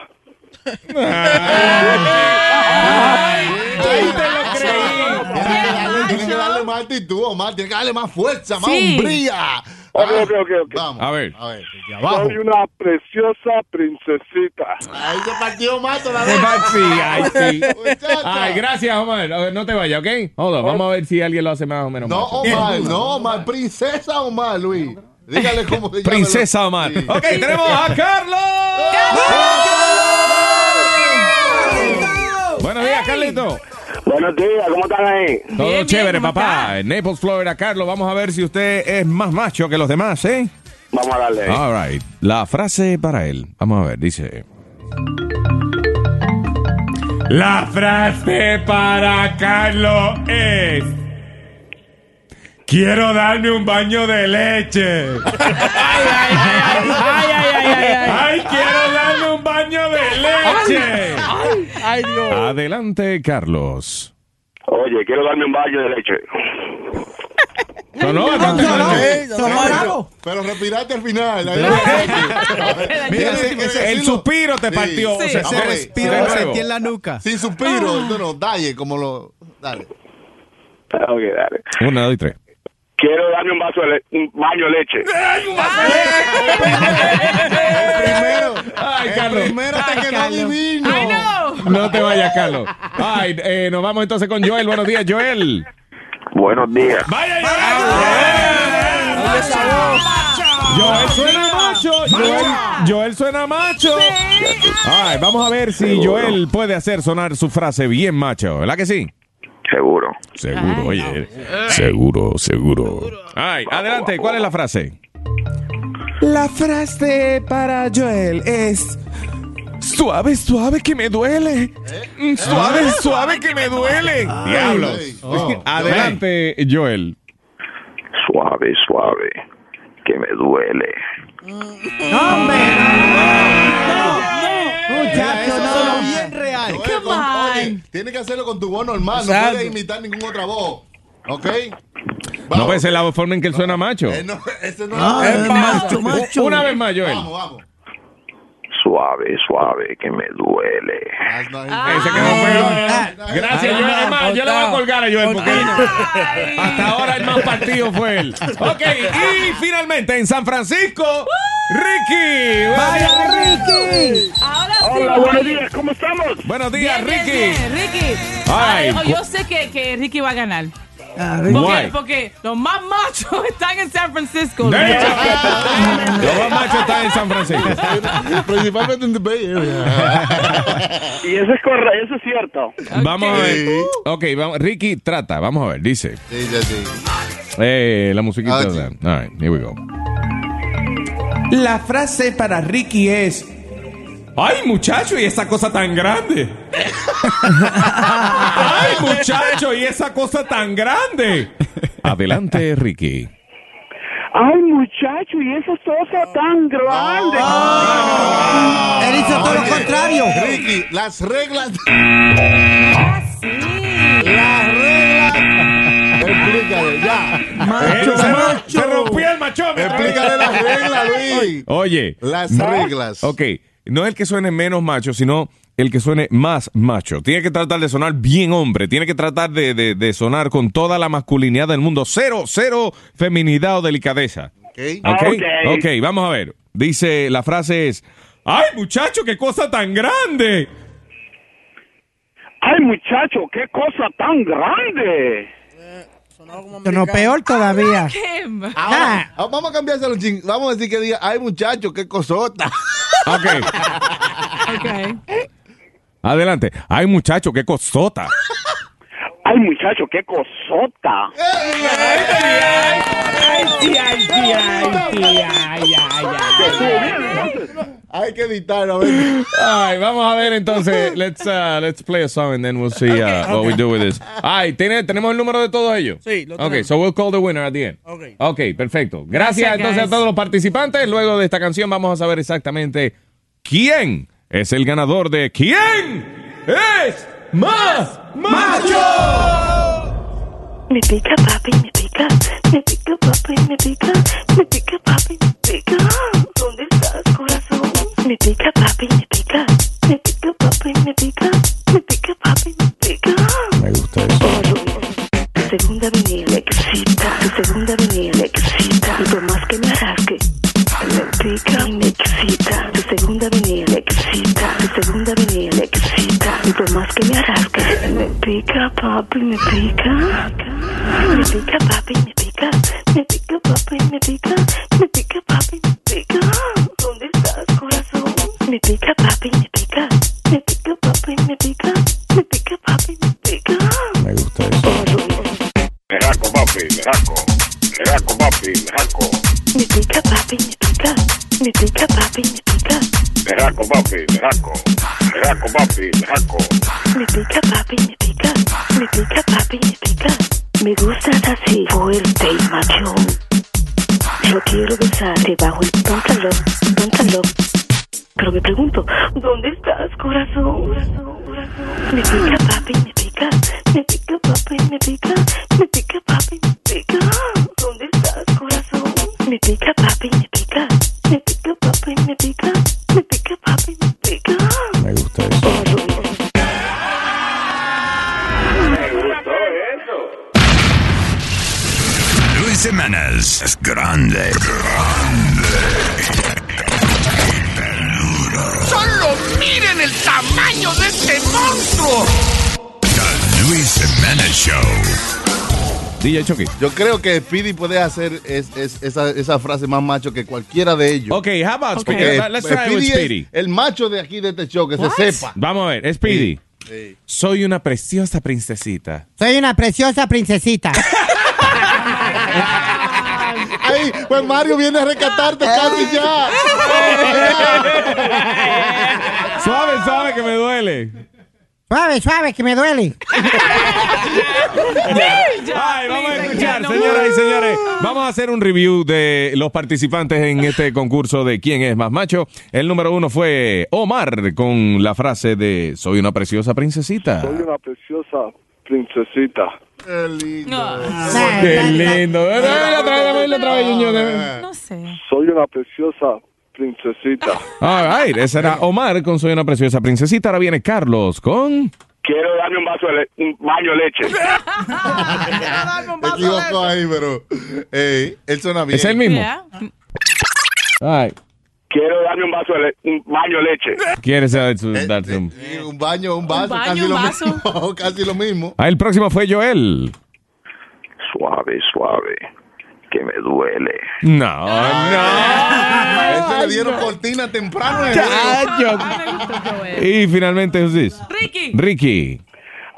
Speaker 5: Tienes que darle más actitud, Omar. Tienes que darle más fuerza, más
Speaker 4: Sí.
Speaker 5: hombría.
Speaker 35: Ok, ok, ok, ok.
Speaker 5: Vamos.
Speaker 3: A ver.
Speaker 5: A ver. desde abajo.
Speaker 35: Soy una preciosa princesita.
Speaker 5: Ahí se partió más todavía.
Speaker 3: Sí, ay, sí.
Speaker 5: Muchacha.
Speaker 3: Ay, gracias, Omar. A ver, no te vayas, ¿ok? Hold on, Vamos a ver si alguien lo hace más o menos
Speaker 5: No,
Speaker 3: macho.
Speaker 5: Omar, no, Omar. Princesa Omar, Luis. Dígale cómo se llama.
Speaker 3: Princesa Omar.
Speaker 5: Sí.
Speaker 3: Ok, tenemos a Carlos. Buenos días, Carlito.
Speaker 25: Buenos días, ¿cómo están ahí?
Speaker 3: Todo
Speaker 4: Bien,
Speaker 3: chévere,
Speaker 4: bien, ¿cómo
Speaker 3: papá. En Naples, Florida, Carlos, vamos a ver si usted es más macho que los demás, ¿eh?
Speaker 25: Vamos a darle.
Speaker 3: All right. La frase para él. Vamos a ver, dice. La frase para Carlos es. Quiero darme un baño de leche.
Speaker 4: Ay, ay, ay, ay, ay.
Speaker 3: ¡Ay, quiero darme un baño de leche!
Speaker 36: Ay, Dios.
Speaker 3: Adelante, Carlos.
Speaker 25: Oye, quiero darme un baño de leche.
Speaker 3: Sonó.
Speaker 5: Ey,
Speaker 22: Sonó
Speaker 5: pero- respiraste al final.
Speaker 3: Mira,
Speaker 5: que
Speaker 3: el suspiro te partió.
Speaker 4: Sí.
Speaker 3: O sea,
Speaker 5: Vamos
Speaker 3: se de.
Speaker 22: Sentí en la nuca.
Speaker 5: Sin suspiro. No, no, dale, como lo. Dale.
Speaker 25: Ok, dale.
Speaker 3: Una, dos y tres.
Speaker 25: Quiero darme un vaso de un baño de leche.
Speaker 5: Primero.
Speaker 3: Ay,
Speaker 5: el
Speaker 3: Carlos.
Speaker 5: primero te
Speaker 12: Ay,
Speaker 5: quedó
Speaker 12: Carlos.
Speaker 5: divino.
Speaker 4: I know.
Speaker 3: No te vayas, Carlos. Ay, eh, nos vamos entonces con Joel. Buenos días, Joel.
Speaker 25: Buenos días.
Speaker 3: ¡Vaya, Joel! Joel suena macho. Joel, Joel suena macho. Ay, vamos a ver si Joel puede hacer sonar su frase bien macho. ¿Verdad que sí?
Speaker 25: Seguro.
Speaker 3: Seguro, oye. Seguro, seguro. Ay, adelante. ¿Cuál es la frase? La frase para Joel es... Suave, suave que me duele. Mm, Suave, suave que me duele. Diablos.
Speaker 5: Ey, oh,
Speaker 3: Adelante, Joel.
Speaker 25: Suave, suave, que me duele.
Speaker 22: ¡Hombre! No,
Speaker 5: suena
Speaker 22: no.
Speaker 5: bien real.
Speaker 4: Come on.
Speaker 5: Tienes que hacerlo con tu voz normal. No puedes imitar ninguna otra voz. ¿Ok?
Speaker 3: No puede ser la forma en que él suena macho.
Speaker 5: Eh, no, ese no
Speaker 22: Ah,
Speaker 5: es
Speaker 22: es macho, macho.
Speaker 3: Una vez más, Joel.
Speaker 5: Vamos, vamos.
Speaker 25: Suave, suave, que me duele.
Speaker 4: Ah.
Speaker 3: Peor. Gracias,
Speaker 36: Ay,
Speaker 3: Joel. Es más, yo le voy a colgar a Joel porque hasta ahora el más partido fue él. Ok, y finalmente en San Francisco, Ricky.
Speaker 22: ¡Vaya, Ricky!
Speaker 4: Ahora sí.
Speaker 25: Hola, buenos días, ¿cómo estamos?
Speaker 3: Buenos días,
Speaker 4: Bien, bien,
Speaker 3: Ricky.
Speaker 4: bien, Ricky.
Speaker 3: Ay,
Speaker 4: Ay,
Speaker 3: cu-
Speaker 4: yo sé que, que Ricky va a ganar. Porque, porque los más machos están en San Francisco.
Speaker 3: Los más machos están en San Francisco.
Speaker 5: Principalmente en the Bay Area.
Speaker 25: Y eso es correcto, eso es cierto.
Speaker 3: Vamos a ver. Ok, vamos, Ricky, trata. Vamos a ver. Dice.
Speaker 5: Sí, sí, sí.
Speaker 3: Eh, la musiquita.
Speaker 5: Ah, sí.
Speaker 3: All right, here we go.
Speaker 37: La frase para Ricky es: ¡Ay, muchacho! ¿Y esa cosa tan grande?
Speaker 3: ¡Ay, muchacho! ¿Y esa cosa tan grande? Adelante, Ricky.
Speaker 25: Ay, muchacho, y esa sosa tan grande.
Speaker 22: Él hizo todo lo contrario.
Speaker 5: Ricky, las reglas.
Speaker 4: Ah, sí.
Speaker 5: Las reglas. Explícale, ya.
Speaker 22: Macho,
Speaker 3: se,
Speaker 22: macho.
Speaker 3: se rompió
Speaker 5: Luis.
Speaker 3: Oye.
Speaker 5: Las reglas.
Speaker 3: Ok, no el que suene menos macho, sino el que suene más macho. Tiene que tratar de sonar bien hombre. Tiene que tratar de, de- de sonar con toda la masculinidad del mundo. Cero, cero feminidad o delicadeza.
Speaker 5: Ok.
Speaker 3: Ok,
Speaker 25: Ok.
Speaker 3: ok, vamos a ver. Dice, la frase es, ¡ay muchacho, qué cosa tan grande!
Speaker 25: Ay, muchacho, qué cosa tan grande.
Speaker 22: No, peor todavía.
Speaker 5: Ahora, ah, vamos a cambiárselo. Vamos a decir que diga, ay muchacho, qué cosota.
Speaker 3: Ok, adelante. ¡Ay muchacho, qué cosota!
Speaker 25: Ay, muchacho, qué cosota.
Speaker 5: Hay que editar, a ver.
Speaker 3: Ay, vamos a ver entonces. Let's, uh, let's play a song and then we'll see uh, what we do with this. Ay, ¿tiene- ¿tenemos el número de todos ellos?
Speaker 36: Sí, lo
Speaker 3: Ok,
Speaker 36: tenemos.
Speaker 3: so we'll call the winner at the end.
Speaker 36: Ok.
Speaker 3: Ok, perfecto. Gracias,
Speaker 4: Gracias,
Speaker 3: entonces a todos los participantes. Luego de esta canción vamos a saber exactamente quién es el ganador de quién es más macho.
Speaker 38: Me pica papi, me pica, me pica papi, me pica, me pica papi, me pica. ¿Dónde estás, corazón? Me pica papi, me pica, me pica papi, me pica, me pica papi, me pica.
Speaker 3: Me gusta eso.
Speaker 38: Tu segunda venida me excita, tu segunda venida me excita. Y por más que me arrasque, me pica y me excita. Tu segunda venida me excita, tu segunda venida me excita. Y por más que me arrasque, me pica papi, me pica. Me pica papi, me pica, me pica papi, me pica, me pica papi, me pica. Me pica papi, me pica, me pica papi, me pica, me pica papi, me pica.
Speaker 3: Me gusta eso.
Speaker 25: Meraco, papi, meraco. Meraco, papi, meraco.
Speaker 38: Me pica papi, me pica, me pica papi, me pica,
Speaker 25: Meraco, papi, meraco. Meraco, papi, meraco.
Speaker 38: me pica papi, me pica, me pica papi, me pica. Me gustas así, fuerte y machón. Yo quiero besar debajo el pantalón, pantalón. Pero me pregunto, ¿dónde estás, corazón? Corazón, corazón. Me pica papi, me pica, me pica papi, me pica, me pica papi, me pica. ¿Dónde estás, corazón? Me pica papi, me pica, me pica papi, me pica, me pica papi, me pica.
Speaker 3: Me gusta eso.
Speaker 25: Me gustó eso.
Speaker 20: Luis Jiménez es grande.
Speaker 39: ¡Solo tamaño de este monstruo!
Speaker 20: The Luis Jiménez Show.
Speaker 3: DJ Chucky.
Speaker 5: Yo creo que Speedy puede hacer es- es- esa, esa frase más macho que cualquiera de ellos.
Speaker 3: Ok, how about
Speaker 5: Porque
Speaker 3: Speedy? Let's try it with
Speaker 5: Speedy es
Speaker 3: Speedy.
Speaker 5: el macho de aquí de este show, que se sepa.
Speaker 3: Vamos a ver, Speedy. Soy una preciosa princesita.
Speaker 22: Soy una preciosa princesita.
Speaker 5: Ay, pues Mario viene a rescatarte casi ya.
Speaker 3: Suave, suave, que me duele.
Speaker 22: Suave, suave, que me duele.
Speaker 3: Ay, vamos a escuchar, señoras y señores. Vamos a hacer un review de los participantes en este concurso de quién es más macho. El número uno fue Omar con la frase de soy una preciosa princesita.
Speaker 35: Soy una preciosa princesita.
Speaker 5: Qué lindo.
Speaker 3: Qué lindo.
Speaker 4: No sé.
Speaker 35: Soy una preciosa princesita.
Speaker 3: All right, ese era Omar con soy una preciosa princesita. Ahora viene Carlos con
Speaker 25: Quiero darme un vaso de le- un baño de leche.
Speaker 5: Me equivoco ahí, pero eh, él suena bien.
Speaker 3: ¿Es el mismo? Ay,
Speaker 25: Quiero darme un vaso de le- un baño de leche.
Speaker 3: ¿Quieres dar su- darse un-
Speaker 5: un baño, un vaso,
Speaker 4: baño,
Speaker 5: casi
Speaker 4: un
Speaker 5: lo
Speaker 4: vaso.
Speaker 5: mismo. casi lo mismo.
Speaker 3: Ah, el próximo fue Joel.
Speaker 20: Suave, suave, que me duele.
Speaker 3: No, no.
Speaker 5: Ese le dieron cortina temprano. en el
Speaker 3: Chacho. Y finalmente, this?
Speaker 4: Ricky.
Speaker 3: Ricky.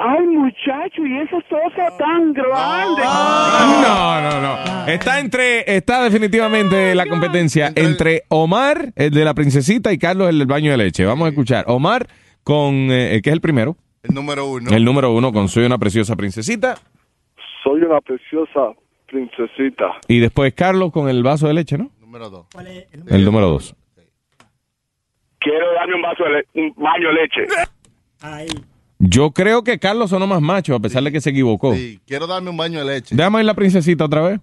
Speaker 25: Ay, muchacho, y esa cosa tan grande.
Speaker 3: No, no, no. Está entre, está definitivamente la competencia entre Omar, el de la princesita, y Carlos, el del baño de leche. Vamos a escuchar. Omar con, eh, ¿qué es el primero?
Speaker 5: El número uno.
Speaker 3: El número uno con Soy una preciosa princesita.
Speaker 35: Soy una preciosa princesita.
Speaker 3: Y después Carlos con el vaso de leche, ¿no?
Speaker 5: Número dos.
Speaker 3: El número dos.
Speaker 25: Quiero darme un vaso de un baño de leche.
Speaker 3: Yo creo que Carlos sonó más macho, a pesar de que se equivocó.
Speaker 5: Sí, quiero darme un baño de leche.
Speaker 3: Déjame ir la princesita otra vez.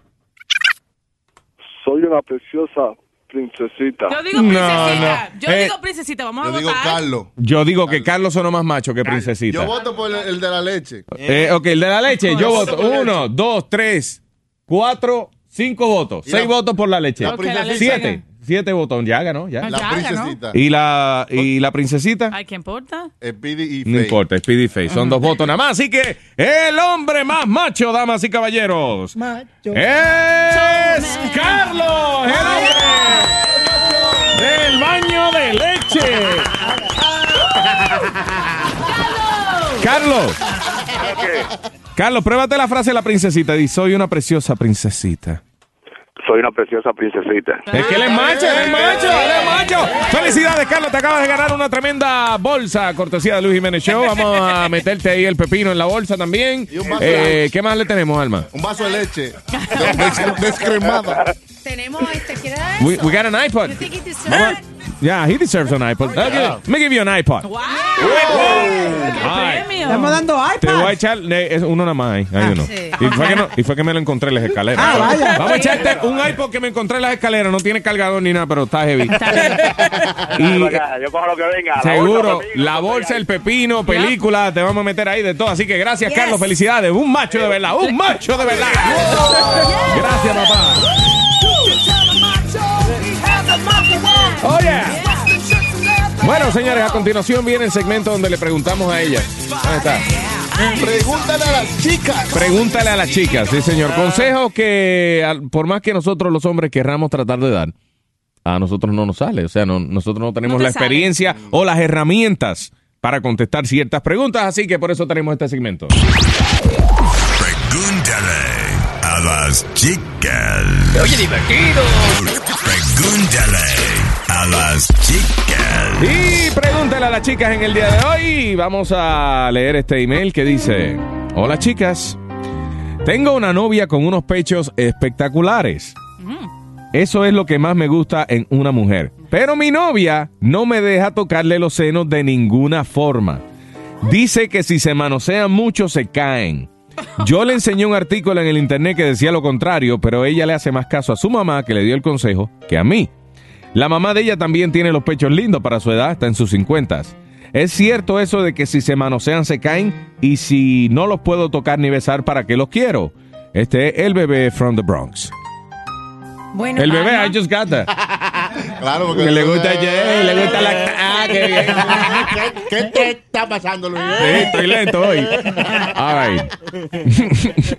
Speaker 35: Soy una preciosa princesita.
Speaker 4: Yo digo
Speaker 3: No,
Speaker 4: princesita.
Speaker 3: no.
Speaker 4: Yo
Speaker 3: Eh,
Speaker 4: digo princesita. Vamos a
Speaker 5: Yo digo
Speaker 4: votar.
Speaker 5: Carlos.
Speaker 3: Yo digo que Carlos sonó más macho que princesita.
Speaker 5: Yo voto por el, el de la leche.
Speaker 3: Eh, ok, el de la leche, yo voto uno, dos, tres, cuatro, cinco votos.
Speaker 5: Y
Speaker 3: Seis
Speaker 5: la-
Speaker 3: votos por la leche.
Speaker 5: la princesita.
Speaker 3: Siete. Siete votos. Ya ganó, ya.
Speaker 5: La princesita.
Speaker 3: ¿Y la, y la princesita?
Speaker 4: Ay, ¿qué importa?
Speaker 5: Speedy y
Speaker 3: No
Speaker 5: Faye.
Speaker 3: importa, Speedy Face. Son dos votos nada más. Así que el hombre más macho, damas y caballeros, es Carlos, el hombre del baño de leche. Carlos. Carlos, pruébate la frase de la princesita. Dice, soy una preciosa princesita.
Speaker 35: Soy una preciosa princesita.
Speaker 3: Es que él es macho, él es macho, él es macho. Felicidades, Carlos, te acabas de ganar una tremenda bolsa, cortesía de Luis Jiménez Show. Vamos a meterte ahí el pepino en la bolsa también.
Speaker 5: un vaso
Speaker 3: Eh, ¿Qué más le tenemos, Alma?
Speaker 5: Un vaso de leche. Des- descremada.
Speaker 12: Tenemos este, ¿quieres dar
Speaker 3: We,
Speaker 12: eso?
Speaker 3: we got an iPod.
Speaker 12: You think deserves
Speaker 3: a- Yeah, he deserves an iPod. Okay, Let me give you an iPod. Ay.
Speaker 22: Estamos dando
Speaker 3: Te voy a echar es uno nada más ahí. Hay uno.
Speaker 22: sí.
Speaker 3: Y, fue que no- y fue que me lo encontré en las escaleras.
Speaker 22: Ah, vaya.
Speaker 3: Vamos a echarte un iPod que me encontré en las escaleras. No tiene cargador ni nada, pero está heavy. Y,
Speaker 35: Yo cojo lo que venga. la
Speaker 3: Seguro,
Speaker 35: bolsa, pepino,
Speaker 3: la bolsa, el pepino, película, te vamos a meter ahí de todo. Así que gracias, Carlos, felicidades. Un macho de verdad, un macho de verdad. Gracias, papá. Oh, yeah. Bueno, señores, a continuación viene el segmento donde le preguntamos a ella. ¿Dónde está?
Speaker 5: Pregúntale a las chicas.
Speaker 3: Pregúntale a las chicas, sí, señor. Consejos que, al- por más que nosotros los hombres querramos tratar de dar, a nosotros no nos sale. O sea, no- nosotros no tenemos
Speaker 4: No te
Speaker 3: la
Speaker 4: sale.
Speaker 3: experiencia o las herramientas para contestar ciertas preguntas, así que por eso tenemos este segmento.
Speaker 20: Pregúntale a las chicas.
Speaker 39: Oye, divertido.
Speaker 20: Pregúntale a las chicas.
Speaker 3: Y pregúntale a las chicas en el día de hoy. Vamos a leer este email que dice: Hola chicas, tengo una novia con unos pechos espectaculares. Eso es lo que más me gusta en una mujer. Pero mi novia no me deja tocarle los senos de ninguna forma. Dice que si se manosean mucho se caen. Yo le enseñé un artículo en el internet que decía lo contrario, pero ella le hace más caso a su mamá que le dio el consejo que a mí. La mamá de ella también tiene los pechos lindos para su edad, está en sus 50. ¿Es cierto eso de que si se manosean se caen y si no los puedo tocar ni besar, ¿para qué los quiero? Este es el bebé from the Bronx.
Speaker 12: Bueno,
Speaker 3: El bebé,
Speaker 12: Alma,
Speaker 3: I just got that.
Speaker 5: Claro,
Speaker 3: Que le gusta Jay, le gusta la... Qué bien.
Speaker 5: ¿Qué, qué te está pasando, Luis?
Speaker 3: Sí, estoy lento hoy. All right.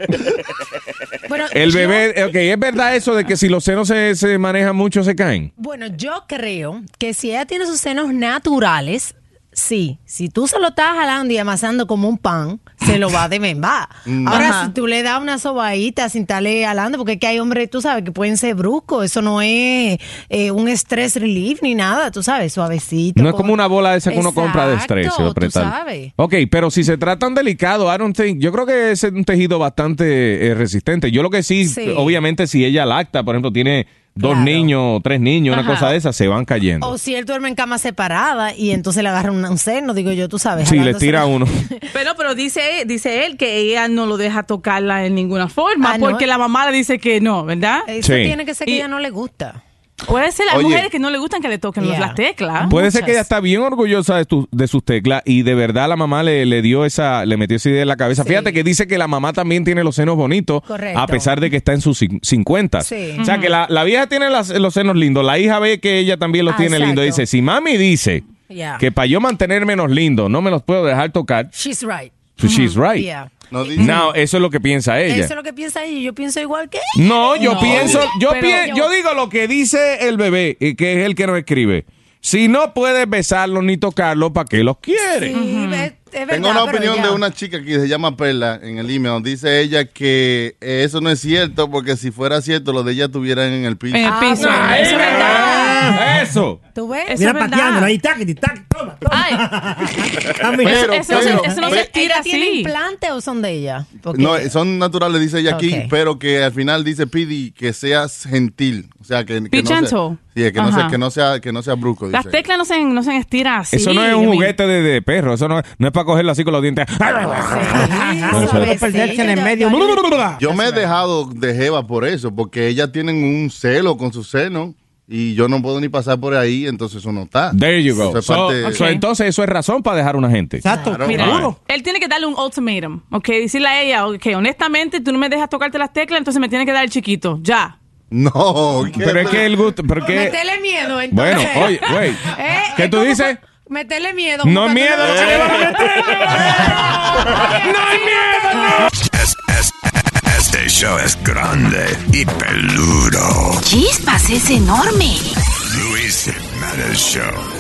Speaker 12: bueno,
Speaker 3: El
Speaker 12: yo-
Speaker 3: bebé, ok, ¿es verdad eso de que si los senos se, se manejan mucho se caen?
Speaker 12: Bueno, yo creo que si ella tiene sus senos naturales, sí. Si tú se lo estás jalando y amasando como un pan, se lo va a demembar.
Speaker 4: Mm.
Speaker 12: Ahora,
Speaker 4: Ajá.
Speaker 12: si tú le das una sobadita sin estarle jalando, porque es que hay hombres, tú sabes, que pueden ser bruscos. Eso no es eh, un stress relief ni nada, tú sabes, suavecito.
Speaker 3: No es como una bola esa que uno compra de estrés.
Speaker 12: Tú sabes.
Speaker 3: Ok, pero si se tratan delicado, I don't think, yo creo que es un tejido bastante eh, resistente. Yo lo que sí,
Speaker 12: Sí.
Speaker 3: obviamente, si ella lacta, por ejemplo, tiene dos
Speaker 12: Claro.
Speaker 3: niños, tres niños, una cosa de esas, se van cayendo.
Speaker 12: O si él duerme en cama separada y entonces le agarra un, un seno, digo yo, tú sabes.
Speaker 3: Si le tira uno.
Speaker 4: Pero, pero dice, dice él que ella no lo deja tocarla en ninguna forma
Speaker 12: Ah, no.
Speaker 4: porque la mamá le dice que no, ¿verdad?
Speaker 12: Eso
Speaker 3: Sí.
Speaker 12: tiene que ser que
Speaker 4: Y-
Speaker 12: ella no le gusta.
Speaker 4: Puede ser las
Speaker 3: Oye.
Speaker 4: mujeres que no le gustan que le toquen
Speaker 12: Yeah.
Speaker 4: las teclas.
Speaker 3: Puede ser que ella está bien orgullosa de, tu- de sus teclas y de verdad la mamá le, le dio esa, le metió esa idea en la cabeza. Fíjate que dice que la mamá también tiene los senos bonitos,
Speaker 12: Correcto.
Speaker 3: a pesar de que está en sus cin- 50.
Speaker 12: Sí.
Speaker 3: O sea que la, la vieja tiene las- los senos lindos, la hija ve que ella también los
Speaker 12: Ah,
Speaker 3: tiene lindos. Dice, si mami dice
Speaker 12: Yeah.
Speaker 3: que para yo mantener menos lindo no me los puedo dejar tocar,
Speaker 12: She's right.
Speaker 3: pues she's right.
Speaker 12: Yeah.
Speaker 5: No dice-
Speaker 3: Now, eso es lo que piensa ella.
Speaker 12: Eso es lo que piensa ella y yo pienso igual que ella.
Speaker 3: No, yo
Speaker 12: No.
Speaker 3: pienso, yo,
Speaker 12: Pero-
Speaker 3: pien- yo digo lo que dice el bebé, y que es el que nos escribe. Si no puedes besarlos ni tocarlos, ¿para qué los quieres?
Speaker 12: Sí, verdad,
Speaker 5: Tengo una opinión
Speaker 12: ya.
Speaker 5: de una chica que se llama Perla en el email. Dice ella que eh, eso no es cierto porque si fuera cierto, lo de ella estuvieran en el piso.
Speaker 4: En el
Speaker 12: Ah,
Speaker 4: piso.
Speaker 12: no,
Speaker 4: Eso es verdad.
Speaker 3: Eso.
Speaker 12: ¿Tú ves?
Speaker 4: Eso
Speaker 22: Mira
Speaker 4: es verdad.
Speaker 22: pateándola ahí, tac, tac, toma, toma.
Speaker 4: Ay,
Speaker 22: Ah, mira.
Speaker 5: Pero,
Speaker 4: eso, no se-
Speaker 5: pero-
Speaker 4: eso no se estira
Speaker 12: ¿Ella tiene
Speaker 4: así.
Speaker 12: implante o son de ella? Porque-
Speaker 5: No, son naturales, dice ella aquí,
Speaker 12: Ok.
Speaker 5: pero que al final dice Pidi que seas gentil. O sea, que, que
Speaker 4: Be
Speaker 5: no sea,
Speaker 4: gentle.
Speaker 5: sí, que, no
Speaker 4: Ajá.
Speaker 5: sea, que, no sea, que no sea brusco.
Speaker 4: Las
Speaker 5: dice.
Speaker 4: teclas no se, no se estiran así.
Speaker 3: Eso no es un juguete de, de perro, eso no, no es para cogerlo así con los dientes.
Speaker 22: No
Speaker 12: suavecito,
Speaker 22: perderse en el
Speaker 12: ya-
Speaker 22: medio.
Speaker 12: ya-
Speaker 5: Yo me he dejado de Jeva por eso, porque ellas tienen un celo con su seno. Y yo no puedo ni pasar por ahí, entonces eso no está.
Speaker 3: There you go.
Speaker 5: Eso es
Speaker 3: So-
Speaker 5: parte-
Speaker 3: so, entonces eso es razón para dejar a una gente.
Speaker 5: Claro.
Speaker 4: Mira,
Speaker 3: right.
Speaker 4: él tiene que darle un ultimatum, ok, decirle a ella, ok, honestamente tú no me dejas tocarte las teclas, entonces me tienes que dar el chiquito, ya.
Speaker 5: No,
Speaker 3: Pero es que el gusto, pero que...
Speaker 12: Metele miedo, entonces.
Speaker 3: Bueno, oye.
Speaker 12: Eh,
Speaker 3: ¿Qué
Speaker 12: es
Speaker 3: tú dices?
Speaker 12: Meterle miedo.
Speaker 3: No
Speaker 12: como
Speaker 3: miedo, lo que le van a
Speaker 12: ¡No hay miedo!
Speaker 20: Show es grande y peludo.
Speaker 40: Chispas, es enorme.
Speaker 20: Luis Jiménez Show.